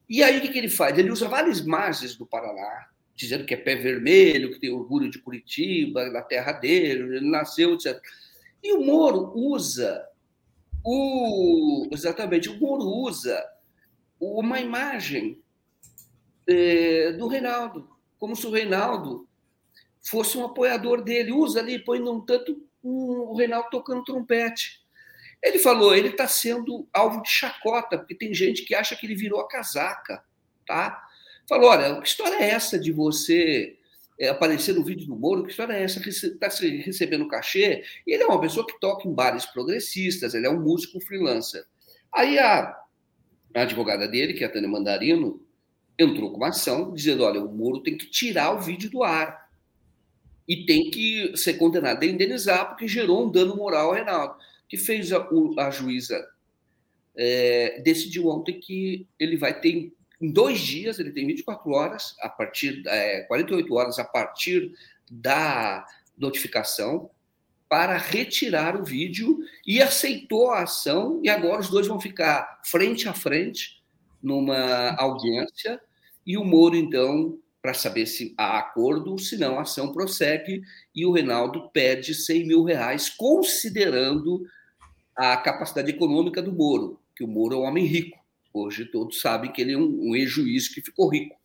E aí o que, que ele faz? Ele usa várias imagens do Paraná, dizendo que é pé vermelho, que tem orgulho de Curitiba, da terra dele, ele nasceu, etc. E o Moro usa o exatamente o Moro usa uma imagem é, do Reinaldo, como se o Reinaldo fosse um apoiador dele. Usa ali, põe num tanto um, o Reinaldo tocando trompete. Ele falou, ele está sendo alvo de chacota, porque tem gente que acha que ele virou a casaca, tá? Falou, olha, que história é essa de você é, aparecer no vídeo do Moro, que história é essa? Está recebendo cachê? E ele é uma pessoa que toca em bares progressistas, ele é um músico freelancer. Aí a, a advogada dele, que é a Tânia Mandarino, entrou com uma ação dizendo: olha, o Moro tem que tirar o vídeo do ar e tem que ser condenado a indenizar, porque gerou um dano moral ao Reinaldo. Que fez a, a juíza é, decidiu ontem que ele vai ter em dois dias, ele tem 24 horas, a partir é, 48 horas a partir da notificação, para retirar o vídeo e aceitou a ação, e agora os dois vão ficar frente a frente numa audiência, e o Moro, então, para saber se há acordo, se não, a ação prossegue, e o Reinaldo pede 100 mil reais, considerando a capacidade econômica do Moro, que o Moro é um homem rico. Hoje todos sabem que ele é um, um ex-juiz que ficou rico.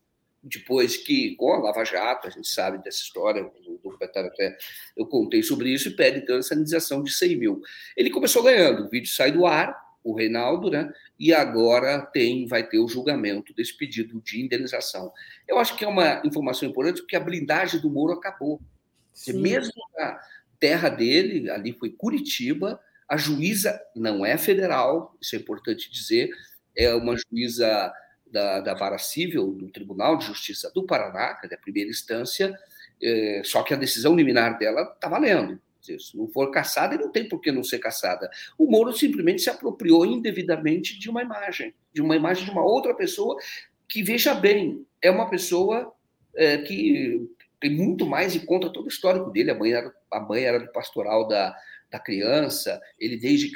Depois que, com a Lava Jato, a gente sabe dessa história, no documentário até eu contei sobre isso, e pede então indenização de 100 mil. Ele começou ganhando, o vídeo sai do ar, o Reinaldo, né? E agora tem, vai ter o julgamento desse pedido de indenização. Eu acho que é uma informação importante porque a blindagem do Moro acabou. Mesmo na terra dele, ali foi Curitiba, a juíza não é federal, isso é importante dizer, é uma juíza da, da Vara Civil do Tribunal de Justiça do Paraná, que é a primeira instância, é, só que a decisão liminar dela está valendo. Se não for caçada, não tem por que não ser caçada. O Moro simplesmente se apropriou indevidamente de uma imagem, de uma imagem de uma outra pessoa que, veja bem, é uma pessoa é, que tem muito mais em conta todo o histórico dele. A mãe era, a mãe era do pastoral da, da criança, ele desde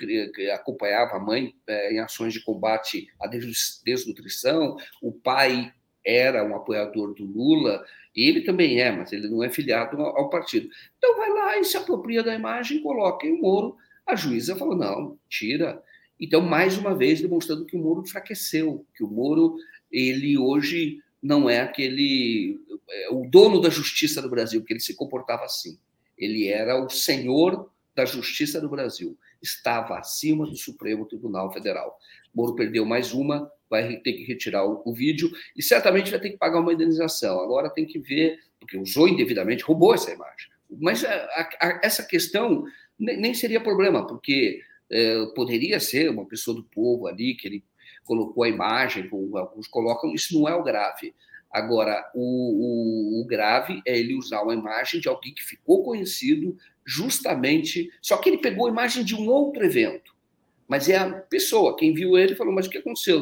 acompanhava a mãe é, em ações de combate à desnutrição, o pai era um apoiador do Lula, ele também é, mas ele não é filiado ao partido. Então vai lá e se apropria da imagem, coloca em Moro. A juíza falou: não, tira. Então, mais uma vez, demonstrando que o Moro enfraqueceu, que o Moro, ele hoje não é aquele. É, o dono da justiça do Brasil, que ele se comportava assim. Ele era o senhor da justiça do Brasil. Estava acima do Supremo Tribunal Federal. Moro perdeu mais uma, vai ter que retirar o, o, vídeo e certamente vai ter que pagar uma indenização. Agora tem que ver, porque usou indevidamente, roubou essa imagem. Mas a, a, essa questão nem, nem, seria problema, porque é, poderia ser uma pessoa do povo ali, que ele colocou a imagem, alguns colocam, isso não é o grave. Agora, o, o, o, grave é ele usar uma imagem de alguém que ficou conhecido justamente. Só que ele pegou a imagem de um outro evento. Mas é a pessoa, quem viu ele falou: Mas o que aconteceu?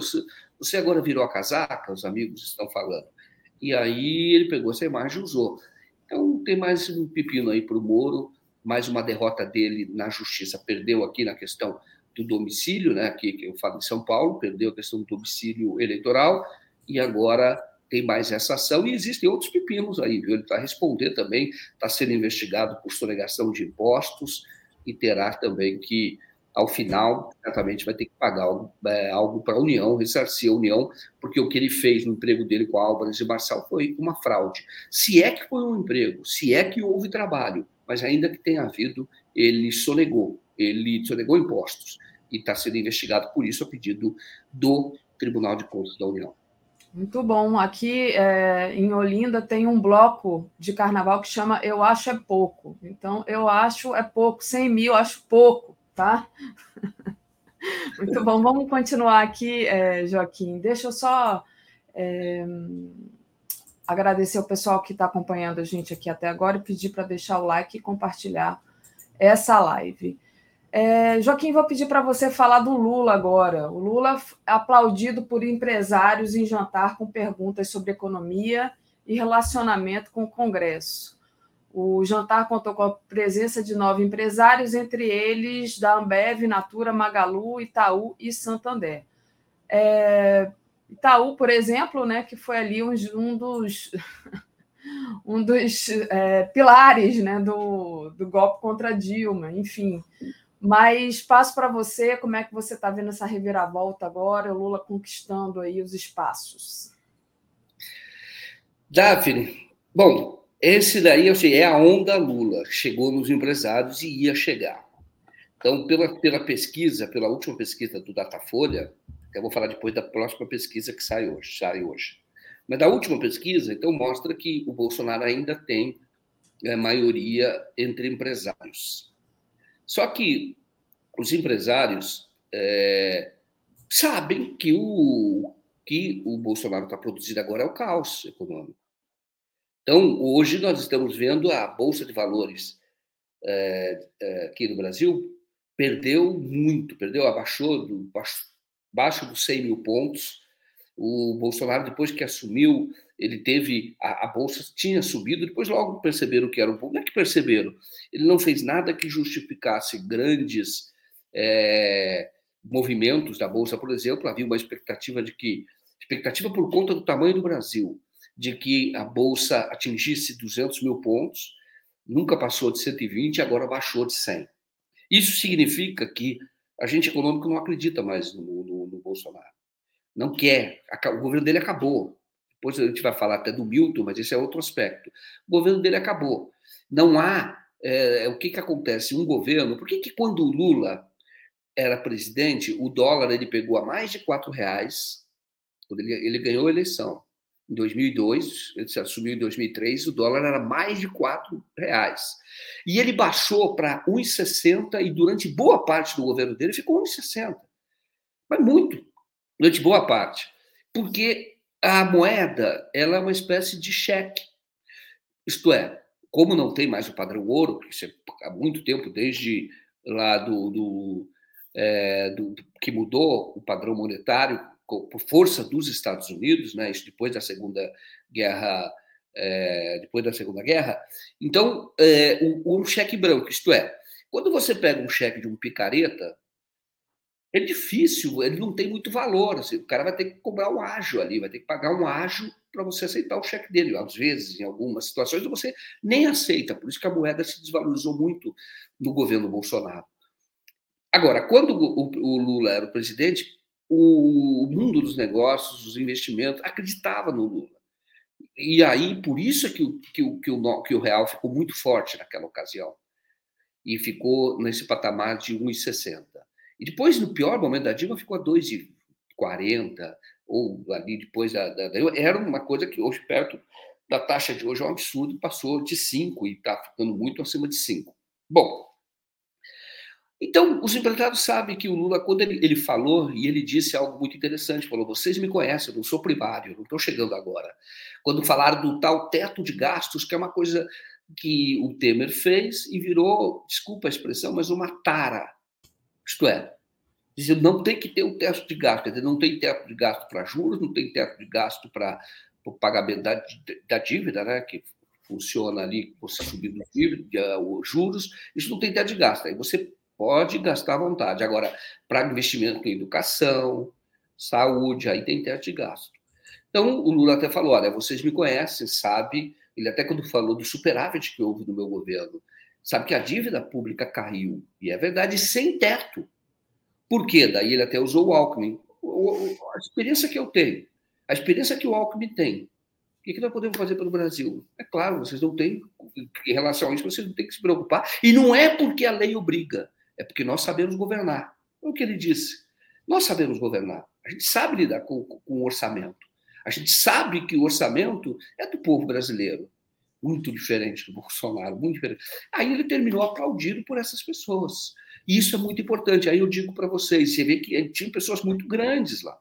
Você agora virou a casaca? Os amigos estão falando. E aí ele pegou essa imagem e usou. Então tem mais um pepino aí para o Moro, mais uma derrota dele na justiça. Perdeu aqui na questão do domicílio, né? Aqui que eu falo em São Paulo, perdeu a questão do domicílio eleitoral e agora tem mais essa ação e existem outros pepinos aí, viu? Ele está respondendo também, está sendo investigado por sonegação de impostos e terá também que, ao final, certamente vai ter que pagar algo, é, algo para a União, ressarcir a União, porque o que ele fez no emprego dele com a Álvares e Marçal foi uma fraude. Se é que foi um emprego, se é que houve trabalho, mas ainda que tenha havido, ele sonegou, ele sonegou impostos e está sendo investigado por isso a pedido do Tribunal de Contas da União. Muito bom. Aqui é, em Olinda tem um bloco de carnaval que chama Eu Acho É Pouco. Então, eu acho é pouco. 100 mil eu acho pouco, tá? *laughs* Muito bom. Vamos continuar aqui, é, Joaquim. Deixa eu só é, agradecer o pessoal que está acompanhando a gente aqui até agora e pedir para deixar o like e compartilhar essa live. É, Joaquim, vou pedir para você falar do Lula agora. O Lula aplaudido por empresários em jantar com perguntas sobre economia e relacionamento com o Congresso. O jantar contou com a presença de nove empresários, entre eles da Ambev, Natura, Magalu, Itaú e Santander. É, Itaú, por exemplo, né, que foi ali um, um dos *laughs* um dos é, pilares né, do, do golpe contra Dilma, enfim. Mas passo para você, como é que você está vendo essa reviravolta agora, o Lula conquistando aí os espaços? Daphne, bom, esse daí eu sei, é a onda Lula, chegou nos empresários e ia chegar. Então, pela, pela pesquisa, pela última pesquisa do Datafolha, eu vou falar depois da próxima pesquisa que sai hoje, sai hoje. Mas da última pesquisa, então, mostra que o Bolsonaro ainda tem é, maioria entre empresários. Só que os empresários é, sabem que o que o Bolsonaro está produzindo agora é o caos econômico. Então, hoje nós estamos vendo a Bolsa de Valores é, é, aqui no Brasil perdeu muito, perdeu, abaixou do, abaixo dos 100 mil pontos. O Bolsonaro, depois que assumiu, ele teve a, a, bolsa tinha subido, depois logo perceberam que era um pouco. Não é que perceberam, ele não fez nada que justificasse grandes é, movimentos da bolsa, por exemplo. Havia uma expectativa de que expectativa por conta do tamanho do Brasil, de que a bolsa atingisse 200 mil pontos, nunca passou de 120, agora baixou de 100. Isso significa que a gente econômico não acredita mais no, no, no Bolsonaro. Não quer. O governo dele acabou. Depois a gente vai falar até do Milton, mas esse é outro aspecto. O governo dele acabou. Não há. É, o que, que acontece? Um governo. Por que, que quando o Lula era presidente, o dólar ele pegou a mais de quatro reais, quando ele, ele ganhou a eleição. Em 2002, ele se assumiu em 2003, o dólar era mais de quatro reais. E ele baixou para 1,60 e durante boa parte do governo dele ficou 1,60. Mas muito, durante boa parte. Porque a moeda ela é uma espécie de cheque. Isto é, como não tem mais o padrão ouro, que há muito tempo, desde lá do, do, é, do, que mudou o padrão monetário por força dos Estados Unidos, né? Isso depois da Segunda Guerra, é, depois da Segunda Guerra. Então, é, um, um cheque branco, isto é, quando você pega um cheque de um picareta, é difícil, ele não tem muito valor. Assim, o cara vai ter que cobrar um ágio ali, vai ter que pagar um ágio para você aceitar o cheque dele. Às vezes, em algumas situações, você nem aceita. Por isso que a moeda se desvalorizou muito no governo Bolsonaro. Agora, quando o, o Lula era o presidente, o mundo dos negócios, os investimentos, acreditava no Lula. E aí, por isso que o, que o, que o, que o real ficou muito forte naquela ocasião. E ficou nesse patamar de 1,60. E depois, no pior momento da Dilma, ficou a 2,40, ou ali depois da, da, Era uma coisa que hoje, perto da taxa de hoje, é um absurdo, passou de 5 e está ficando muito acima de 5. Bom, então, os empresários sabem que o Lula, quando ele, ele falou, e ele disse algo muito interessante, falou, vocês me conhecem, eu não sou primário, eu não estou chegando agora. Quando falaram do tal teto de gastos, que é uma coisa que o Temer fez e virou, desculpa a expressão, mas uma tara. Isto é, dizer, não tem que ter um teto de gasto, quer dizer, não tem teto de gasto para juros, não tem teto de gasto para o pagamento da, da dívida, né, que funciona ali, você subindo os juros, isso não tem teto de gasto. Aí você Pode gastar à vontade. Agora, para investimento em educação, saúde, aí tem teto de gasto. Então, o Lula até falou: olha, vocês me conhecem, sabe? Ele até quando falou do superávit que houve no meu governo, sabe que a dívida pública caiu. E é verdade, sem teto. Por quê? Daí ele até usou o Alckmin. A experiência que eu tenho, a experiência que o Alckmin tem, o que nós podemos fazer pelo Brasil? É claro, vocês não têm, em relação a isso, vocês não têm que se preocupar. E não é porque a lei obriga. É porque nós sabemos governar. É o que ele disse. Nós sabemos governar. A gente sabe lidar com, com o orçamento. A gente sabe que o orçamento é do povo brasileiro. Muito diferente do Bolsonaro, muito diferente. Aí ele terminou aplaudido por essas pessoas. E isso é muito importante. Aí eu digo para vocês: você vê que tinha pessoas muito grandes lá.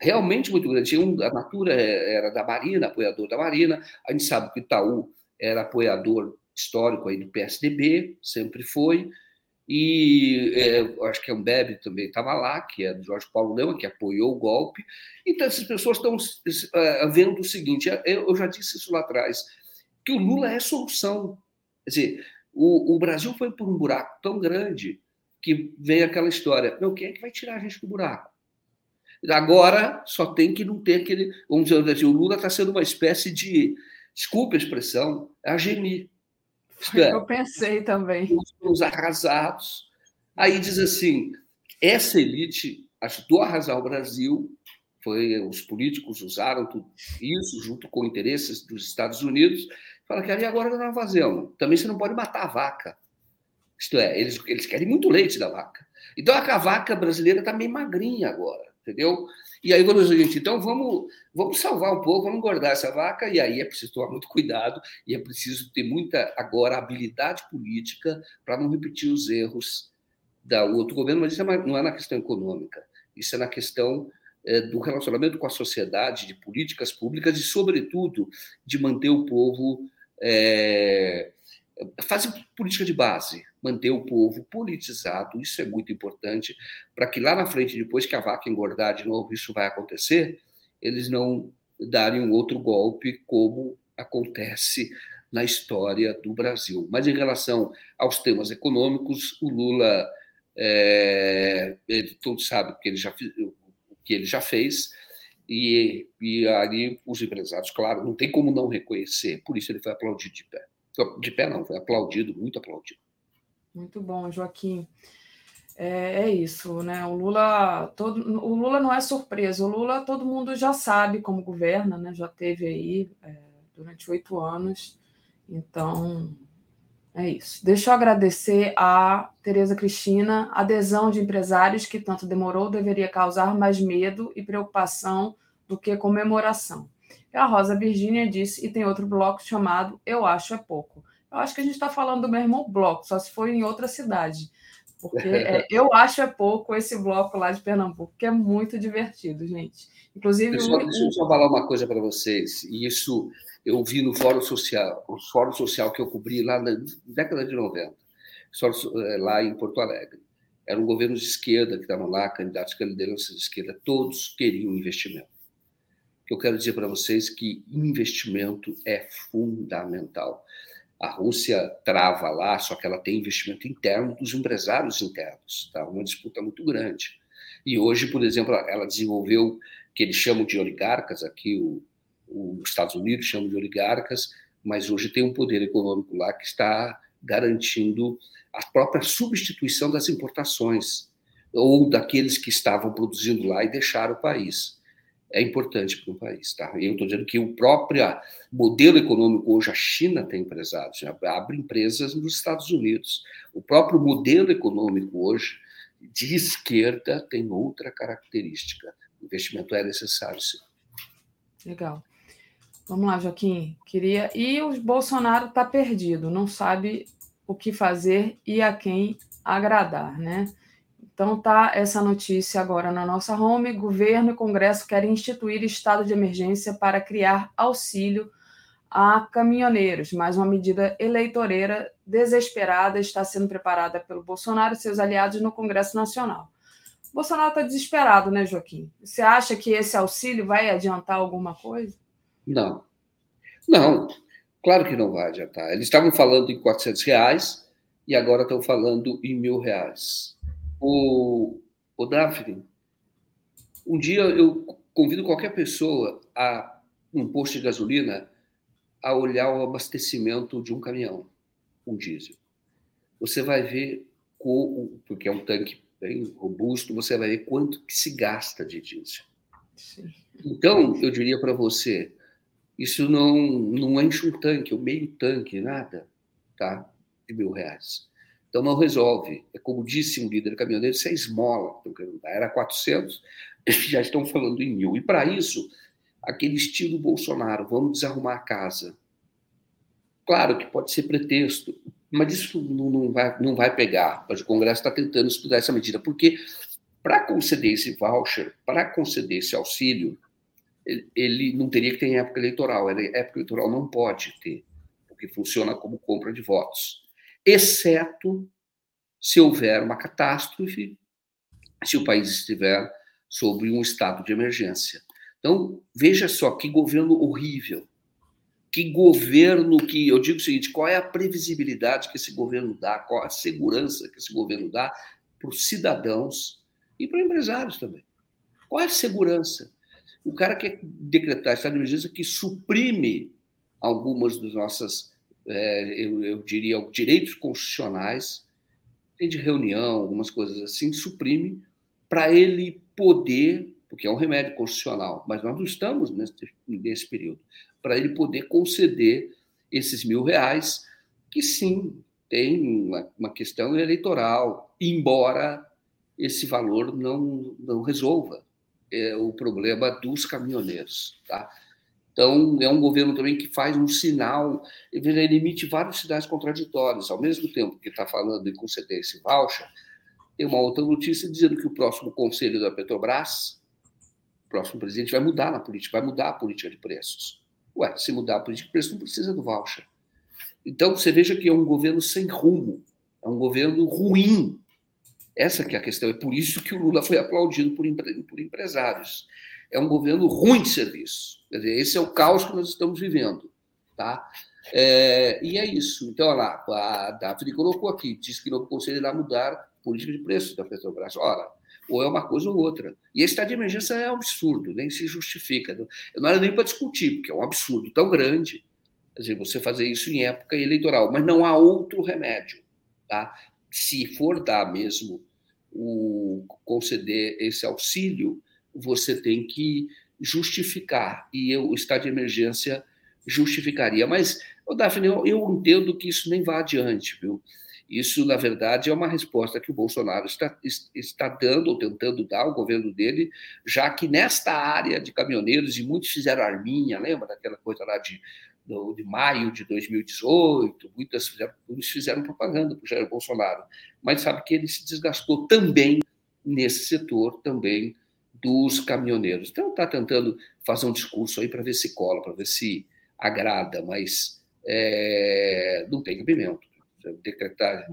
Realmente muito grandes. Um, a Natura era da Marina, apoiador da Marina. A gente sabe que o Itaú era apoiador histórico aí do PSDB, sempre foi. E é, acho que a Ambev também estava lá, que é do Jorge Paulo Lema, que apoiou o golpe. Então, essas pessoas estão uh, vendo o seguinte: eu já disse isso lá atrás, que o Lula é solução. Quer dizer, o, o Brasil foi por um buraco tão grande que vem aquela história: meu, quem é que vai tirar a gente do buraco? Agora só tem que não ter aquele. Vamos dizer assim, o Lula está sendo uma espécie de, desculpe a expressão, a gemi. É, eu pensei também. Os arrasados. Aí diz assim: essa elite ajudou a arrasar o Brasil, foi os políticos usaram tudo isso junto com interesses dos Estados Unidos. Fala que ali agora nós fazemos. Também você não pode matar a vaca. Isto é, eles, eles querem muito leite da vaca. Então a vaca brasileira está meio magrinha agora, entendeu? E aí quando a gente, então vamos, vamos salvar um pouco, vamos engordar essa vaca, e aí é preciso tomar muito cuidado, e é preciso ter muita, agora, habilidade política para não repetir os erros da outro governo, mas isso é não é na questão econômica, isso é na questão é, do relacionamento com a sociedade, de políticas públicas e, sobretudo, de manter o povo. É, fazer política de base, manter o povo politizado, isso é muito importante, para que lá na frente, depois que a vaca engordar de novo, isso vai acontecer, eles não darem um outro golpe, como acontece na história do Brasil. Mas em relação aos temas econômicos, o Lula, é, ele, todos sabem que ele já, o que ele já fez, e, e ali os empresários, claro, não tem como não reconhecer, por isso ele foi aplaudido de pé. De pé não, foi aplaudido, muito aplaudido. Muito bom, Joaquim. É, é, isso, né? O Lula, todo, o Lula não é surpresa. O Lula, todo mundo já sabe como governa, né? Já teve aí é, durante oito anos. Então, é isso. Deixa eu agradecer a Tereza Cristina, adesão de empresários que tanto demorou deveria causar mais medo e preocupação do que comemoração. E a Rosa Virgínia disse, e tem outro bloco chamado Eu Acho É Pouco. Eu acho que a gente está falando do mesmo bloco, só se for em outra cidade. Porque *laughs* é, eu acho é pouco esse bloco lá de Pernambuco, que é muito divertido, gente. Inclusive. Deixa, deixa eu só falar uma coisa para vocês. E isso eu vi no Fórum Social, o Fórum Social que eu cobri lá na década de 90, é, lá em Porto Alegre. Era um governo de esquerda que estavam lá, candidatos que liderança de esquerda, todos queriam investimento. Eu quero dizer para vocês que investimento é fundamental A Rússia trava lá, só que ela tem investimento interno dos empresários internos, tá? Uma disputa muito grande. E hoje, por exemplo, ela desenvolveu que eles chamam de oligarcas, aqui o, os Estados Unidos chamam de oligarcas, mas hoje tem um poder econômico lá que está garantindo a própria substituição das importações ou daqueles que estavam produzindo lá e deixaram o país é importante para um país. Tá? Eu estou dizendo que o próprio modelo econômico hoje, a China tem empresários, abre empresas nos Estados Unidos. O próprio modelo econômico hoje, de esquerda, tem outra característica. Investimento é necessário, sim. Legal. Vamos lá, Joaquim. Queria. E o Bolsonaro está perdido, não sabe o que fazer e a quem agradar, né? Então tá essa notícia agora na nossa home. Governo e Congresso querem instituir estado de emergência para criar auxílio a caminhoneiros. Mais uma medida eleitoreira desesperada está sendo preparada pelo Bolsonaro e seus aliados no Congresso Nacional. Bolsonaro está desesperado, né, Joaquim? Você acha que esse auxílio vai adiantar alguma coisa? Não. Não, claro que não vai adiantar. Eles estavam falando em 400 reais e agora estão falando em mil reais. O, o Daphne, um dia eu convido qualquer pessoa a um posto de gasolina a olhar o abastecimento de um caminhão, um diesel. Você vai ver, porque é um tanque bem robusto, você vai ver quanto que se gasta de diesel. Sim. Então, eu diria para você, isso não, não enche um tanque, um meio tanque, nada, tá? De mil reais. Então não resolve. É como disse um líder caminhoneiro, isso é esmola. Era 400, *laughs* já estão falando em mil. E para isso, aquele estilo Bolsonaro, vamos desarrumar a casa. Claro que pode ser pretexto, mas isso não, não vai, não vai pegar. O Congresso está tentando estudar essa medida, porque para conceder esse voucher, para conceder esse auxílio, ele, ele não teria que ter em época eleitoral. Época eleitoral não pode ter, porque funciona como compra de votos exceto se houver uma catástrofe, se o país estiver sob um estado de emergência. Então, veja só que governo horrível. Que governo que. Eu digo o seguinte: qual é a previsibilidade que esse governo dá, qual a segurança que esse governo dá para os cidadãos e para os empresários também? Qual é a segurança? O cara quer decretar estado de emergência que suprime algumas das nossas é, eu, eu, diria, direitos constitucionais, de reunião, algumas coisas assim, suprime para ele poder, porque é um remédio constitucional, mas nós não estamos nesse, nesse período, para ele poder conceder esses mil reais, que sim, tem uma, uma questão eleitoral, embora esse valor não, não resolva é, o problema dos caminhoneiros. Tá? Então, é um governo também que faz um sinal, ele emite vários sinais contraditórios. Ao mesmo tempo que está falando em conceder esse voucher, tem uma outra notícia dizendo que o próximo conselho da Petrobras, próximo presidente, vai mudar na política, vai mudar a política de preços. Ué, se mudar a política de preços, não precisa do voucher. Então, você veja que é um governo sem rumo, é um governo ruim. Essa que é a questão. É por isso que o Lula foi aplaudido por, por empresários é um governo ruim de serviço. Quer dizer, esse é o caos que nós estamos vivendo. Tá? É, e é isso. Então, olha lá, a Daphne colocou aqui, disse que não conselho irá mudar a política de preços da Petrobras. Ora, ou é uma coisa ou outra. E esse estado de emergência é um absurdo, nem se justifica. Não era nem para discutir, porque é um absurdo tão grande. Quer dizer, você fazer isso em época eleitoral, mas não há outro remédio. Tá? Se for dar mesmo o conceder esse auxílio, você tem que justificar, e eu, o estado de emergência justificaria. Mas, Daphne, eu, eu entendo que isso nem vai adiante, viu? Isso, na verdade, é uma resposta que o Bolsonaro está, está dando, ou tentando dar ao governo dele, já que nesta área de caminhoneiros, e muitos fizeram arminha, lembra daquela coisa lá de, de maio de 2018, muitas fizeram, muitos fizeram propaganda para o Jair Bolsonaro, mas sabe que ele se desgastou também nesse setor, também dos caminhoneiros. Então, está tentando fazer um discurso aí para ver se cola, para ver se agrada, mas é, não tem cabimento. Decretar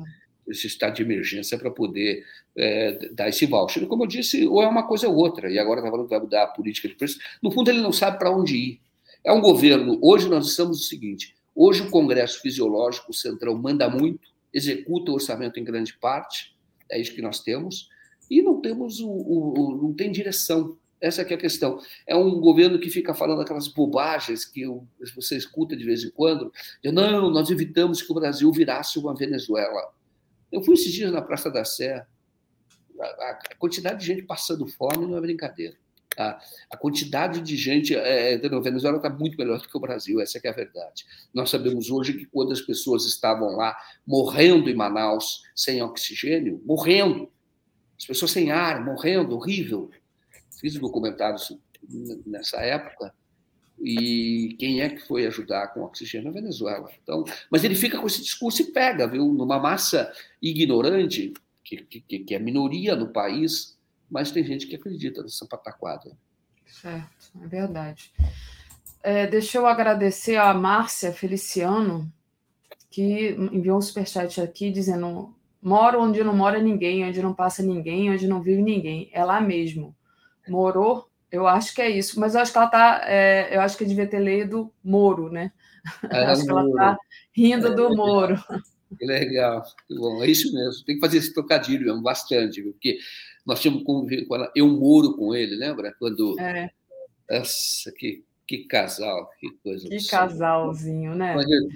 esse estado de emergência para poder é, dar esse voucher. Como eu disse, ou é uma coisa ou outra, e agora está falando que vai mudar a política de preço. No fundo, ele não sabe para onde ir. É um governo. Hoje nós estamos no seguinte: Hoje o Congresso Fisiológico, o Centrão, manda muito, executa o orçamento em grande parte, é isso que nós temos, e não temos o, o, o não tem direção. Essa é a questão. É um governo que fica falando aquelas bobagens que você escuta de vez em quando. De, não, nós evitamos que o Brasil virasse uma Venezuela. Eu fui esses dias na Praça da Sé. A, quantidade de gente passando fome não é brincadeira. A, a quantidade de gente. É, é a Venezuela está muito melhor do que o Brasil, essa é a verdade. Nós sabemos hoje que quando as pessoas estavam lá morrendo em Manaus sem oxigênio, morrendo, as pessoas sem ar, morrendo, horrível. Fiz um documentário nessa época e quem é que foi ajudar com oxigênio? A Venezuela. Então, mas ele fica com esse discurso e pega, viu? Numa massa ignorante, que, que, que é minoria no país, mas tem gente que acredita nessa pataquada. Certo, é verdade. É, deixa eu agradecer a Márcia Feliciano, que enviou um superchat aqui dizendo: moro onde não mora ninguém, onde não passa ninguém, onde não vive ninguém. É lá mesmo. Morou, eu acho que é isso, mas eu acho que ela tá. É, eu acho que devia ter lido Moro, né? *laughs* É, acho que ela está rindo do Moro. Que legal, que bom, é isso mesmo. Tem que fazer esse trocadilho mesmo, bastante, porque nós tínhamos convivido com ela, eu moro com ele, lembra? Quando. É. Nossa, que, que casal, que coisa. Que casalzinho, né?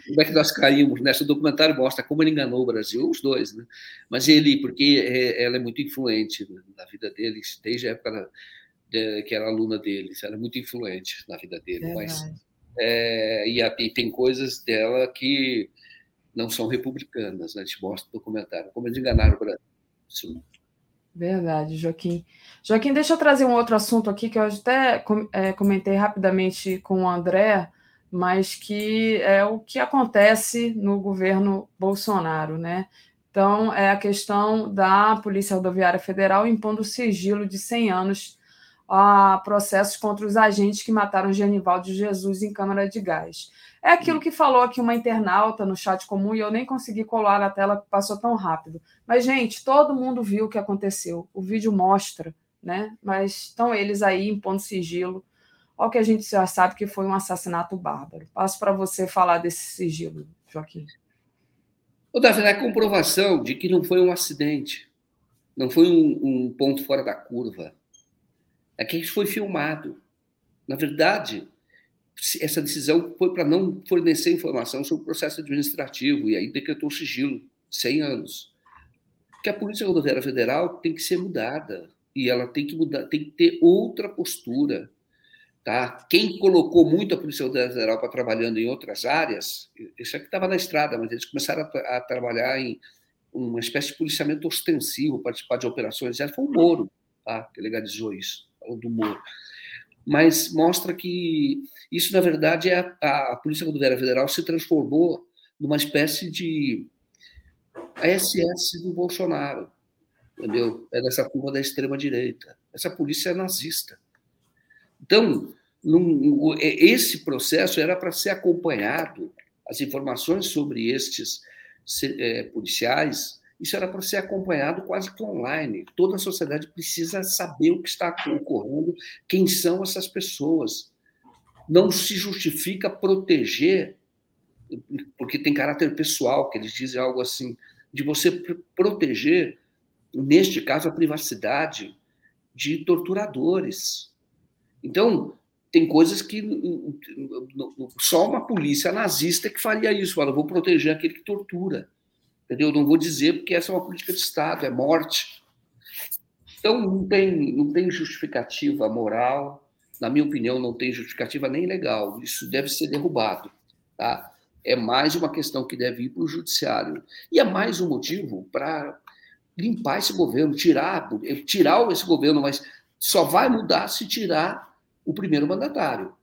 Como é que nós caímos nessa? O documentário mostra como ele enganou o Brasil, os dois, né? Mas ele, porque é, ela é muito influente na vida deles, desde a época que era aluna deles, era muito influente na vida dele. Mas, é, e, a, e, tem coisas dela que não são republicanas, né? A gente mostra no documentário, como eles enganaram o Brasil. Verdade, Joaquim. Joaquim, deixa eu trazer um outro assunto aqui que eu até é, comentei rapidamente com o André, mas que é o que acontece no governo Bolsonaro, né? Então, é a questão da Polícia Rodoviária Federal impondo sigilo de 100 anos a processos contra os agentes que mataram Genivaldo Jesus em câmara de gás. É aquilo que falou aqui uma internauta no chat comum e eu nem consegui colar na tela, passou tão rápido. Mas, gente, todo mundo viu o que aconteceu. O vídeo mostra, né? Mas estão eles aí impondo sigilo. Olha o que a gente já sabe que foi um assassinato bárbaro. Passo para você falar desse sigilo, Joaquim. O Davi, é a comprovação de que não foi um acidente, não foi um, um ponto fora da curva é que isso foi filmado. Na verdade, essa decisão foi para não fornecer informação sobre o processo administrativo e aí decretou sigilo, 100 anos. Que a Polícia Rodoviária Federal tem que ser mudada e ela tem que mudar, tem que ter outra postura, tá? Quem colocou muito a Polícia Rodoviária Federal para trabalhando em outras áreas, isso aqui estava na estrada, mas eles começaram a, a, trabalhar em uma espécie de policiamento ostensivo, participar de operações, foi o Moro, tá? Que legalizou isso do Moro. Mas mostra que isso, na verdade, é a, a Polícia Rodoviária Federal se transformou numa espécie de SS do Bolsonaro, entendeu? É dessa curva da extrema-direita. Essa polícia é nazista. Então, num, esse processo era para ser acompanhado, as informações sobre estes é, policiais isso era para ser acompanhado quase que online. Toda a sociedade precisa saber o que está ocorrendo, quem são essas pessoas. Não se justifica proteger, porque tem caráter pessoal, que eles dizem algo assim, de você proteger, neste caso, a privacidade de torturadores. Então, tem coisas que só uma polícia nazista que faria isso. Fala, vou proteger aquele que tortura. Entendeu? Não vou dizer porque essa é uma política de Estado, é morte. Então, não tem, não tem justificativa moral, na minha opinião, não tem justificativa nem legal. Isso deve ser derrubado. Tá? É mais uma questão que deve ir para o judiciário. E é mais um motivo para limpar esse governo, tirar, tirar esse governo, mas só vai mudar se tirar o primeiro mandatário.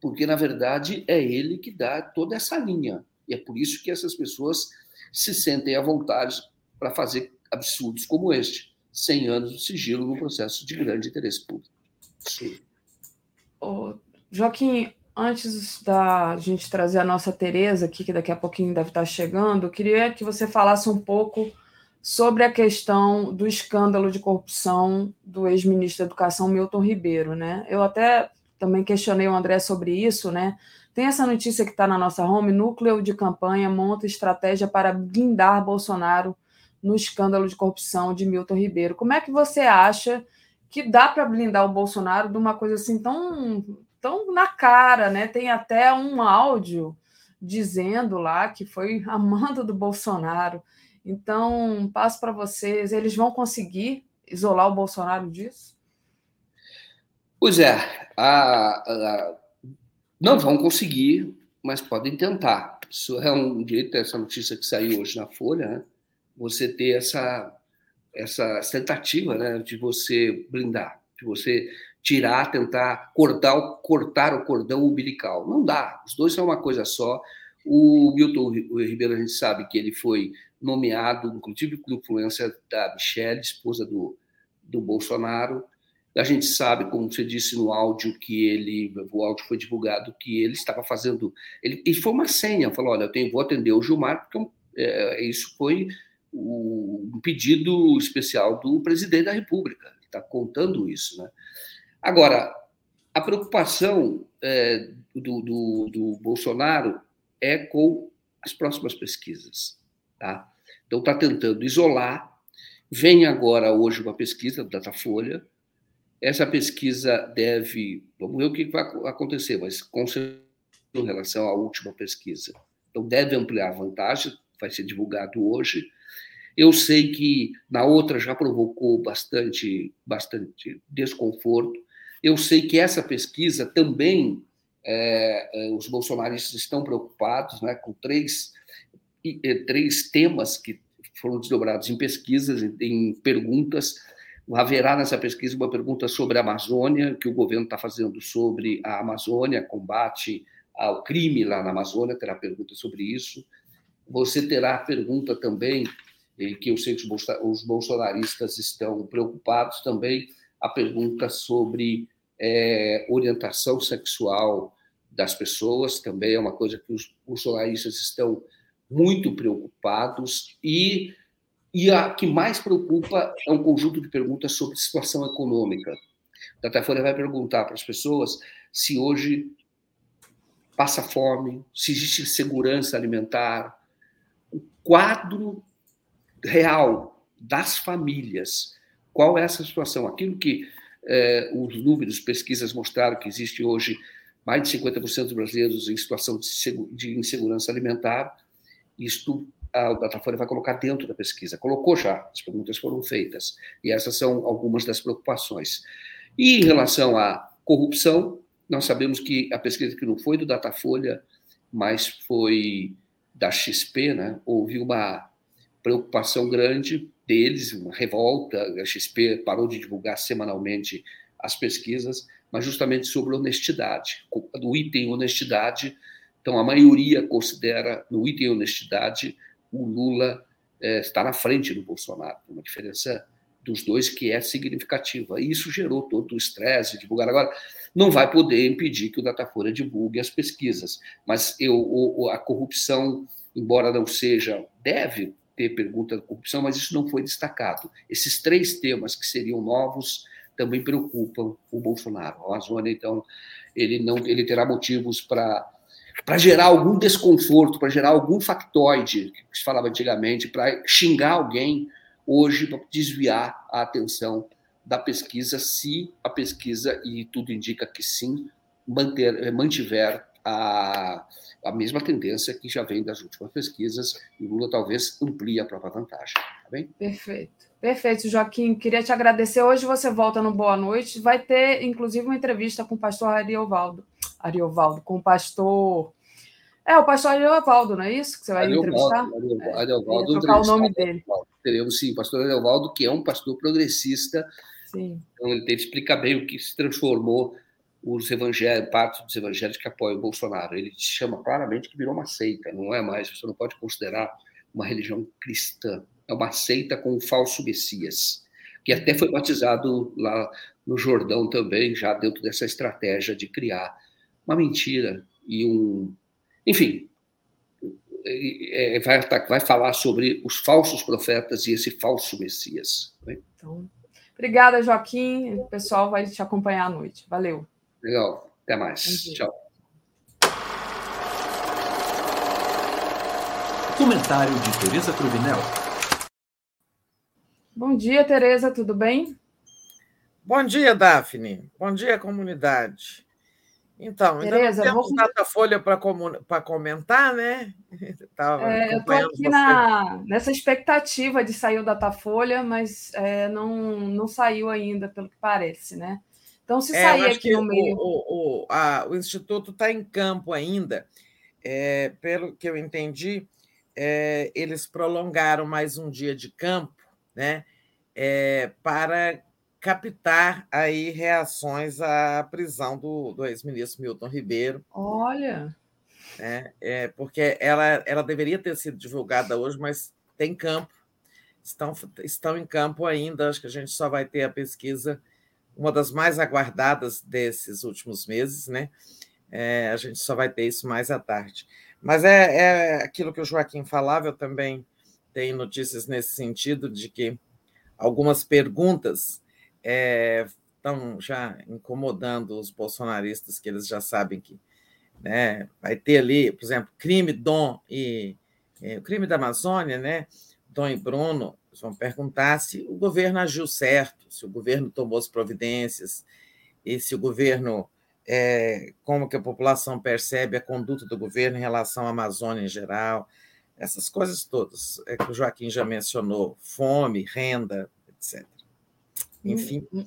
Porque, na verdade, é ele que dá toda essa linha. E é por isso que essas pessoas se sentem à vontade para fazer absurdos como este. 100 anos de sigilo no processo de grande interesse público. Sim. Joaquim, antes da gente trazer a nossa Tereza aqui, que daqui a pouquinho deve estar chegando, eu queria que você falasse um pouco sobre a questão do escândalo de corrupção do ex-ministro da Educação Milton Ribeiro, né? Eu até também questionei o André sobre isso, né? Tem essa notícia que está na nossa home: núcleo de campanha monta estratégia para blindar Bolsonaro no escândalo de corrupção de Milton Ribeiro. Como é que você acha que dá para blindar o Bolsonaro de uma coisa assim tão, tão na cara, né? Tem até um áudio dizendo lá que foi *laughs* amando do Bolsonaro. Então, passo para vocês, eles vão conseguir isolar o Bolsonaro disso? Pois é, a, a, não vão conseguir, mas podem tentar. Isso é um direito, essa notícia que saiu hoje na Folha, né? você ter essa, essa tentativa né, de você blindar, de você tirar, tentar cortar, cortar o cordão umbilical. Não dá, os dois são uma coisa só. O Milton Ribeiro, a gente sabe que ele foi nomeado, inclusive por influência da Michelle, esposa do, do Bolsonaro. A gente sabe, como você disse no áudio, que ele, o áudio foi divulgado, que ele estava fazendo. Ele, e foi uma senha, falou: olha, eu tenho, vou atender o Gilmar, porque é, isso foi o, um pedido especial do presidente da República, que está contando isso. Né? Agora, a preocupação é, do, do, do Bolsonaro é com as próximas pesquisas. Tá? Então, está tentando isolar. Vem agora, hoje, uma pesquisa do Datafolha. Essa pesquisa deve. Vamos ver o que vai acontecer, mas com certeza em relação à última pesquisa. Então, deve ampliar a vantagem, vai ser divulgado hoje. Eu sei que na outra já provocou bastante, bastante desconforto. Eu sei que essa pesquisa também é, os bolsonaristas estão preocupados né, com três três temas que foram desdobrados em pesquisas, em perguntas. Haverá nessa pesquisa uma pergunta sobre a Amazônia, que o governo está fazendo sobre a Amazônia, combate ao crime lá na Amazônia, terá pergunta sobre isso. Você terá pergunta também, que eu sei que os bolsonaristas estão preocupados também, a pergunta sobre é, orientação sexual das pessoas, também é uma coisa que os bolsonaristas estão muito preocupados e, e a que mais preocupa é um conjunto de perguntas sobre situação econômica. O Datafolha vai perguntar para as pessoas se hoje passa fome, se existe segurança alimentar, o quadro real das famílias, qual é essa situação? Aquilo que eh, os números, pesquisas mostraram que existe hoje mais de 50% dos brasileiros em situação de insegurança alimentar, isto a Datafolha vai colocar dentro da pesquisa. Colocou já, as perguntas foram feitas. E essas são algumas das preocupações. E em relação à corrupção, nós sabemos que a pesquisa que não foi do Datafolha, mas foi da XP, né? houve uma preocupação grande deles, uma revolta. A XP parou de divulgar semanalmente as pesquisas, mas justamente sobre honestidade. Do item honestidade, então, a maioria considera, no item honestidade, o Lula é, está na frente do Bolsonaro, uma diferença dos dois que é significativa. E isso gerou todo o estresse, divulgar. Agora, não vai poder impedir que o Datafolha divulgue as pesquisas, mas eu, a corrupção, embora não seja, deve ter pergunta da corrupção, mas isso não foi destacado. Esses três temas que seriam novos também preocupam o Bolsonaro. A Amazônia, então, ele não ele terá motivos para para gerar algum desconforto, para gerar algum factoide, que se falava antigamente, para xingar alguém hoje, para desviar a atenção da pesquisa, se a pesquisa, e tudo indica que sim, manter, mantiver a, a mesma tendência que já vem das últimas pesquisas, e Lula talvez amplie a própria vantagem. Tá bem? Perfeito. Perfeito, Joaquim. Queria te agradecer. Hoje você volta no Boa Noite. Vai ter, inclusive, uma entrevista com o pastor Ariovaldo. Ariovaldo, com o pastor. É, o pastor Ariovaldo, não é isso que você vai Ariovaldo, entrevistar? Ariovaldo, Ariovaldo, é, trocar o nome dele. Teremos, sim, pastor Ariovaldo, que é um pastor progressista. Sim. Então, ele tem que explicar bem o que se transformou os evangélicos, parte dos evangélicos que apoiam o Bolsonaro. Ele chama claramente que virou uma seita, não é mais, você não pode considerar uma religião cristã. É uma seita com um falso Messias, que até foi batizado lá no Jordão também, já dentro dessa estratégia de criar uma mentira e um. Enfim, é, vai, tá, vai falar sobre os falsos profetas e esse falso Messias. Né? Então, obrigada, Joaquim. O pessoal vai te acompanhar à noite. Valeu. Legal. Até mais. Tchau. Comentário de Tereza Cruvinel. Bom dia, Tereza. Tudo bem? Bom dia, Daphne. Bom dia, comunidade. Então, Tereza, ainda não temos vou... Datafolha para comun... comentar, né? *laughs* É, eu estou aqui na... nessa expectativa de sair o Datafolha, mas é, não, não saiu ainda, pelo que parece, né? Então, se é, sair aqui no meio. O, o, a, o Instituto está em campo ainda. É, pelo que eu entendi, é, eles prolongaram mais um dia de campo né, é, para captar aí reações à prisão do, do ex-ministro Milton Ribeiro. Olha! É, é, porque ela, ela deveria ter sido divulgada hoje, mas tem campo, estão, estão em campo ainda. Acho que a gente só vai ter a pesquisa, uma das mais aguardadas desses últimos meses, né? É, a gente só vai ter isso mais à tarde. Mas é, é aquilo que o Joaquim falava, eu também tenho notícias nesse sentido, de que algumas perguntas é, estão já incomodando os bolsonaristas, que eles já sabem que né, vai ter ali, por exemplo, crime Dom e é, o crime da Amazônia, né? Dom e Bruno vão perguntar se o governo agiu certo, se o governo tomou as providências e se o governo é, como que a população percebe a conduta do governo em relação à Amazônia em geral, essas coisas todas é, que o Joaquim já mencionou, fome, renda, etc. Enfim, hum, hum.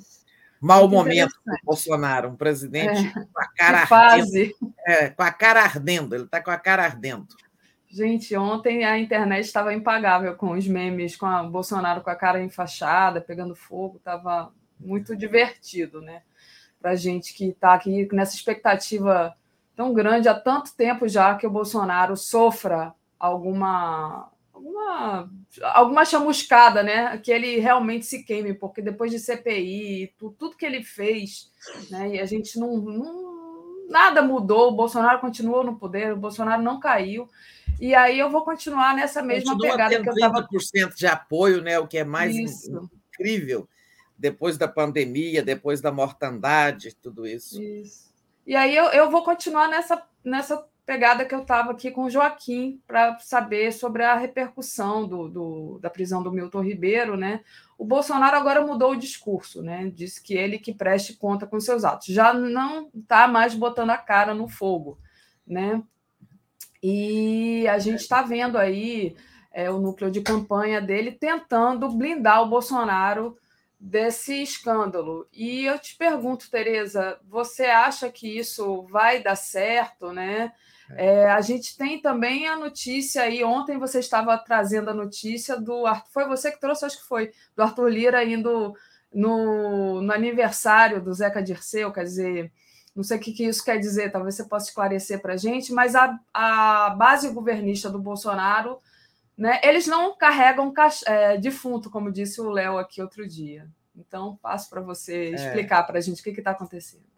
mau momento do Bolsonaro, um presidente é, com a cara ardendo. É, com a cara ardendo, ele está com a cara ardendo. Gente, ontem a internet estava impagável com os memes, com o Bolsonaro com a cara enfaixada, pegando fogo, estava muito divertido, né? para a gente que está aqui nessa expectativa tão grande há tanto tempo já que o Bolsonaro sofra alguma alguma, alguma chamuscada, né? Que ele realmente se queime, porque depois de CPI, tudo, tudo que ele fez, né? E a gente não, não nada mudou, o Bolsonaro continuou no poder, o Bolsonaro não caiu. E aí eu vou continuar nessa mesma Continua pegada que eu estava. 30% de apoio, né? O que é mais Isso. incrível depois da pandemia, depois da mortandade, tudo isso. Isso. E aí eu, eu vou continuar nessa, nessa pegada que eu estava aqui com o Joaquim para saber sobre a repercussão do, do, da prisão do Milton Ribeiro, né? O Bolsonaro agora mudou o discurso, né? Disse que ele que preste conta com seus atos. Já não está mais botando a cara no fogo, né? E a gente está vendo aí é, o núcleo de campanha dele tentando blindar o Bolsonaro desse escândalo. E eu te pergunto, Tereza, você acha que isso vai dar certo, né? É, a gente tem também a notícia aí. Ontem você estava trazendo a notícia do Arthur. Foi você que trouxe, acho que foi, do Arthur Lira indo no, no aniversário do Zeca Dirceu, quer dizer, não sei o que, que isso quer dizer, talvez você possa esclarecer para a gente, mas a, a base governista do Bolsonaro né? Eles não carregam é, defunto, como disse o Léo aqui outro dia. Então, passo para você é. explicar é. para a gente o que está acontecendo.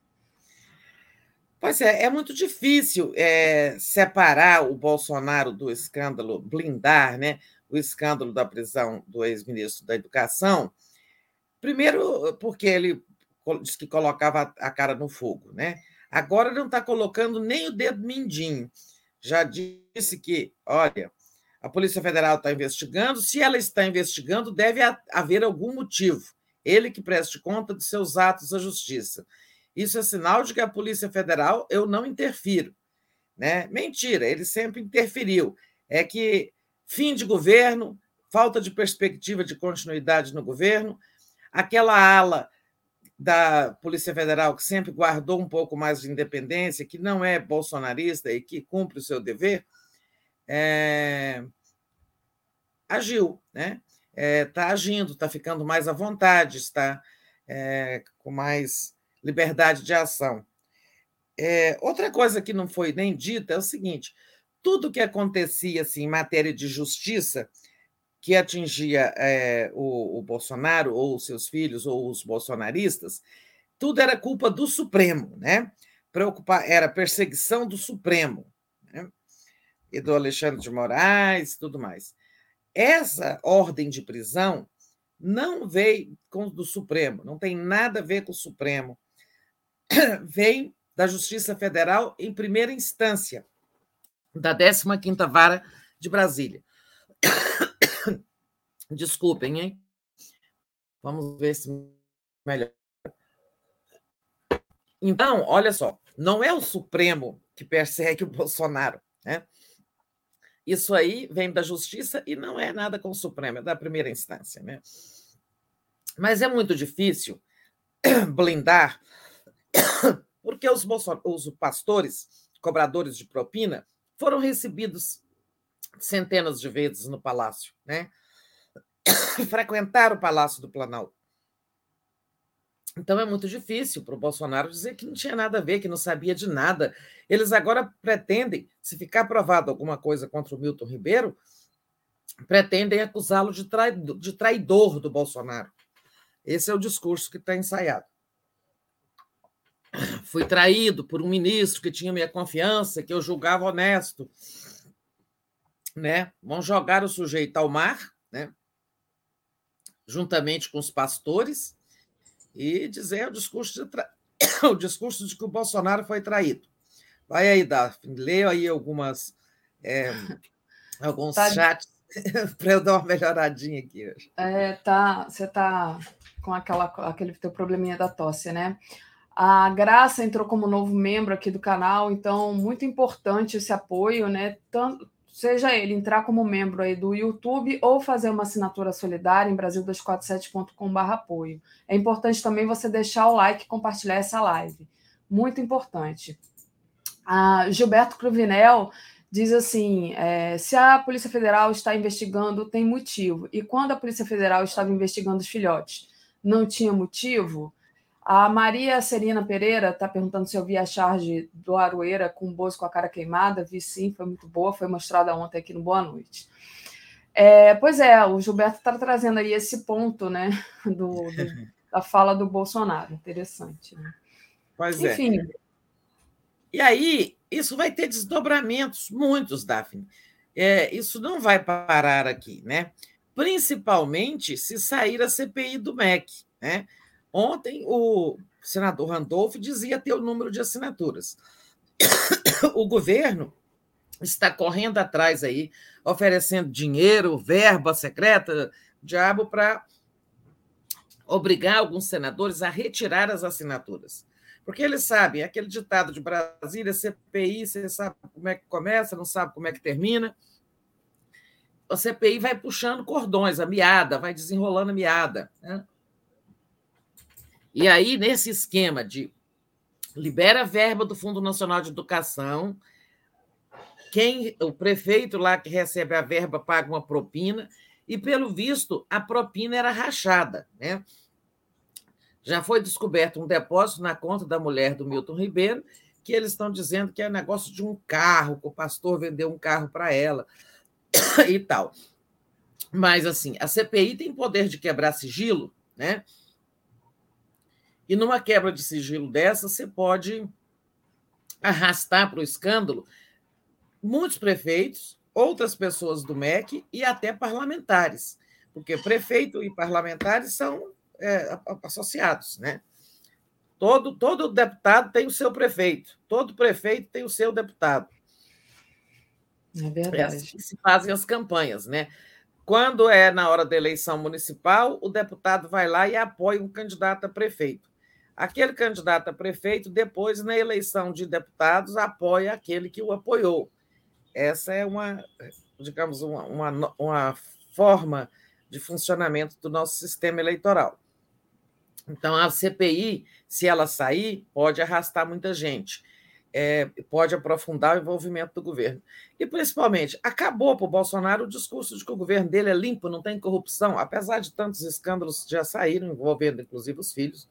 Pois é, é muito difícil é, separar o Bolsonaro do escândalo, blindar né, o escândalo da prisão do ex-ministro da Educação. Primeiro, porque ele disse que colocava a cara no fogo. Né? Agora não está colocando nem o dedo mindinho. Já disse que, olha, a Polícia Federal está investigando. Se ela está investigando, deve haver algum motivo. Ele que preste conta de seus atos à justiça. Isso é sinal de que a Polícia Federal eu não interfiro. Né? Mentira, ele sempre interferiu. É que fim de governo, falta de perspectiva de continuidade no governo, aquela ala da Polícia Federal que sempre guardou um pouco mais de independência, que não é bolsonarista e que cumpre o seu dever, é, agiu, né? Está é, tá agindo, está ficando mais à vontade, está é, com mais liberdade de ação. É, outra coisa que não foi nem dita é o seguinte: tudo que acontecia assim, em matéria de justiça que atingia é, o, o, Bolsonaro, ou seus filhos, ou os bolsonaristas, tudo era culpa do Supremo, né? Preocupar, era perseguição do Supremo e do Alexandre de Moraes, tudo mais. Essa ordem de prisão não veio com do Supremo, não tem nada a ver com o Supremo. *coughs* Vem da Justiça Federal em primeira instância, da 15ª Vara de Brasília. *coughs* Desculpem, hein? Vamos ver se melhor. Então, olha só, não é o Supremo que persegue o Bolsonaro, né? Isso aí vem da justiça e não é nada com o Supremo, é da primeira instância, né? Mas é muito difícil *coughs* blindar, *coughs* porque os, os pastores, cobradores de propina, foram recebidos centenas de vezes no palácio, né? *coughs* Frequentaram o Palácio do Planalto. Então é muito difícil para o Bolsonaro dizer que não tinha nada a ver, que não sabia de nada. Eles agora pretendem, se ficar provado alguma coisa contra o Milton Ribeiro, pretendem acusá-lo de, traidor, de traidor do Bolsonaro. Esse é o discurso que está ensaiado. Fui traído por um ministro que tinha minha confiança, que eu julgava honesto. Né? Vão jogar o sujeito ao mar, né? juntamente com os pastores, e dizer o discurso de, tra... *coughs* o discurso de que o Bolsonaro foi traído. Vai aí, Daphne, leia aí algumas, é, *laughs* alguns tá... chats *laughs* para eu dar uma melhoradinha aqui hoje. É, tá, você está com aquela, aquele teu probleminha da tosse, né? A Graça entrou como novo membro aqui do canal, então muito importante esse apoio, né? Tanto, seja ele entrar como membro aí do YouTube ou fazer uma assinatura solidária em brasil247.com.br apoio. É importante também você deixar o like e compartilhar essa live. Muito importante. A Gilberto Cruvinel diz assim: é, se a Polícia Federal está investigando, tem motivo. E quando a Polícia Federal estava investigando os filhotes, não tinha motivo? A Maria Serina Pereira está perguntando se eu vi a charge do Aroeira com o Bozo com a cara queimada. Vi sim, foi muito boa, foi mostrada ontem aqui no Boa Noite. É, pois é, o Gilberto está trazendo aí esse ponto né, *laughs* do, do, da fala do Bolsonaro. Interessante. Né? Pois é. Enfim. É. E aí, isso vai ter desdobramentos, muitos, Daphne. É, isso não vai parar aqui, né? Principalmente se sair a CPI do MEC, né? Ontem, o senador Randolph dizia ter o número de assinaturas. *coughs* O governo está correndo atrás aí, oferecendo dinheiro, verba secreta, diabo, para obrigar alguns senadores a retirar as assinaturas. Porque eles sabem, aquele ditado de Brasília, CPI, você sabe como é que começa, não sabe como é que termina. A CPI vai puxando cordões, a miada, vai desenrolando a miada. Né? E aí, nesse esquema de libera verba do Fundo Nacional de Educação, quem o prefeito lá que recebe a verba paga uma propina, e pelo visto a propina era rachada, né? Já foi descoberto um depósito na conta da mulher do Milton Ribeiro, que eles estão dizendo que é negócio de um carro, que o pastor vendeu um carro para ela *coughs* e tal. Mas assim, a CPI tem poder de quebrar sigilo, né? E numa quebra de sigilo dessa, você pode arrastar para o escândalo muitos prefeitos, outras pessoas do MEC e até parlamentares, porque prefeito e parlamentares são é, associados, né? Todo, todo deputado tem o seu prefeito, todo prefeito tem o seu deputado. É verdade. É assim que se fazem as campanhas, né? Quando é na hora da eleição municipal, o deputado vai lá e apoia um candidato a prefeito. Aquele candidato a prefeito, depois, na eleição de deputados, apoia aquele que o apoiou. Essa é uma, digamos, uma, uma, uma forma de funcionamento do nosso sistema eleitoral. Então, a CPI, se ela sair, pode arrastar muita gente, é, pode aprofundar o envolvimento do governo. E, principalmente, acabou para o Bolsonaro o discurso de que o governo dele é limpo, não tem corrupção, apesar de tantos escândalos já saíram, envolvendo inclusive os filhos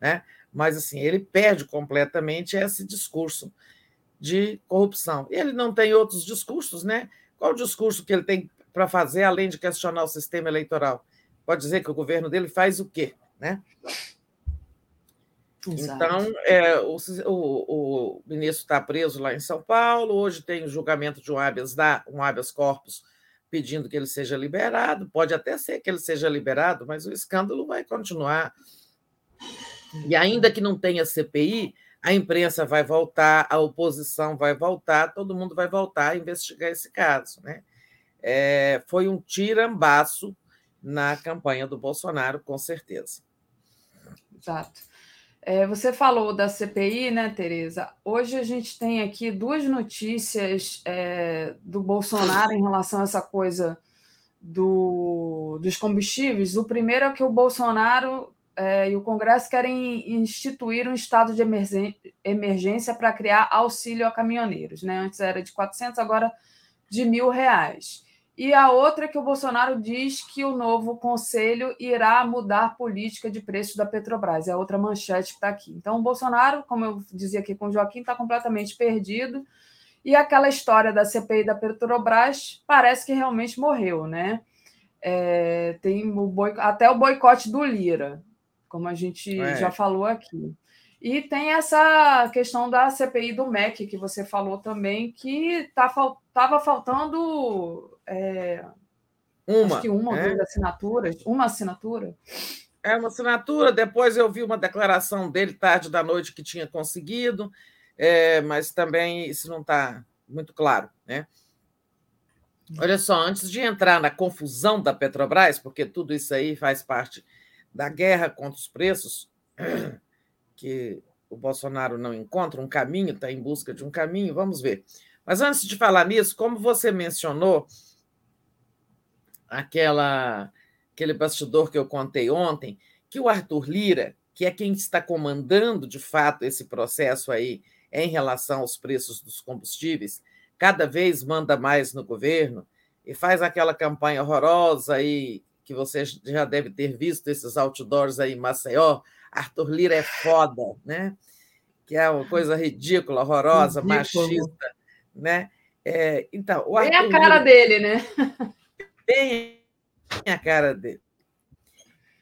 né? Mas assim, ele perde completamente esse discurso de corrupção. E ele não tem outros discursos, né? Qual o discurso que ele tem para fazer além de questionar o sistema eleitoral? Pode dizer que o governo dele faz o quê, né? Exato. Então, é, o, o, o, ministro está preso lá em São Paulo. Hoje tem o julgamento de um habeas, da, um habeas corpus pedindo que ele seja liberado. Pode até ser que ele seja liberado, mas o escândalo vai continuar. E ainda que não tenha CPI, a imprensa vai voltar, a oposição vai voltar, todo mundo vai voltar a investigar esse caso. Né? é, foi um tirambaço na campanha do Bolsonaro, com certeza. Exato. É, você falou da CPI, né, Tereza? Hoje a gente tem aqui duas notícias é, do Bolsonaro em relação a essa coisa do, dos combustíveis. O primeiro é que o Bolsonaro é, e o Congresso querem instituir um estado de emergência para criar auxílio a caminhoneiros. Né? Antes era de 400, agora de mil reais. E a outra é que o Bolsonaro diz que o novo conselho irá mudar a política de preço da Petrobras. É a outra manchete que está aqui. Então, o Bolsonaro, como eu dizia aqui com o Joaquim, está completamente perdido. E aquela história da CPI da Petrobras parece que realmente morreu, né? É, tem o até o boicote do Lira, como a gente é. já falou aqui. E tem essa questão da CPI do MEC, que você falou também, que tá, estava faltando é, uma, uma ou é? duas assinaturas, uma assinatura. É uma assinatura, depois eu vi uma declaração dele tarde da noite que tinha conseguido, é, mas também isso não está muito claro. Né? Olha só, antes de entrar na confusão da Petrobras, porque tudo isso aí faz parte da guerra contra os preços, *clears throat* que o Bolsonaro não encontra um caminho, está em busca de um caminho, vamos ver. Mas antes de falar nisso, como você mencionou aquela aquele bastidor que eu contei ontem, que o Arthur Lira, que é quem está comandando de fato esse processo aí em relação aos preços dos combustíveis, cada vez manda mais no governo e faz aquela campanha horrorosa aí que você já deve ter visto esses outdoors aí em Maceió, Arthur Lira é foda, né? Que é uma coisa ridícula, horrorosa, machista, né? É, então, o Arthur bem a cara Lira, dele, né? Bem a cara dele.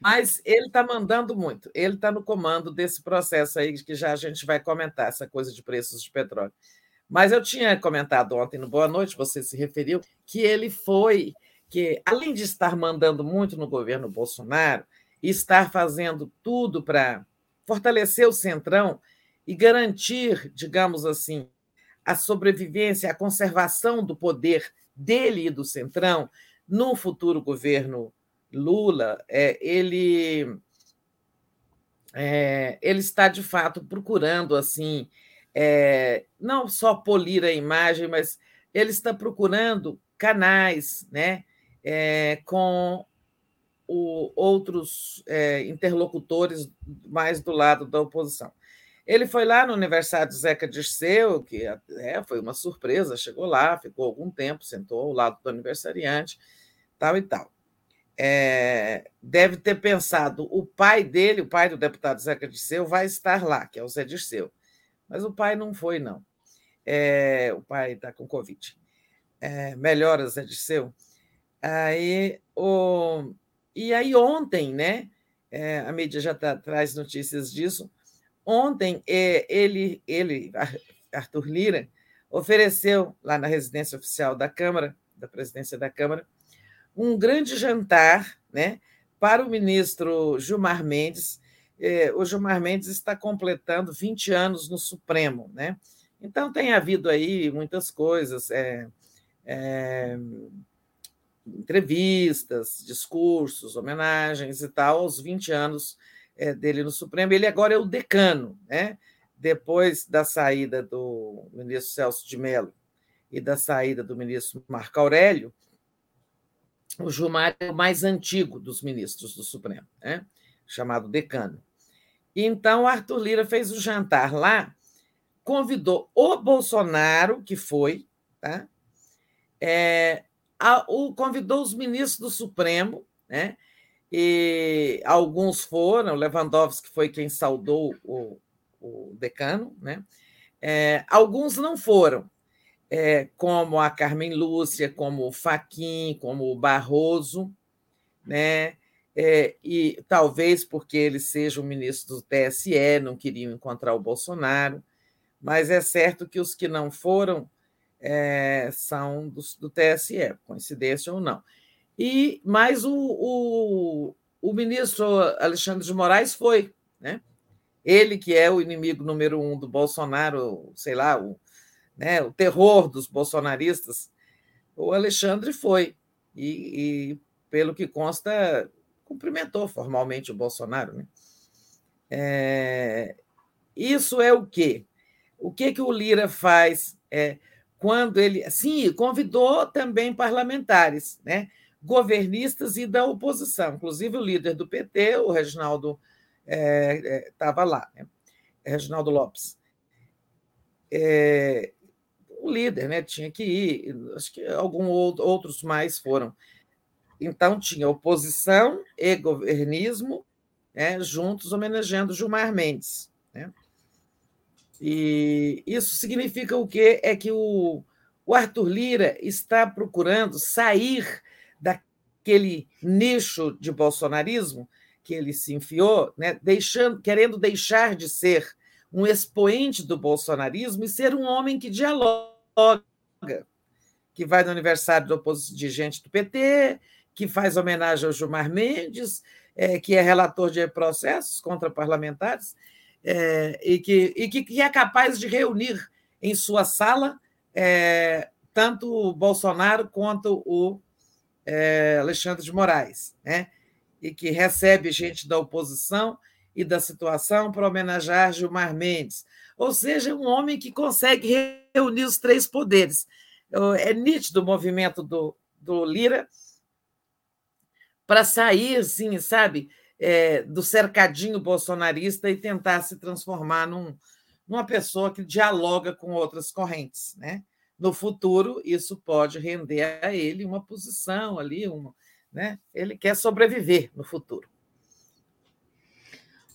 Mas ele está mandando muito, ele está no comando desse processo aí que já a gente vai comentar, essa coisa de preços de petróleo. Mas eu tinha comentado ontem no Boa Noite, você se referiu, que ele foi que, além de estar mandando muito no governo Bolsonaro estar fazendo tudo para fortalecer o centrão e garantir, digamos assim, a sobrevivência, a conservação do poder dele e do centrão no futuro governo Lula, é, ele é, ele está de fato procurando assim é, não só polir a imagem, mas ele está procurando canais, né, é, com o, outros é, interlocutores mais do lado da oposição. Ele foi lá no aniversário do Zeca Dirceu, que é, foi uma surpresa, chegou lá, ficou algum tempo, sentou ao lado do aniversariante, tal e tal. É, deve ter pensado, o pai dele, o pai do deputado Zeca Dirceu, vai estar lá, que é o Zé Dirceu. Mas o pai não foi, não. É, o pai está com Covid. É, melhoras, Zé Dirceu. Aí, o... E aí, ontem, né? É, a mídia já tá, traz notícias disso. Ontem, é, ele, ele, Arthur Lira, ofereceu lá na residência oficial da Câmara, da presidência da Câmara, um grande jantar né, para o ministro Gilmar Mendes. É, o Gilmar Mendes está completando 20 anos no Supremo. Né? Então, tem havido aí muitas coisas. É, é, entrevistas, discursos, homenagens e tal, aos 20 anos eh, dele no Supremo. Ele agora é o decano, né? depois da saída do ministro Celso de Mello e da saída do ministro Marco Aurélio, o Gilmar é o mais antigo dos ministros do Supremo, né? chamado decano. Então, Arthur Lira fez o jantar lá, convidou o Bolsonaro, que foi, tá? É, a, o, convidou os ministros do Supremo, né? e alguns foram, Lewandowski foi quem saudou o, o decano, né? É, alguns não foram, é, como a Carmen Lúcia, como o Faquim, como o Barroso, né? É, e talvez porque ele seja o ministro do TSE, não queriam encontrar o Bolsonaro, mas é certo que os que não foram é, são do, do, TSE, coincidência ou não. E mais o, o, o, ministro Alexandre de Moraes foi, né? Ele que é o inimigo número um do Bolsonaro, sei lá, o, né, o terror dos bolsonaristas, o Alexandre foi. E, e pelo que consta, cumprimentou formalmente o Bolsonaro. Né? É, isso é o quê? O que, que o Lira faz é, quando ele. Sim, convidou também parlamentares, né? governistas e da oposição, inclusive o líder do PT, o Reginaldo, estava é, é, lá, né? Reginaldo Lopes. É, o líder né, tinha que ir, acho que alguns outros mais foram. Então, tinha oposição e governismo né, juntos homenageando Gilmar Mendes. E isso significa o quê? É que o, o Arthur Lira está procurando sair daquele nicho de bolsonarismo que ele se enfiou, né, deixando, querendo deixar de ser um expoente do bolsonarismo e ser um homem que dialoga, que vai no aniversário de gente do PT, que faz homenagem ao Gilmar Mendes, é, que é relator de processos contra parlamentares, é, e, que, e que, que, é capaz de reunir em sua sala é, tanto o Bolsonaro quanto o é, Alexandre de Moraes, né? e que recebe gente da oposição e da situação para homenagear Gilmar Mendes. Ou seja, um homem que consegue reunir os três poderes. É nítido o movimento do, do Lira para sair, assim, sabe, é, do cercadinho bolsonarista e tentar se transformar num, numa pessoa que dialoga com outras correntes, né? No futuro, isso pode render a ele uma posição ali, uma, né? Ele quer sobreviver no futuro.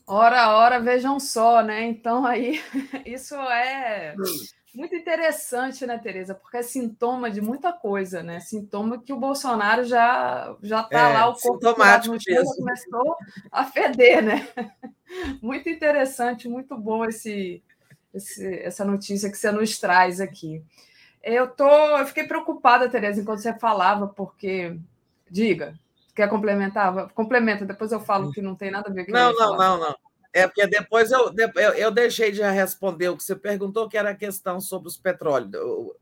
Ora, ora, vejam só, né? Então aí *laughs* isso é muito interessante, né, Tereza? Porque é sintoma de muita coisa, né? Sintoma que o Bolsonaro já já está é, lá, o corpo no chão, começou a feder, né? *laughs* Muito interessante, muito bom esse, esse, essa notícia que você nos traz aqui. Eu tô, eu fiquei preocupada, Tereza, enquanto você falava, porque diga, quer complementar? Complementa, depois eu falo que não tem nada a ver com Não, não, não, não. É porque depois eu, eu, eu, deixei de responder o que você perguntou, que era a questão sobre os petróleos.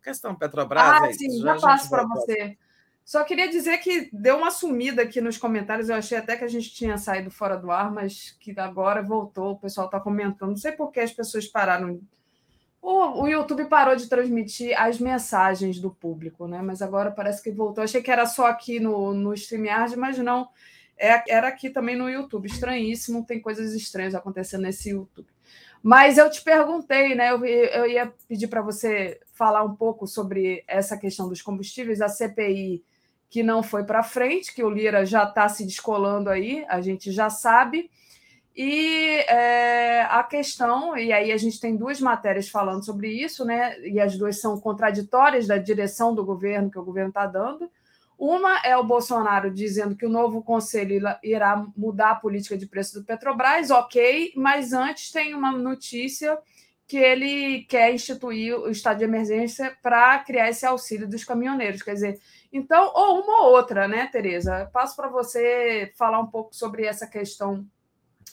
Questão Petrobras. Ah, é sim, já, já passo para você. Só queria dizer que deu uma sumida aqui nos comentários. Eu achei até que a gente tinha saído fora do ar, mas que agora voltou. O pessoal está comentando. Não sei por que as pessoas pararam. O, o YouTube parou de transmitir as mensagens do público, né? Mas agora parece que voltou. Eu achei que era só aqui no, no StreamYard, mas não é, era aqui também no YouTube. Estranhíssimo, tem coisas estranhas acontecendo nesse YouTube. Mas eu te perguntei, né? Eu, eu ia pedir para você falar um pouco sobre essa questão dos combustíveis, a CPI que não foi para frente, que o Lira já está se descolando aí, a gente já sabe. E é, a questão, e aí a gente tem duas matérias falando sobre isso, né? E as duas são contraditórias da direção do governo que o governo está dando. Uma é o Bolsonaro dizendo que o novo conselho irá mudar a política de preço do Petrobras, ok, mas antes tem uma notícia que ele quer instituir o estado de emergência para criar esse auxílio dos caminhoneiros. Quer dizer, então, ou uma ou outra, né, Tereza? Passo para você falar um pouco sobre essa questão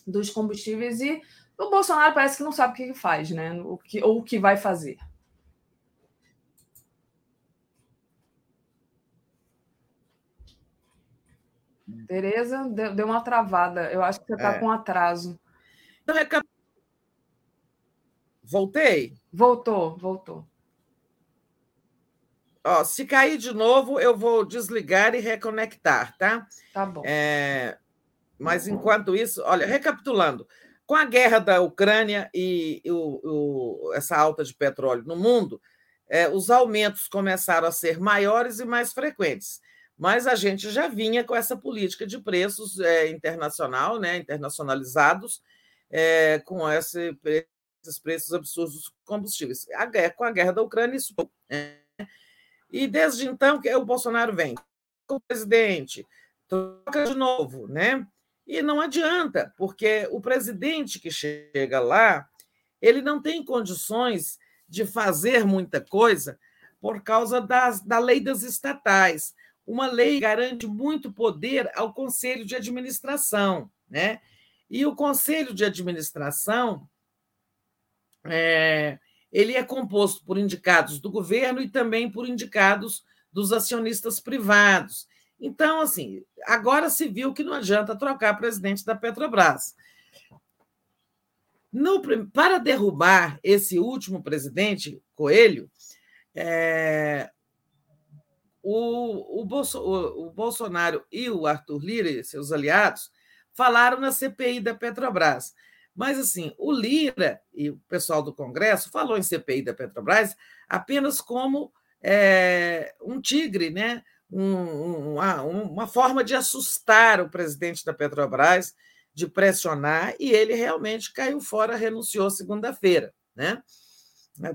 dos combustíveis e o Bolsonaro parece que não sabe o que faz, né? O que, ou o que vai fazer. Tereza, deu, deu uma travada. Eu acho que você está é. com atraso. Então, é. Voltei? Voltou, voltou. Ó, se cair de novo, eu vou desligar e reconectar, tá? Tá bom. É... Mas enquanto isso, olha, recapitulando, com a guerra da Ucrânia e o, o, essa alta de petróleo no mundo, é, os aumentos começaram a ser maiores e mais frequentes mas a gente já vinha com essa política de preços é, internacional, né, internacionalizados, é, com esse, esses preços absurdos dos combustíveis. A guerra, com a guerra da Ucrânia, isso. É, e desde então que o Bolsonaro vem, o presidente troca de novo, né? E não adianta, porque o presidente que chega lá, ele não tem condições de fazer muita coisa por causa das, da lei das estatais uma lei garante muito poder ao conselho de administração, né? E o conselho de administração é, ele é composto por indicados do governo e também por indicados dos acionistas privados. Então, assim, agora se viu que não adianta trocar presidente da Petrobras. No, para derrubar esse último presidente, Coelho, é, o, o, Bolso, o, o, Bolsonaro e o Arthur Lira e seus aliados falaram na CPI da Petrobras. Mas, assim, o Lira e o pessoal do Congresso falou em CPI da Petrobras apenas como é, um tigre, né? Um, uma, uma forma de assustar o presidente da Petrobras de pressionar, e ele realmente caiu fora, renunciou segunda-feira. Né?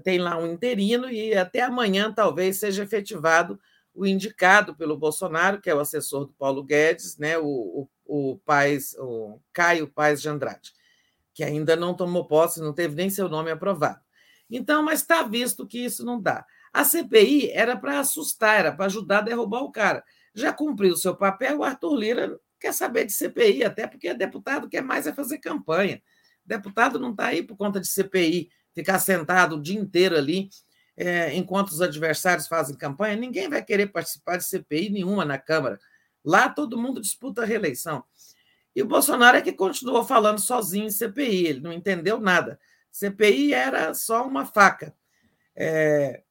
Tem lá um interino, e até amanhã talvez seja efetivado o indicado pelo Bolsonaro, que é o assessor do Paulo Guedes, né? o, o, o, Paz, o Caio Paz de Andrade, que ainda não tomou posse, não teve nem seu nome aprovado. Então, mas está visto que isso não dá. A CPI era para assustar, era para ajudar a derrubar o cara. Já cumpriu o seu papel, o Arthur Lira quer saber de CPI, até porque deputado quer mais é fazer campanha. Deputado não está aí por conta de CPI, ficar sentado o dia inteiro ali, é, enquanto os adversários fazem campanha. Ninguém vai querer participar de CPI nenhuma na Câmara. Lá todo mundo disputa a reeleição. E o Bolsonaro é que continuou falando sozinho em CPI, ele não entendeu nada. CPI era só uma faca. É,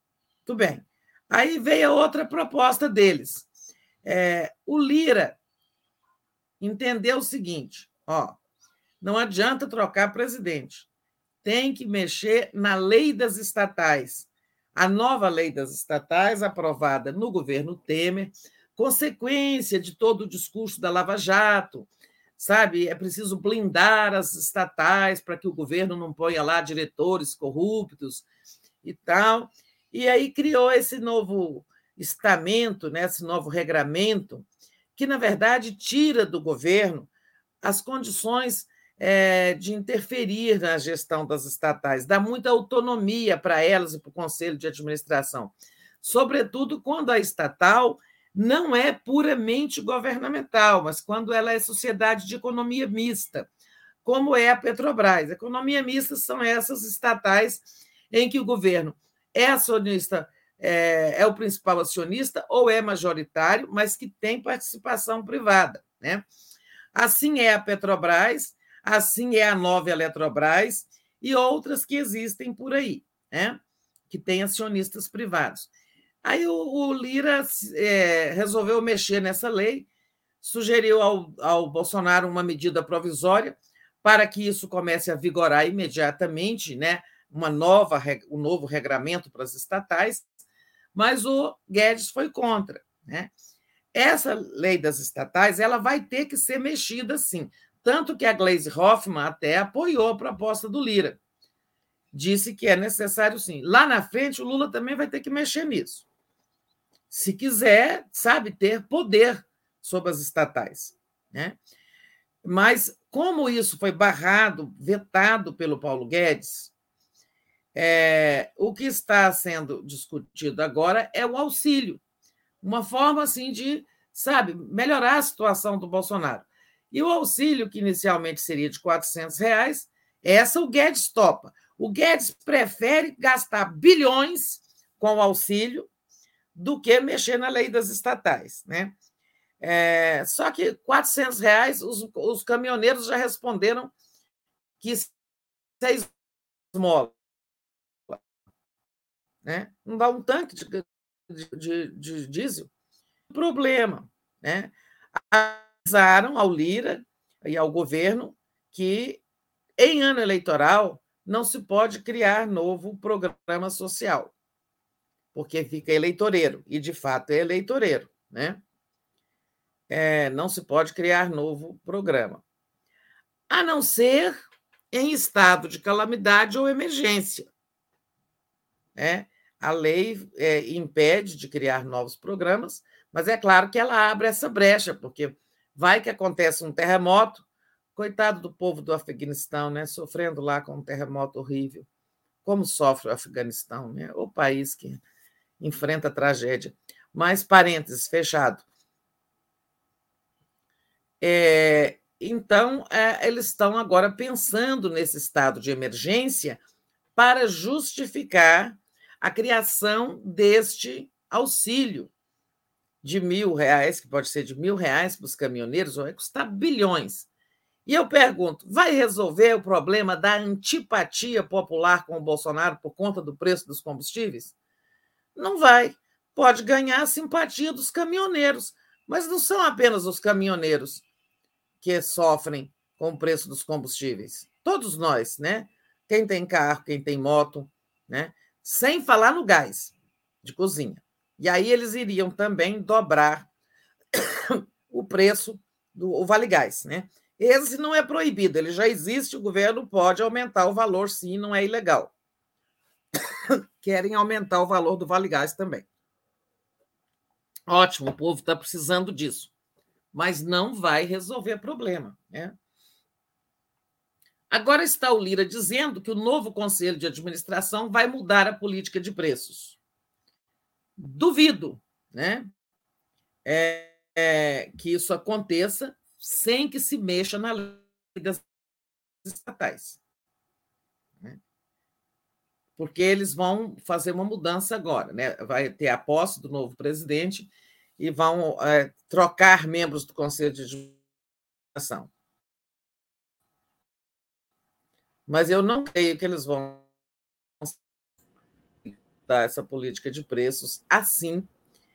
tudo bem. Aí veio a outra proposta deles. É, o Lira entendeu o seguinte: ó, não adianta trocar presidente, tem que mexer na lei das estatais. A nova lei das estatais, aprovada no governo Temer, consequência de todo o discurso da Lava Jato, sabe? É preciso blindar as estatais para que o governo não ponha lá diretores corruptos e tal. E aí criou esse novo estamento, né? esse novo regramento, que, na verdade, tira do governo as condições é, de interferir na gestão das estatais, dá muita autonomia para elas e para o conselho de administração, sobretudo quando a estatal não é puramente governamental, mas quando ela é sociedade de economia mista, como é a Petrobras. Economia mista são essas estatais em que o governo é acionista é, é, o principal acionista ou é majoritário, mas que tem participação privada. Né? Assim é a Petrobras, assim é a nova Eletrobras e outras que existem por aí, né? que têm acionistas privados. Aí o, o Lira é, resolveu mexer nessa lei, sugeriu ao, ao Bolsonaro uma medida provisória para que isso comece a vigorar imediatamente, né? uma nova, um novo regramento para as estatais, mas o Guedes foi contra. Né? Essa lei das estatais ela vai ter que ser mexida sim. Tanto que a Glaze Hoffman até apoiou a proposta do Lira. Disse que é necessário sim. Lá na frente, o Lula também vai ter que mexer nisso. Se quiser, sabe, ter poder sobre as estatais. Né? Mas, como isso foi barrado, vetado pelo Paulo Guedes, é, o que está sendo discutido agora é o auxílio, uma forma assim de, sabe, melhorar a situação do Bolsonaro. E o auxílio, que inicialmente seria de 400 reais, essa o Guedes topa. O Guedes prefere gastar bilhões com o auxílio do que mexer na lei das estatais, né? É, só que 400 reais, os, os caminhoneiros já responderam que seis esmola né? não dá um tanque de, de, de, de diesel. Problema. Né? Avisaram ao Lira e ao governo que, em ano eleitoral, não se pode criar novo programa social, porque fica eleitoreiro, e de fato é eleitoreiro. Né? É, não se pode criar novo programa, a não ser em estado de calamidade ou emergência. É, a lei é, impede de criar novos programas, mas é claro que ela abre essa brecha, porque vai que acontece um terremoto, coitado do povo do Afeganistão, né, sofrendo lá com um terremoto horrível. Como sofre o Afeganistão, né? O país que enfrenta tragédia. Mais parênteses, fechado. É, então, é, eles estão agora pensando nesse estado de emergência para justificar a criação deste auxílio de mil reais, que pode ser de mil reais para os caminhoneiros, vai custar bilhões. E eu pergunto: vai resolver o problema da antipatia popular com o Bolsonaro por conta do preço dos combustíveis? Não vai. Pode ganhar a simpatia dos caminhoneiros, mas não são apenas os caminhoneiros que sofrem com o preço dos combustíveis. Todos nós, né? Quem tem carro, quem tem moto, né? Sem falar no gás de cozinha. E aí eles iriam também dobrar *coughs* o preço do Vale Gás, né? Esse não é proibido, ele já existe, o governo pode aumentar o valor, sim, não é ilegal. *coughs* Querem aumentar o valor do Vale Gás também. Ótimo, o povo está precisando disso. Mas não vai resolver problema. Né? Agora está o Lira dizendo que o novo conselho de administração vai mudar a política de preços. Duvido né? É, é, que isso aconteça sem que se mexa na lei das estatais. Né? Porque eles vão fazer uma mudança agora, né? vai ter a posse do novo presidente e vão é, trocar membros do Conselho de Administração. Mas eu não creio que eles vão essa política de preços assim,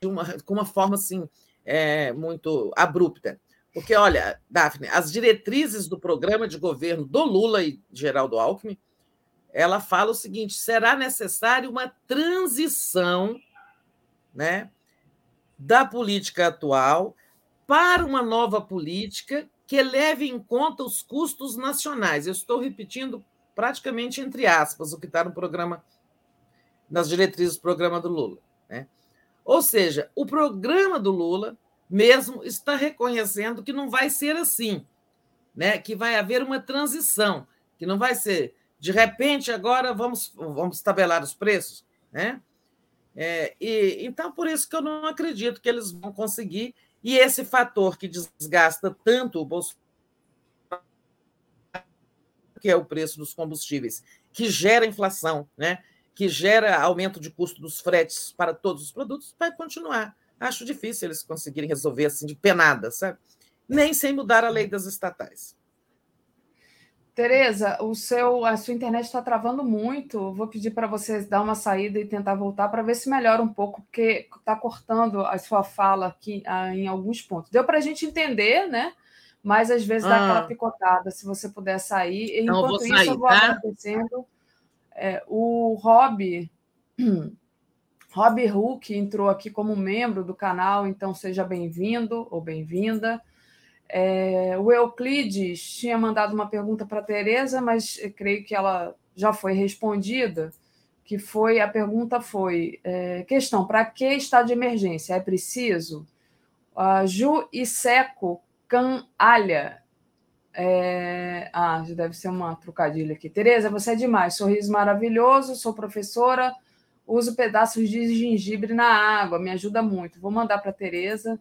de uma, com uma forma assim, é, muito abrupta. Porque, olha, Daphne, as diretrizes do programa de governo do Lula e Geraldo Alckmin, ela fala o seguinte: será necessária uma transição né, da política atual para uma nova política que leve em conta os custos nacionais. Eu estou repetindo praticamente entre aspas o que está no programa, nas diretrizes do programa do Lula. Né? Ou seja, o programa do Lula mesmo está reconhecendo que não vai ser assim, né? que vai haver uma transição, que não vai ser de repente agora vamos, vamos tabelar os preços. Né? É, e, então, por isso que eu não acredito que eles vão conseguir, e esse fator que desgasta tanto o Bolsonaro, que é o preço dos combustíveis, que gera inflação, né? Que gera aumento de custo dos fretes para todos os produtos, vai continuar. Acho difícil eles conseguirem resolver assim de penada, sabe? Nem sem mudar a lei das estatais. Tereza, o seu, a sua internet está travando muito. Vou pedir para você dar uma saída e tentar voltar para ver se melhora um pouco, porque está cortando a sua fala aqui ah, em alguns pontos. Deu para a gente entender, né? Mas às vezes dá aquela ah. picotada. Se você puder sair. Enquanto eu isso, sair, eu vou tá? agradecendo. É, o Rob *clears throat* Rob Huck entrou aqui como membro do canal, então seja bem-vindo ou bem-vinda. É, o Euclides tinha mandado uma pergunta para a Tereza, mas creio que ela já foi respondida, que foi a pergunta foi é, questão para que estado de emergência é preciso? Uh, Ju e Seco Canalha. É... Ah, deve ser uma trocadilha aqui. Tereza, você é demais. Sorriso maravilhoso, sou professora uso pedaços de gengibre na água, me ajuda muito. Vou mandar para a Tereza.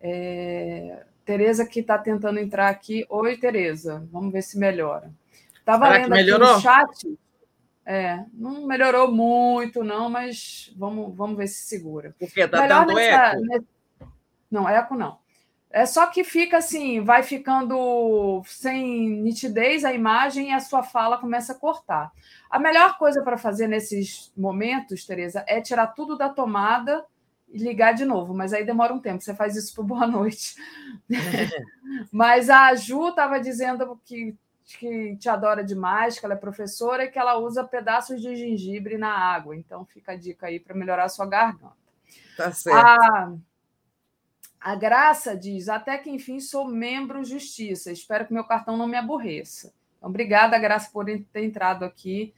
É... Tereza que está tentando entrar aqui. Oi, Tereza, vamos ver se melhora. Estava lendo aqui no chat. É, não melhorou muito, não, mas vamos, vamos ver se segura. Porque está dando nessa, eco? Nessa... Não, eco não. É só que fica assim, vai ficando sem nitidez a imagem e a sua fala começa a cortar. A melhor coisa para fazer nesses momentos, Tereza, é tirar tudo da tomada e ligar de novo, mas aí demora um tempo. Você faz isso por boa noite. *laughs* mas a Ju estava dizendo que, que te adora demais, que ela é professora e que ela usa pedaços de gengibre na água. Então fica a dica aí para melhorar a sua garganta. Tá certo. A, a Graça diz: até que enfim sou membro justiça. Espero que meu cartão não me aborreça. Então, obrigada, Graça, por ter entrado aqui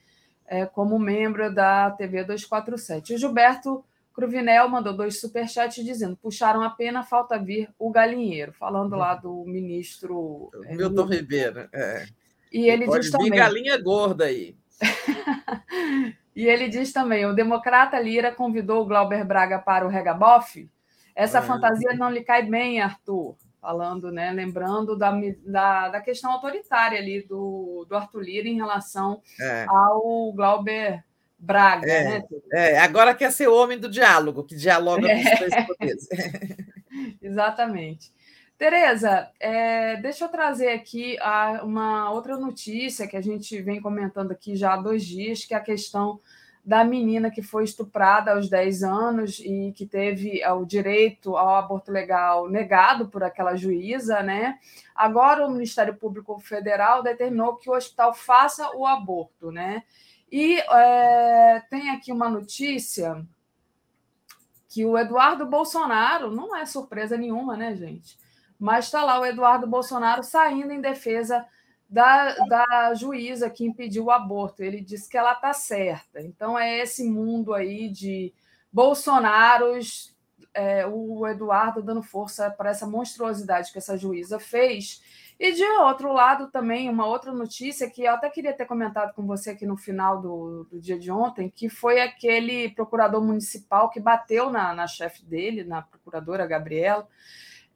é, como membro da TV 247. O Gilberto Cruvinel mandou dois superchats dizendo: puxaram a pena, falta vir o galinheiro, falando lá do ministro. É, Milton Ribeiro. É. E ele Pode diz também. galinha gorda aí. *laughs* e ele diz também: o democrata Lira convidou o Glauber Braga para o Regabof. Essa é. fantasia não lhe cai bem, Arthur falando, né, lembrando da, da, da, questão autoritária ali do, do Arthur Lira em relação é. ao Glauber Braga, é, né? É, agora quer ser homem do diálogo, que dialoga com os três poderes. *laughs* *laughs* Exatamente. Tereza, é, deixa eu trazer aqui a, uma outra notícia que a gente vem comentando aqui já há dois dias, que é a questão da menina que foi estuprada aos 10 anos e que teve o direito ao aborto legal negado por aquela juíza, né? Agora o Ministério Público Federal determinou que o hospital faça o aborto, né? E é, tem aqui uma notícia que o Eduardo Bolsonaro, não é surpresa nenhuma, né, gente? Mas está lá o Eduardo Bolsonaro saindo em defesa da, da juíza que impediu o aborto. Ele disse que ela está certa. Então, é esse mundo aí de Bolsonaros, é, o Eduardo dando força para essa monstruosidade que essa juíza fez. E de outro lado, também, uma outra notícia que eu até queria ter comentado com você aqui no final do, do dia de ontem, que foi aquele procurador municipal que bateu na, na chefe dele, na procuradora Gabriela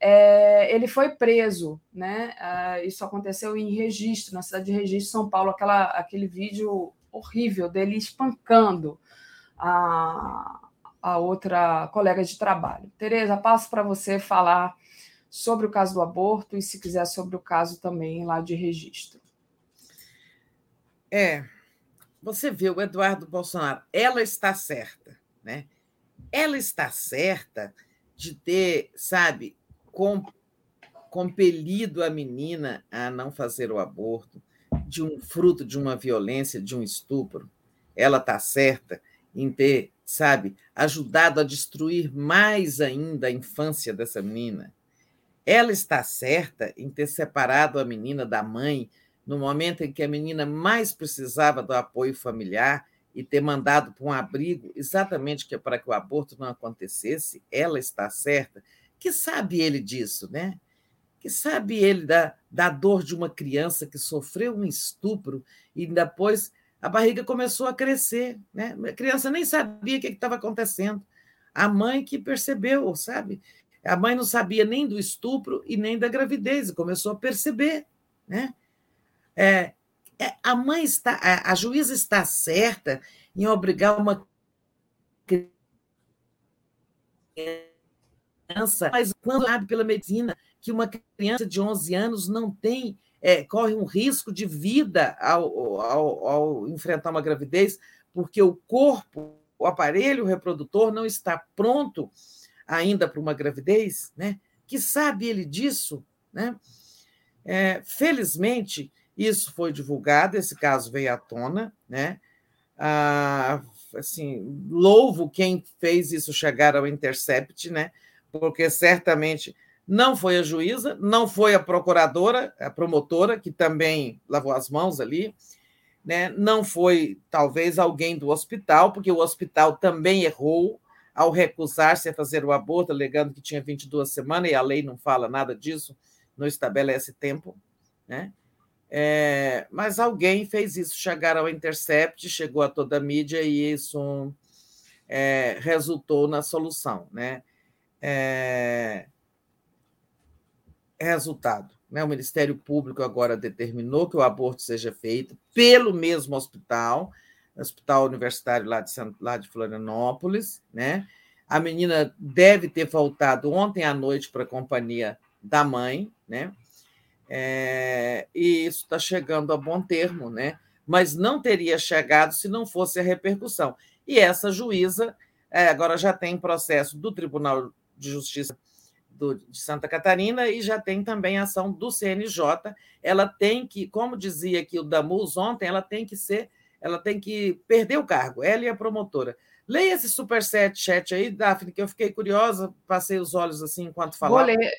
é, ele foi preso, né? Uh, isso aconteceu em Registro, na cidade de Registro, São Paulo, aquela, aquele vídeo horrível dele espancando a, a outra colega de trabalho. Tereza, passo para você falar sobre o caso do aborto e, se quiser, sobre o caso também lá de Registro. É, você viu o Eduardo Bolsonaro, ela está certa, né? Ela está certa de ter, sabe, com, compelido a menina a não fazer o aborto, de um fruto de uma violência, de um estupro, ela está certa em ter, sabe, ajudado a destruir mais ainda a infância dessa menina. Ela está certa em ter separado a menina da mãe no momento em que a menina mais precisava do apoio familiar e ter mandado para um abrigo exatamente que para que o aborto não acontecesse. Ela está certa que sabe ele disso, né? Que sabe ele da, da dor de uma criança que sofreu um estupro e depois a barriga começou a crescer, né? A criança nem sabia o que estava acontecendo. A mãe que percebeu, sabe? A mãe não sabia nem do estupro e nem da gravidez, e começou a perceber, né? É, é, a mãe está, a, a juíza está certa em obrigar uma criança criança, mas quando sabe pela medicina que uma criança de 11 anos não tem, é, corre um risco de vida ao, ao, ao enfrentar uma gravidez, porque o corpo, o aparelho reprodutor não está pronto ainda para uma gravidez, né? Que sabe ele disso, né? É, felizmente, isso foi divulgado, esse caso veio à tona, né? Ah, assim, louvo quem fez isso chegar ao Intercept, né? Porque certamente não foi a juíza, não foi a procuradora, a promotora, que também lavou as mãos ali, né? não foi talvez alguém do hospital, porque o hospital também errou ao recusar-se a fazer o aborto, alegando que tinha 22 semanas, e a lei não fala nada disso, não estabelece tempo. Né? É, mas alguém fez isso chegar ao Intercept, chegou a toda a mídia e isso é, resultou na solução. Né? É, resultado. Né? O Ministério Público agora determinou que o aborto seja feito pelo mesmo hospital, Hospital Universitário lá de, lá de Florianópolis. Né? A menina deve ter voltado ontem à noite para a companhia da mãe, né? É, e isso está chegando a bom termo, né? mas não teria chegado se não fosse a repercussão. E essa juíza é, agora já tem processo do Tribunal de Justiça do, de Santa Catarina e já tem também a ação do CNJ. Ela tem que, como dizia aqui o Damus ontem, ela tem que ser, ela tem que perder o cargo, ela e a promotora. Leia esse superchat chat aí, Daphne, que eu fiquei curiosa, passei os olhos assim enquanto falava. Vou ler.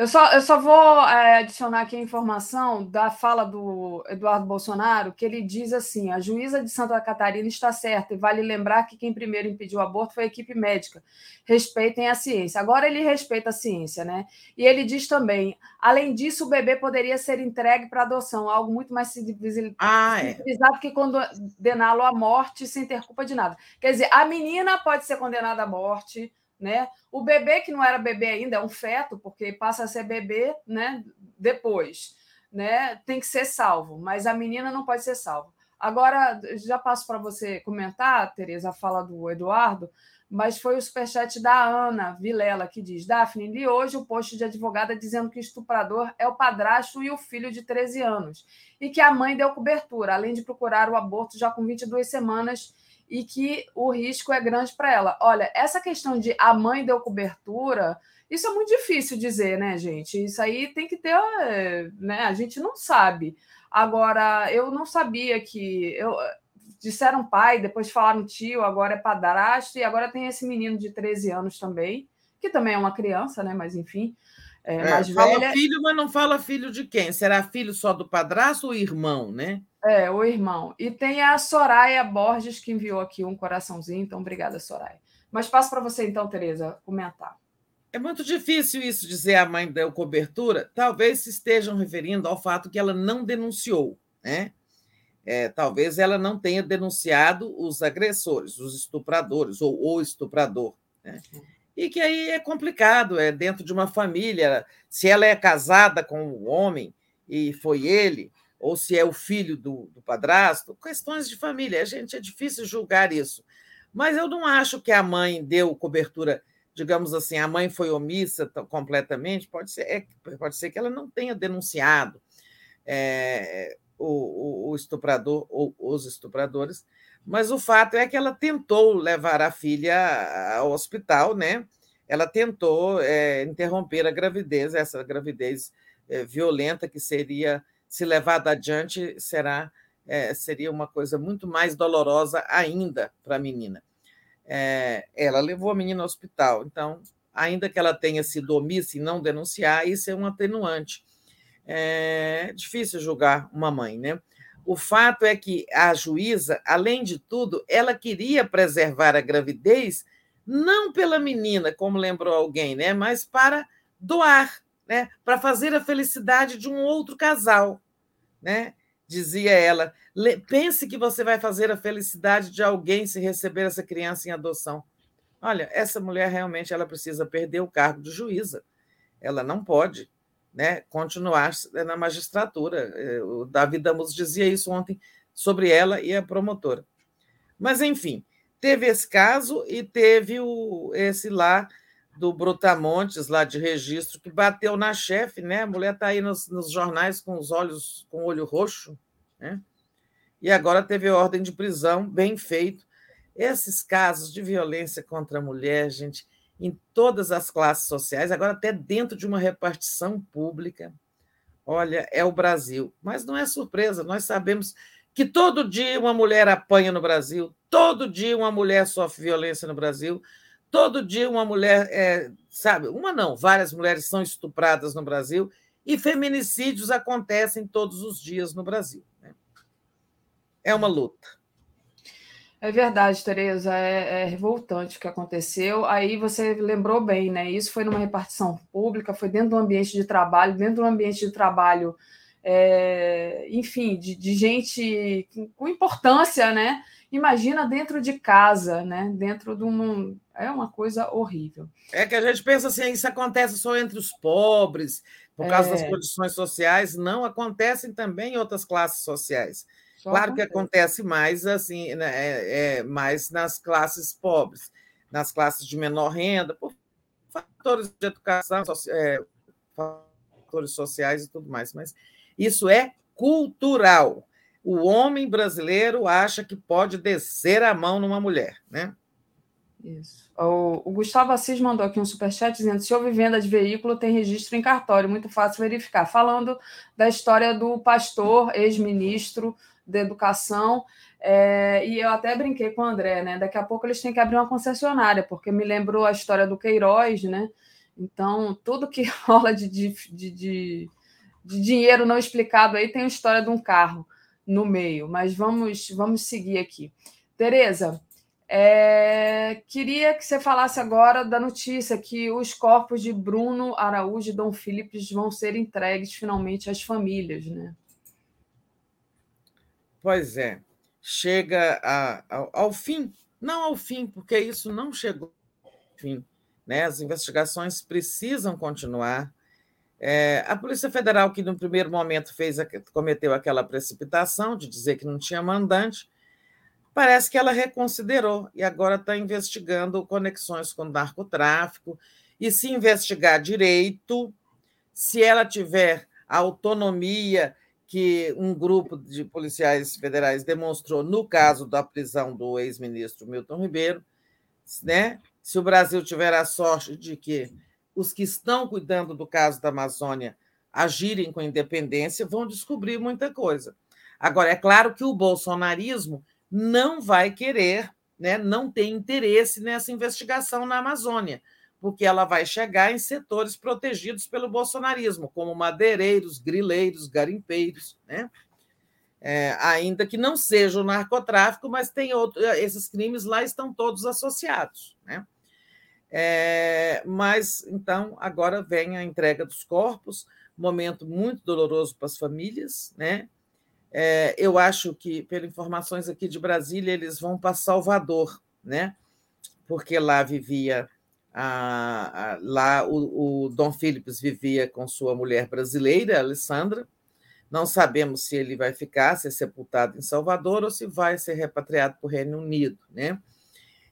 Eu só, eu só vou é, adicionar aqui a informação da fala do Eduardo Bolsonaro, que ele diz assim: a juíza de Santa Catarina está certa, e vale lembrar que quem primeiro impediu o aborto foi a equipe médica. Respeitem a ciência. Agora ele respeita a ciência, né? E ele diz também: além disso, o bebê poderia ser entregue para adoção, algo muito mais civilizado ah, é. que condená-lo à morte sem ter culpa de nada. Quer dizer, a menina pode ser condenada à morte né? O bebê que não era bebê ainda é um feto, porque passa a ser bebê, né? Depois, né? Tem que ser salvo, mas a menina não pode ser salva. Agora, já passo para você comentar, Tereza, a fala do Eduardo, mas foi o superchat da Ana Vilela que diz: Daphne, li hoje o post de advogada dizendo que o estuprador é o padrasto e o filho de 13 anos, e que a mãe deu cobertura, além de procurar o aborto já com 22 semanas e que o risco é grande para ela. Olha, essa questão de a mãe deu cobertura, isso é muito difícil dizer, né, gente? Isso aí tem que ter, né? A gente não sabe. Agora, eu não sabia que eu disseram pai, depois falaram tio, agora é padrasto e agora tem esse menino de 13 anos também, que também é uma criança, né? Mas enfim, é, é, mais fala velha. filho, mas não fala filho de quem? Será filho só do padrasto ou irmão, né? É, o irmão. E tem a Soraya Borges, que enviou aqui um coraçãozinho, então obrigada, Soraya. Mas passo para você, então, Tereza, comentar. É muito difícil isso dizer a mãe deu cobertura. Talvez se estejam referindo ao fato que ela não denunciou, né? É, talvez ela não tenha denunciado os agressores, os estupradores, ou o estuprador. Né? E que aí é complicado, é dentro de uma família. Se ela é casada com um homem e foi ele, ou se é o filho do, do padrasto, questões de família. A gente é difícil julgar isso. Mas eu não acho que a mãe deu cobertura, digamos assim, a mãe foi omissa completamente. Pode ser, é, pode ser que ela não tenha denunciado é, o, o, estuprador ou os estupradores, mas o fato é que ela tentou levar a filha ao hospital, né? Ela tentou é, interromper a gravidez, essa gravidez é, violenta que seria se levada adiante, será é, seria uma coisa muito mais dolorosa ainda para a menina. É, ela levou a menina ao hospital, então, ainda que ela tenha sido omissa e não denunciar, isso é um atenuante. É difícil julgar uma mãe, né? O fato é que a juíza, além de tudo, ela queria preservar a gravidez não pela menina, como lembrou alguém, né, mas para doar né, para fazer a felicidade de um outro casal, né? Dizia ela, pense que você vai fazer a felicidade de alguém se receber essa criança em adoção. Olha, essa mulher realmente ela precisa perder o cargo de juíza. Ela não pode, né, continuar na magistratura. É, o Davi Damos dizia isso ontem sobre ela e a promotora. Mas enfim, teve esse caso e teve o, esse lá do Brutamontes, lá de registro, que bateu na chefe, né? A mulher está aí nos, nos, jornais com os olhos, com o olho roxo, né? E agora teve ordem de prisão, bem feito. Esses casos de violência contra a mulher, gente, em todas as classes sociais, agora até dentro de uma repartição pública. Olha, é o Brasil. Mas não é surpresa, nós sabemos que todo dia uma mulher apanha no Brasil, todo dia uma mulher sofre violência no Brasil, Todo dia uma mulher, é, sabe, uma não, várias mulheres são estupradas no Brasil e feminicídios acontecem todos os dias no Brasil. Né? É uma luta. É verdade, Tereza, é, é, revoltante o que aconteceu. Aí você lembrou bem, né? Isso foi numa repartição pública, foi dentro do ambiente de trabalho, dentro do ambiente de trabalho, é, enfim, de, de gente com importância, né? Imagina dentro de casa, né? Dentro de um. É uma coisa horrível. É que a gente pensa assim, isso acontece só entre os pobres, por causa é. das condições sociais, não acontecem também em outras classes sociais. Só claro acontece. que acontece mais assim, né, é, é, mais nas classes pobres, nas classes de menor renda, por fatores de educação, é, fatores sociais e tudo mais. Mas isso é cultural o homem brasileiro acha que pode descer a mão numa mulher, né? Isso. O, Gustavo Assis mandou aqui um superchat dizendo: se houve venda de veículo, tem registro em cartório, muito fácil verificar. Falando da história do pastor, ex-ministro da Educação, é, e eu até brinquei com o André, né? Daqui a pouco eles têm que abrir uma concessionária, porque me lembrou a história do Queiroz, né? Então, tudo que *laughs* rola de, de, de, de dinheiro não explicado aí tem a história de um carro no meio, mas vamos, vamos seguir aqui. Tereza, é, queria que você falasse agora da notícia que os corpos de Bruno Araújo e Dom Philips vão ser entregues finalmente às famílias, né? Pois é, chega a, ao, ao fim, não ao fim, porque isso não chegou ao fim. Né? As investigações precisam continuar. É, a Polícia Federal, que no primeiro momento fez, cometeu aquela precipitação de dizer que não tinha mandante, parece que ela reconsiderou e agora está investigando conexões com o narcotráfico. E se investigar direito, se ela tiver a autonomia que um grupo de policiais federais demonstrou no caso da prisão do ex-ministro Milton Ribeiro, né? Se o Brasil tiver a sorte de que os que estão cuidando do caso da Amazônia agirem com independência, vão descobrir muita coisa. Agora, é claro que o bolsonarismo não vai querer, né, não tem interesse nessa investigação na Amazônia, porque ela vai chegar em setores protegidos pelo bolsonarismo, como madeireiros, grileiros, garimpeiros, né? É, ainda que não seja o narcotráfico, mas tem outro, esses crimes lá estão todos associados, né? É, mas então agora vem a entrega dos corpos, momento muito doloroso para as famílias, né? É, eu acho que, pelas informações aqui de Brasília, eles vão para Salvador, né? Porque lá vivia a, a, lá o, o Dom Philips vivia com sua mulher brasileira, Alessandra. Não sabemos se ele vai ficar, ser sepultado em Salvador ou se vai ser repatriado para o Reino Unido, né?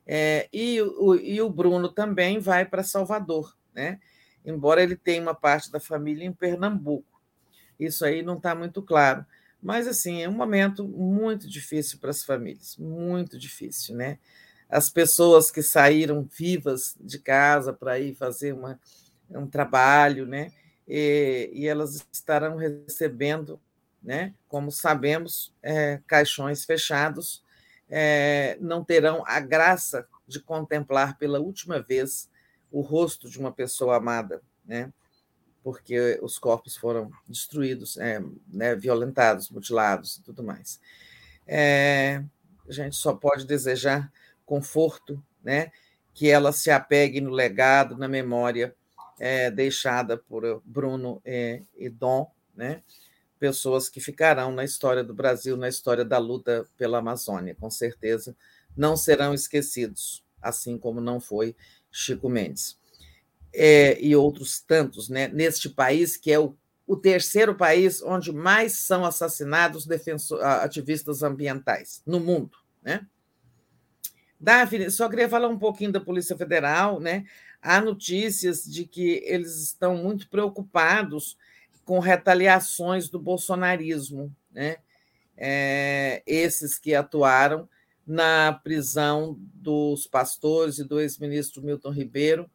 É, e, o, e o Bruno também vai para Salvador, né? embora ele tenha uma parte da família em Pernambuco. Isso aí não está muito claro. Mas, assim, é um momento muito difícil para as famílias, muito difícil, né? As pessoas que saíram vivas de casa para ir fazer uma, um trabalho, né? E, e, elas estarão recebendo, né? Como sabemos, é, caixões fechados é, não terão a graça de contemplar pela última vez o rosto de uma pessoa amada, né? Porque os corpos foram destruídos, é, né, violentados, mutilados e tudo mais. É, a gente só pode desejar conforto, né, que ela se apegue no legado, na memória é, deixada por Bruno e, Dom, né, pessoas que ficarão na história do Brasil, na história da luta pela Amazônia, com certeza não serão esquecidos, assim como não foi Chico Mendes. É, e outros tantos, né, neste país que é o, o terceiro país onde mais são assassinados defensor, ativistas ambientais no mundo, né? Daphne, só queria falar um pouquinho da Polícia Federal, né? Há notícias de que eles estão muito preocupados com retaliações do bolsonarismo, né? É, esses que atuaram na prisão dos pastores e do ex-ministro Milton Ribeiro,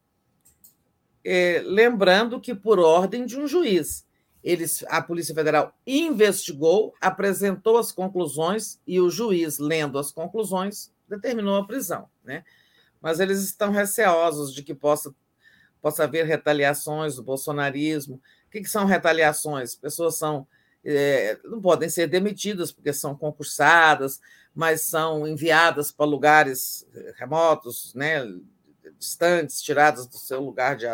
é, lembrando que por ordem de um juiz. Eles, a Polícia Federal investigou, apresentou as conclusões e o juiz, lendo as conclusões, determinou a prisão. Né? Mas eles estão receosos de que possa, possa haver retaliações do bolsonarismo, que, que são retaliações? Pessoas são é, não podem ser demitidas porque são concursadas, mas são enviadas para lugares remotos, né, distantes, tiradas do seu lugar de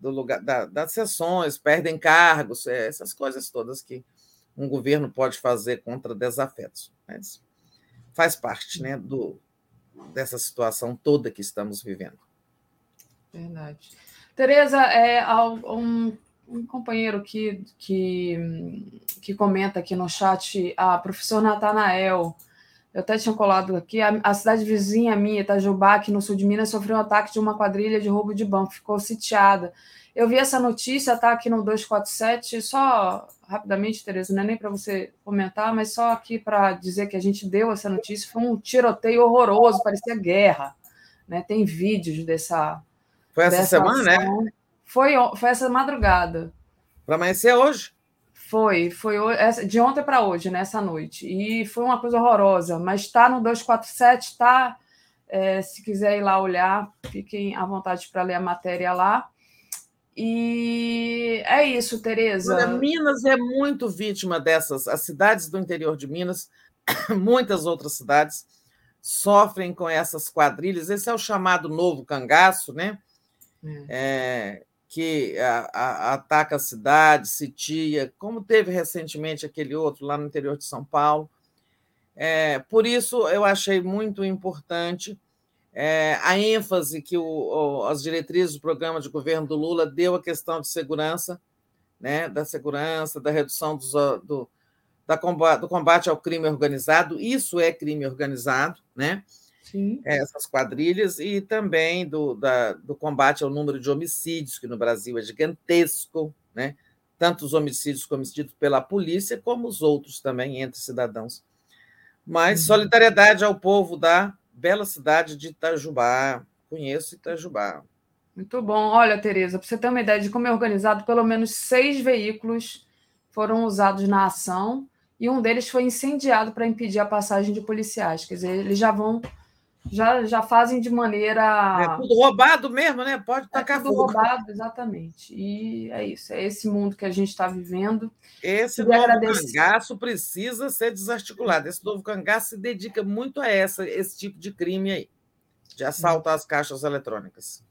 do lugar da, das sessões, perdem cargos, é, essas coisas todas que um governo pode fazer contra desafetos. Mas faz parte, né, do dessa situação toda que estamos vivendo. Verdade. Tereza, é, um um companheiro que, que, que comenta aqui no chat, a professor Natanael, eu até tinha colado aqui, a, a, cidade vizinha minha, Itajubá, aqui no sul de Minas, sofreu um ataque de uma quadrilha de roubo de banco, ficou sitiada. Eu vi essa notícia, tá aqui no 247, só rapidamente, Tereza, não é nem para você comentar, mas só aqui para dizer que a gente deu essa notícia, foi um tiroteio horroroso, parecia guerra. Né? Tem vídeos dessa. Foi essa semana, né? ação. né? Foi, foi essa madrugada. Para amanhecer hoje? Foi, foi de ontem para hoje, nessa noite. E foi uma coisa horrorosa, mas está no 247, tá? É, se quiser ir lá olhar, fiquem à vontade para ler a matéria lá. E é isso, Tereza. Minas é muito vítima dessas. As cidades do interior de Minas, *coughs* muitas outras cidades, sofrem com essas quadrilhas. Esse é o chamado novo cangaço, né? É. É, que a, a, ataca a cidade, sitia, como teve recentemente aquele outro lá no interior de São Paulo. É, por isso, eu achei muito importante é, a ênfase que o, o, as diretrizes do programa de governo do Lula deu à questão de segurança né, da segurança, da redução dos, do, da combate, do combate ao crime organizado. Isso é crime organizado, né? Sim. Essas quadrilhas, e também do, da, do combate ao número de homicídios, que no Brasil é gigantesco, né? tanto os homicídios cometidos pela polícia, como os outros também entre cidadãos. Mas uhum. solidariedade ao povo da bela cidade de Itajubá. Conheço Itajubá. Muito bom. Olha, Tereza, para você ter uma ideia de como é organizado, pelo menos seis veículos foram usados na ação e um deles foi incendiado para impedir a passagem de policiais. Quer dizer, eles já vão já, já fazem de maneira. É tudo roubado mesmo, né? Pode é tacar é tudo fogo. roubado, exatamente. E é isso, é esse mundo que a gente está vivendo. Esse novo agradecer... cangaço precisa ser desarticulado. Esse novo cangaço se dedica muito a essa, esse tipo de crime aí, de assalto às caixas eletrônicas.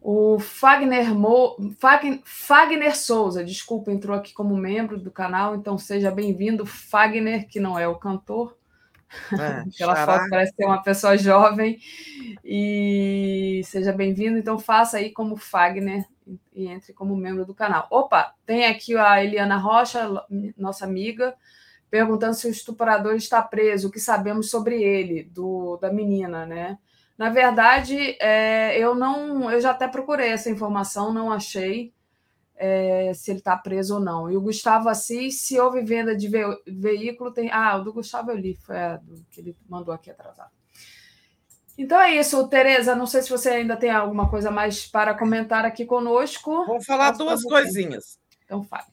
O Fagner, Mo... Fagner, Fagner Souza, desculpa, entrou aqui como membro do canal, então seja bem-vindo, Fagner, que não é o cantor. É, *laughs* Aquela xará. foto parece ser uma pessoa jovem. E seja bem-vindo. Então, faça aí como Fagner e entre como membro do canal. Opa, tem aqui a Eliana Rocha, nossa amiga, perguntando se o estuprador está preso, o que sabemos sobre ele, do, da menina, né? Na verdade, é, eu não, eu já até procurei essa informação, não achei é, se ele está preso ou não. E o Gustavo Assis, se houve venda de ve veículo, tem. Ah, o do Gustavo eu li, foi a do que ele mandou aqui atrasado. Então é isso, Tereza. Não sei se você ainda tem alguma coisa mais para comentar aqui conosco. Vou falar duas coisinhas. Então fale.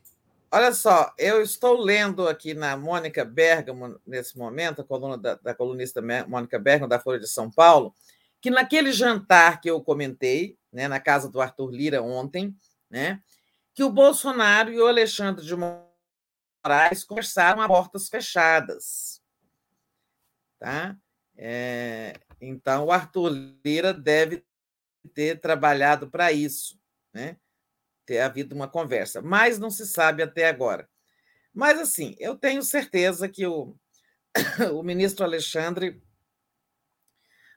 Olha só, eu estou lendo aqui na Mônica Bergamo, nesse momento, a coluna da, da colunista Mônica Bergamo, da Folha de São Paulo, que naquele jantar que eu comentei, né, na casa do Arthur Lira ontem, né, que o Bolsonaro e o Alexandre de Moraes conversaram a portas fechadas. Tá? É, então, o Arthur Lira deve ter trabalhado para isso, né? ter havido uma conversa, mas não se sabe até agora. Mas, assim, eu tenho certeza que o, *coughs* o ministro Alexandre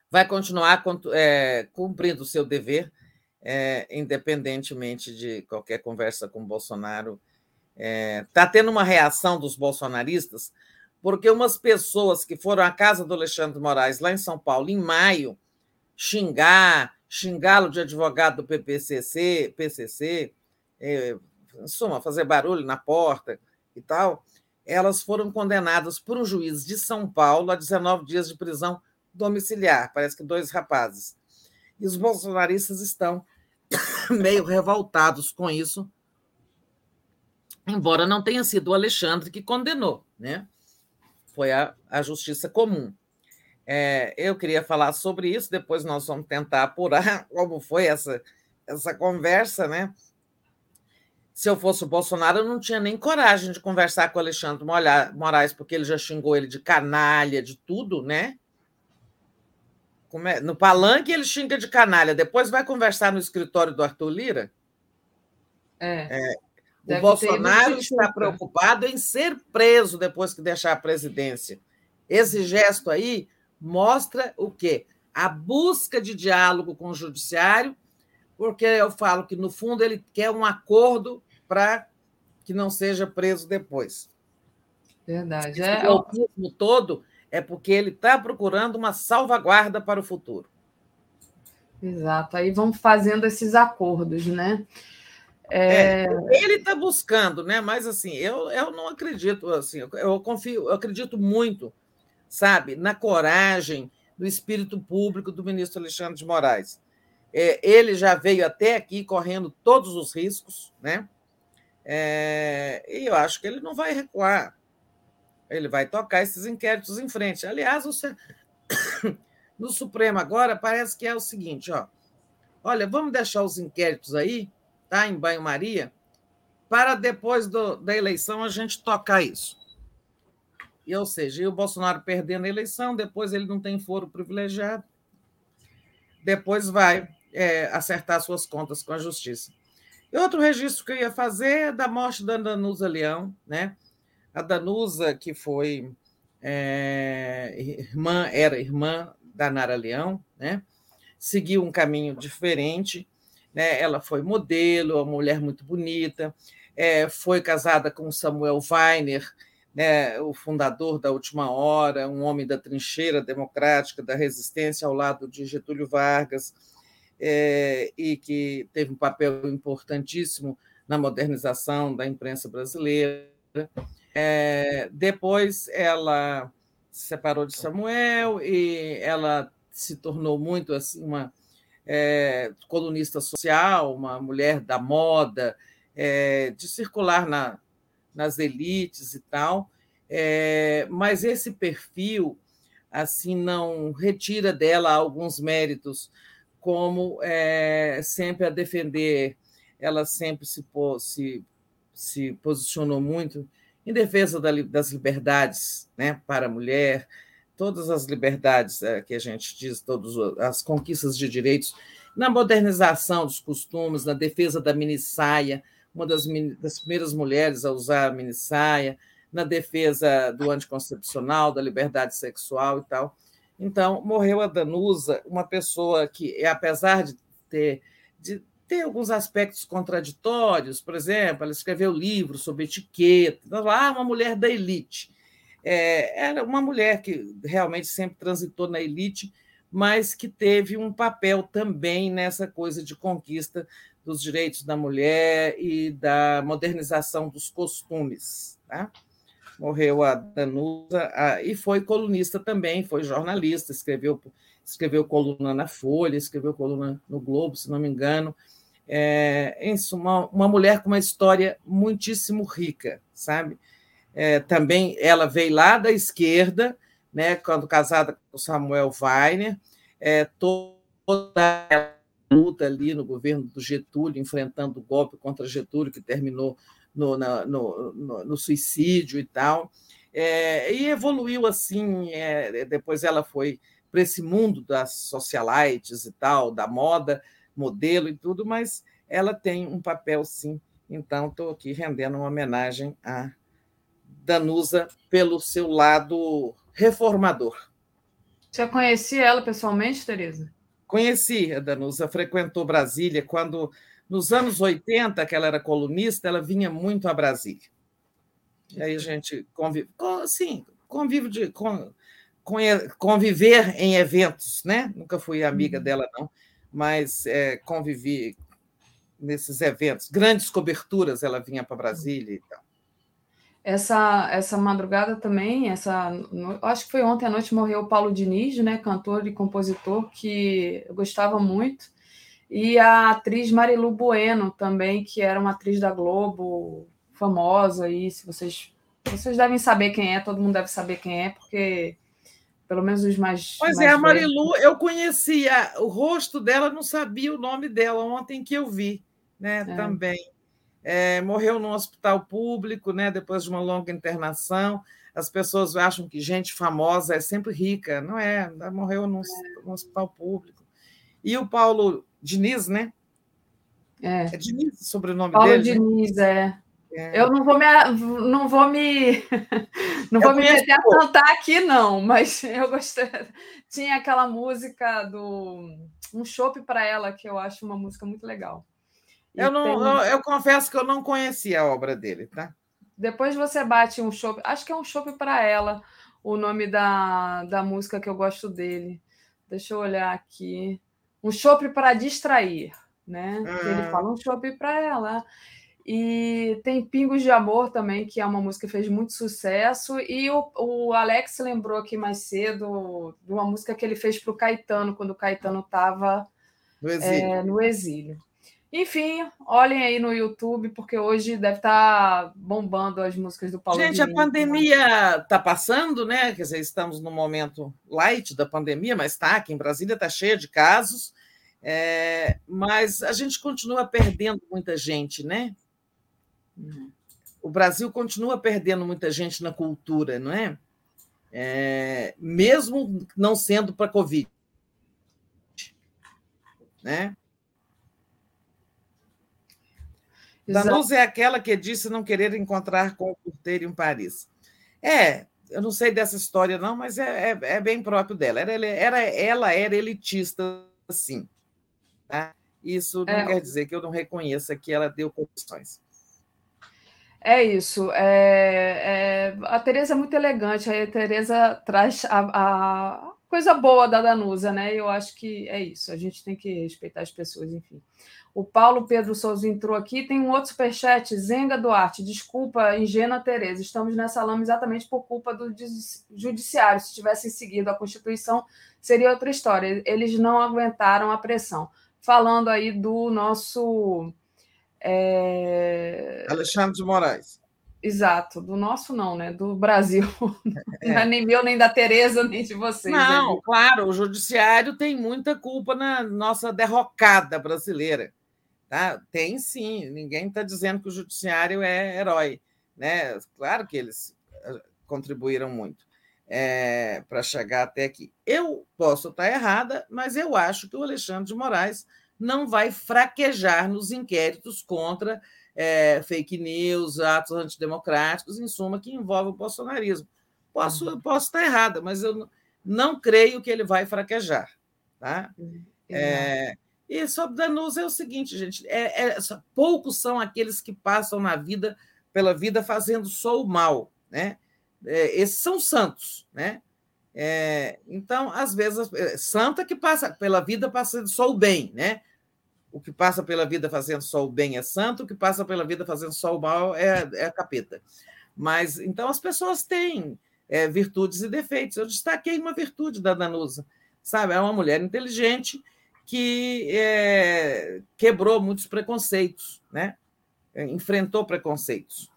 vai continuar é, cumprindo o seu dever é, independentemente de qualquer conversa com Bolsonaro. Está é, tá tendo uma reação dos bolsonaristas, porque umas pessoas que foram à casa do Alexandre Moraes, lá em São Paulo, em maio, xingar, xingá-lo de advogado do PPCC, PCC, é, em suma, fazer barulho na porta e tal, elas foram condenadas por um juiz de São Paulo a 19 dias de prisão domiciliar, parece que dois rapazes. E os bolsonaristas estão *laughs* meio revoltados com isso, embora não tenha sido o Alexandre que condenou, né? Foi a, a justiça comum. É, eu queria falar sobre isso, depois nós vamos tentar apurar *laughs* como foi essa, essa conversa, né? Se eu fosse o Bolsonaro, eu não tinha nem coragem de conversar com o Alexandre Moraes, porque ele já xingou ele de canalha, de tudo, né? É? No palanque ele xinga de canalha, depois vai conversar no escritório do Arthur Lira. É. é o Bolsonaro está preocupado em ser preso depois que deixar a presidência. Esse gesto aí mostra o quê? A busca de diálogo com o judiciário, porque eu falo que, no fundo, ele quer um acordo para que não seja preso depois. Verdade. Esse é o todo é porque ele está procurando uma salvaguarda para o futuro. Exato. Aí vão fazendo esses acordos, né? É... É, ele está buscando, né? Mas assim, eu, eu não acredito assim, eu confio, eu acredito muito, sabe, na coragem, no espírito público do ministro Alexandre de Moraes. É, ele já veio até aqui correndo todos os riscos, né? É, e eu acho que ele não vai recuar. Ele vai tocar esses inquéritos em frente. Aliás, *coughs* no Supremo agora parece que é o seguinte, ó. Olha, vamos deixar os inquéritos aí, tá? Em banho-maria, para depois do, da eleição a gente tocar isso. E, ou seja, e o Bolsonaro perdendo a eleição, depois ele não tem foro privilegiado, depois vai é, acertar suas contas com a justiça. E outro registro que eu ia fazer é da morte da Danusa Leão, né? A Danusa, que foi é, irmã, era irmã da Nara Leão, né? seguiu um caminho diferente. Né? Ela foi modelo, uma mulher muito bonita. é, foi casada com Samuel Weiner, né, o fundador da Última Hora, um homem da trincheira democrática, da resistência ao lado de Getúlio Vargas, é, e que teve um papel importantíssimo na modernização da imprensa brasileira. É, depois ela se separou de Samuel e ela se tornou muito assim uma é, colunista social, uma mulher da moda, é, de circular na, nas elites e tal, é, mas esse perfil assim não retira dela alguns méritos, como é, sempre a defender, ela sempre se, se, se posicionou muito em defesa da, das liberdades né, para a mulher, todas as liberdades é, que a gente diz, todas as conquistas de direitos, na modernização dos costumes, na defesa da minissaia, uma das, das primeiras mulheres a usar a minissaia, na defesa do anticoncepcional, da liberdade sexual e tal. Então, morreu a Danusa, uma pessoa que, apesar de ter, de ter alguns aspectos contraditórios, por exemplo, ela escreveu livros sobre etiqueta, lá, uma mulher da elite. É, era uma mulher que realmente sempre transitou na elite, mas que teve um papel também nessa coisa de conquista dos direitos da mulher e da modernização dos costumes. Tá? Morreu a Danusa a, e foi colunista também, foi jornalista, escreveu, escreveu coluna na Folha, escreveu coluna no Globo, se não me engano. É, em uma, uma mulher com uma história muitíssimo rica, sabe? É, também ela veio lá da esquerda, né, quando casada com Samuel Weiner, é, toda luta ali no governo do Getúlio, enfrentando o golpe contra Getúlio, que terminou no, na, no, no, no suicídio e tal. É, e evoluiu assim, é, depois ela foi para esse mundo das socialites e tal, da moda, modelo e tudo, mas ela tem um papel sim. Então, estou aqui rendendo uma homenagem a Danusa pelo seu lado reformador. Você conhecia ela pessoalmente, Tereza? Conheci a Danusa, frequentou Brasília quando, nos anos 80, que ela era colunista, ela vinha muito a Brasília. E aí a gente convive, sim, convive de, conviver em eventos, né? Nunca fui amiga uhum. dela, não, mas é, convivi nesses eventos. Grandes coberturas ela vinha para Brasília e tal. Essa, essa madrugada também, essa, acho que foi ontem à noite, morreu o Paulo Diniz, né, cantor e compositor, que eu gostava muito, e a atriz Marilu Bueno também, que era uma atriz da Globo, famosa, e se vocês, vocês devem saber quem é, todo mundo deve saber quem é, porque pelo menos os mais. Pois mais é, a Marilu, velhos. eu conhecia o rosto dela, não sabia o nome dela ontem que eu vi, né? É. Também. É, morreu num hospital público, né, depois de uma longa internação. As pessoas acham que gente famosa é sempre rica. Não é, morreu num, num hospital público. E o Paulo Diniz, né? É, é Diniz o sobrenome Paulo dele? Paulo né? Diniz, é. É. Eu não vou me não vou me *laughs* não vou me meter a cantar aqui não, mas *laughs* eu gostei. Tinha aquela música do um chope para ela que eu acho uma música muito legal. Eu, não, tem... eu, eu, confesso que eu não conhecia a obra dele, tá? Depois você bate um chope, acho que é um chope para ela, o nome da, da música que eu gosto dele. Deixa eu olhar aqui. Um chope para distrair, né? Ele fala um chope para ela. E tem Pingos de Amor também, que é uma música que fez muito sucesso. E o, o Alex lembrou aqui mais cedo de uma música que ele fez para o Caetano, quando o Caetano estava no exílio. É, no exílio. Enfim, olhem aí no YouTube, porque hoje deve estar tá bombando as músicas do Paulo Gente, a pandemia está passando, né? Quer dizer, estamos no momento light da pandemia, mas está aqui em Brasília, está cheia de casos. É, mas a gente continua perdendo muita gente, né? O Brasil continua perdendo muita gente na cultura, não é? é mesmo não sendo para Covid. Né? Danuse é aquela que disse não querer encontrar com o porteiro em Paris. É, eu não sei dessa história, não, mas é, é, é bem próprio dela. Era, era, ela era elitista, sim. Tá? Isso não é. quer dizer que eu não reconheça que ela deu condições. É isso. É, é, a Tereza é muito elegante. A Tereza traz a, a, coisa boa da Danusa, né? Eu acho que é isso. A gente tem que respeitar as pessoas, enfim. O Paulo Pedro Souza entrou aqui. Tem um outro superchat, Zenga Duarte. Desculpa, ingênua Tereza. Estamos nessa lama exatamente por culpa do judiciário. Se tivessem seguido a Constituição, seria outra história. Eles não aguentaram a pressão. Falando aí do nosso é... Alexandre de Moraes. Exato, do nosso não, né? Do Brasil. É. *laughs* Não é nem meu, nem da Tereza, nem de vocês. Não, né? claro, o judiciário tem muita culpa na nossa derrocada brasileira. Tá? Tem sim, ninguém está dizendo que o judiciário é herói. Né? Claro que eles eh, contribuíram muito é, para chegar até aqui. Eu posso estar errada, mas eu acho que o Alexandre de Moraes não vai fraquejar nos inquéritos contra é, fake news, atos antidemocráticos, em suma, que envolve o bolsonarismo. Posso, uhum. posso estar errada, mas eu não creio que ele vai fraquejar. Tá? Uhum. É, e sobre Danusa é o seguinte, gente: é, é, poucos são aqueles que passam na vida pela vida fazendo só o mal. Né? É, esses são santos. Né? É, então, às vezes, é, santa que passa pela vida fazendo só o bem, né? O que passa pela vida fazendo só o bem é santo, o que passa pela vida fazendo só o mal é, é capeta. Mas então as pessoas têm é, virtudes e defeitos. Eu destaquei uma virtude da Danusa, sabe? É uma mulher inteligente que é, quebrou muitos preconceitos, né? É, enfrentou preconceitos.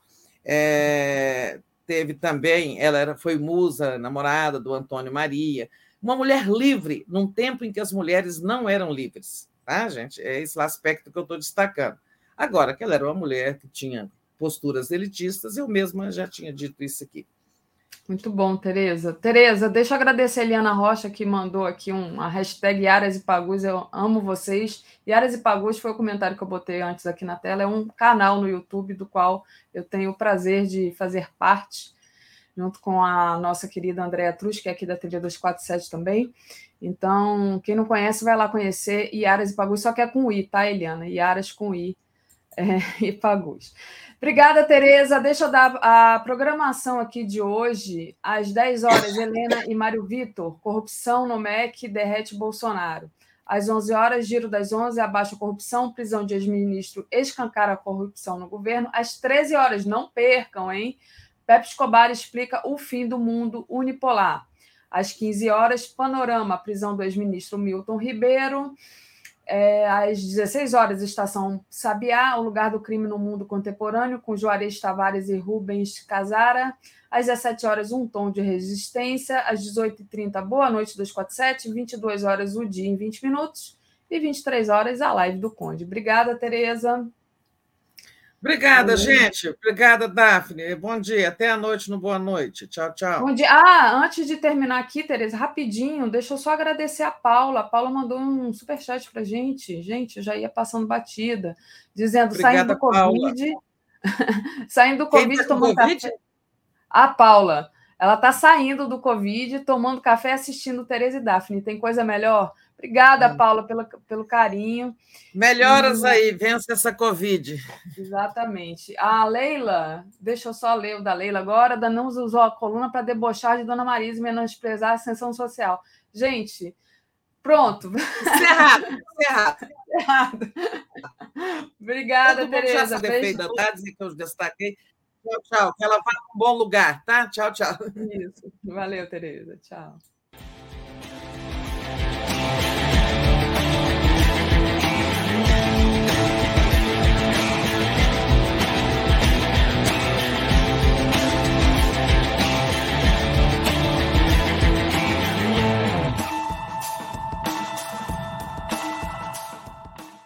É, teve também, ela era, foi musa, namorada do Antônio Maria, uma mulher livre num tempo em que as mulheres não eram livres tá, gente? É esse aspecto que eu estou destacando. Agora, que ela era uma mulher que tinha posturas elitistas, eu mesma já tinha dito isso aqui. Muito bom, Tereza. Tereza, deixa eu agradecer a Eliana Rocha, que mandou aqui uma hashtag Yaras e Pagus, eu amo vocês. Yaras e Pagus foi o comentário que eu botei antes aqui na tela, é um canal no YouTube do qual eu tenho o prazer de fazer parte, junto com a nossa querida Andréa Truz, que é aqui da TV 247 também. Então, quem não conhece, vai lá conhecer Iaras e Pagus, só que é com I, tá, Eliana? Iaras com I *laughs* é, e Pagus. Obrigada, Tereza. Deixa eu dar a programação aqui de hoje. Às 10 horas, Helena e Mário Vitor, corrupção no MEC derrete Bolsonaro. Às 11 horas, giro das 11, abaixa a corrupção, prisão de ex-ministro escancara a corrupção no governo. Às 13 horas, não percam, hein? Pepe Escobar explica o fim do mundo unipolar. Às 15 horas, Panorama, prisão do ex-ministro Milton Ribeiro. É, às 16 horas, Estação Sabiá, o lugar do crime no mundo contemporâneo, com Juarez Tavares e Rubens Casara. Às 17 horas, Um Tom de Resistência. Às 18h30, Boa Noite 247. 22 horas, O Dia em 20 Minutos. E 23 horas, a live do Conde. Obrigada, Tereza. Obrigada, gente. Obrigada, Daphne. Bom dia. Até a noite no Boa Noite. Tchau, tchau. Bom dia. Ah, antes de terminar aqui, Tereza, rapidinho, deixa eu só agradecer a Paula. A Paula mandou um superchat para gente. Gente, já ia passando batida, dizendo, Obrigada, *laughs* saindo do Covid. saindo do Covid, tá tomando COVID? café. A Paula. Ela está saindo do Covid, tomando café, assistindo Tereza e Daphne. Tem coisa melhor? Obrigada, hum. Paula, pelo, pelo carinho. Melhoras e... aí, vence essa Covid. Exatamente. A Leila, deixa eu só ler o da Leila agora. Danamos usou a coluna para debochar de Dona Marisa e menosprezar a ascensão social. Gente, pronto. Encerrado, encerrado. encerrado. *laughs* Obrigada, Todo Tereza. Já defeito da tarde que eu destaquei. Tchau, tchau. Que ela vá para um bom lugar, tá? Tchau, tchau. Isso. Valeu, Tereza. Tchau.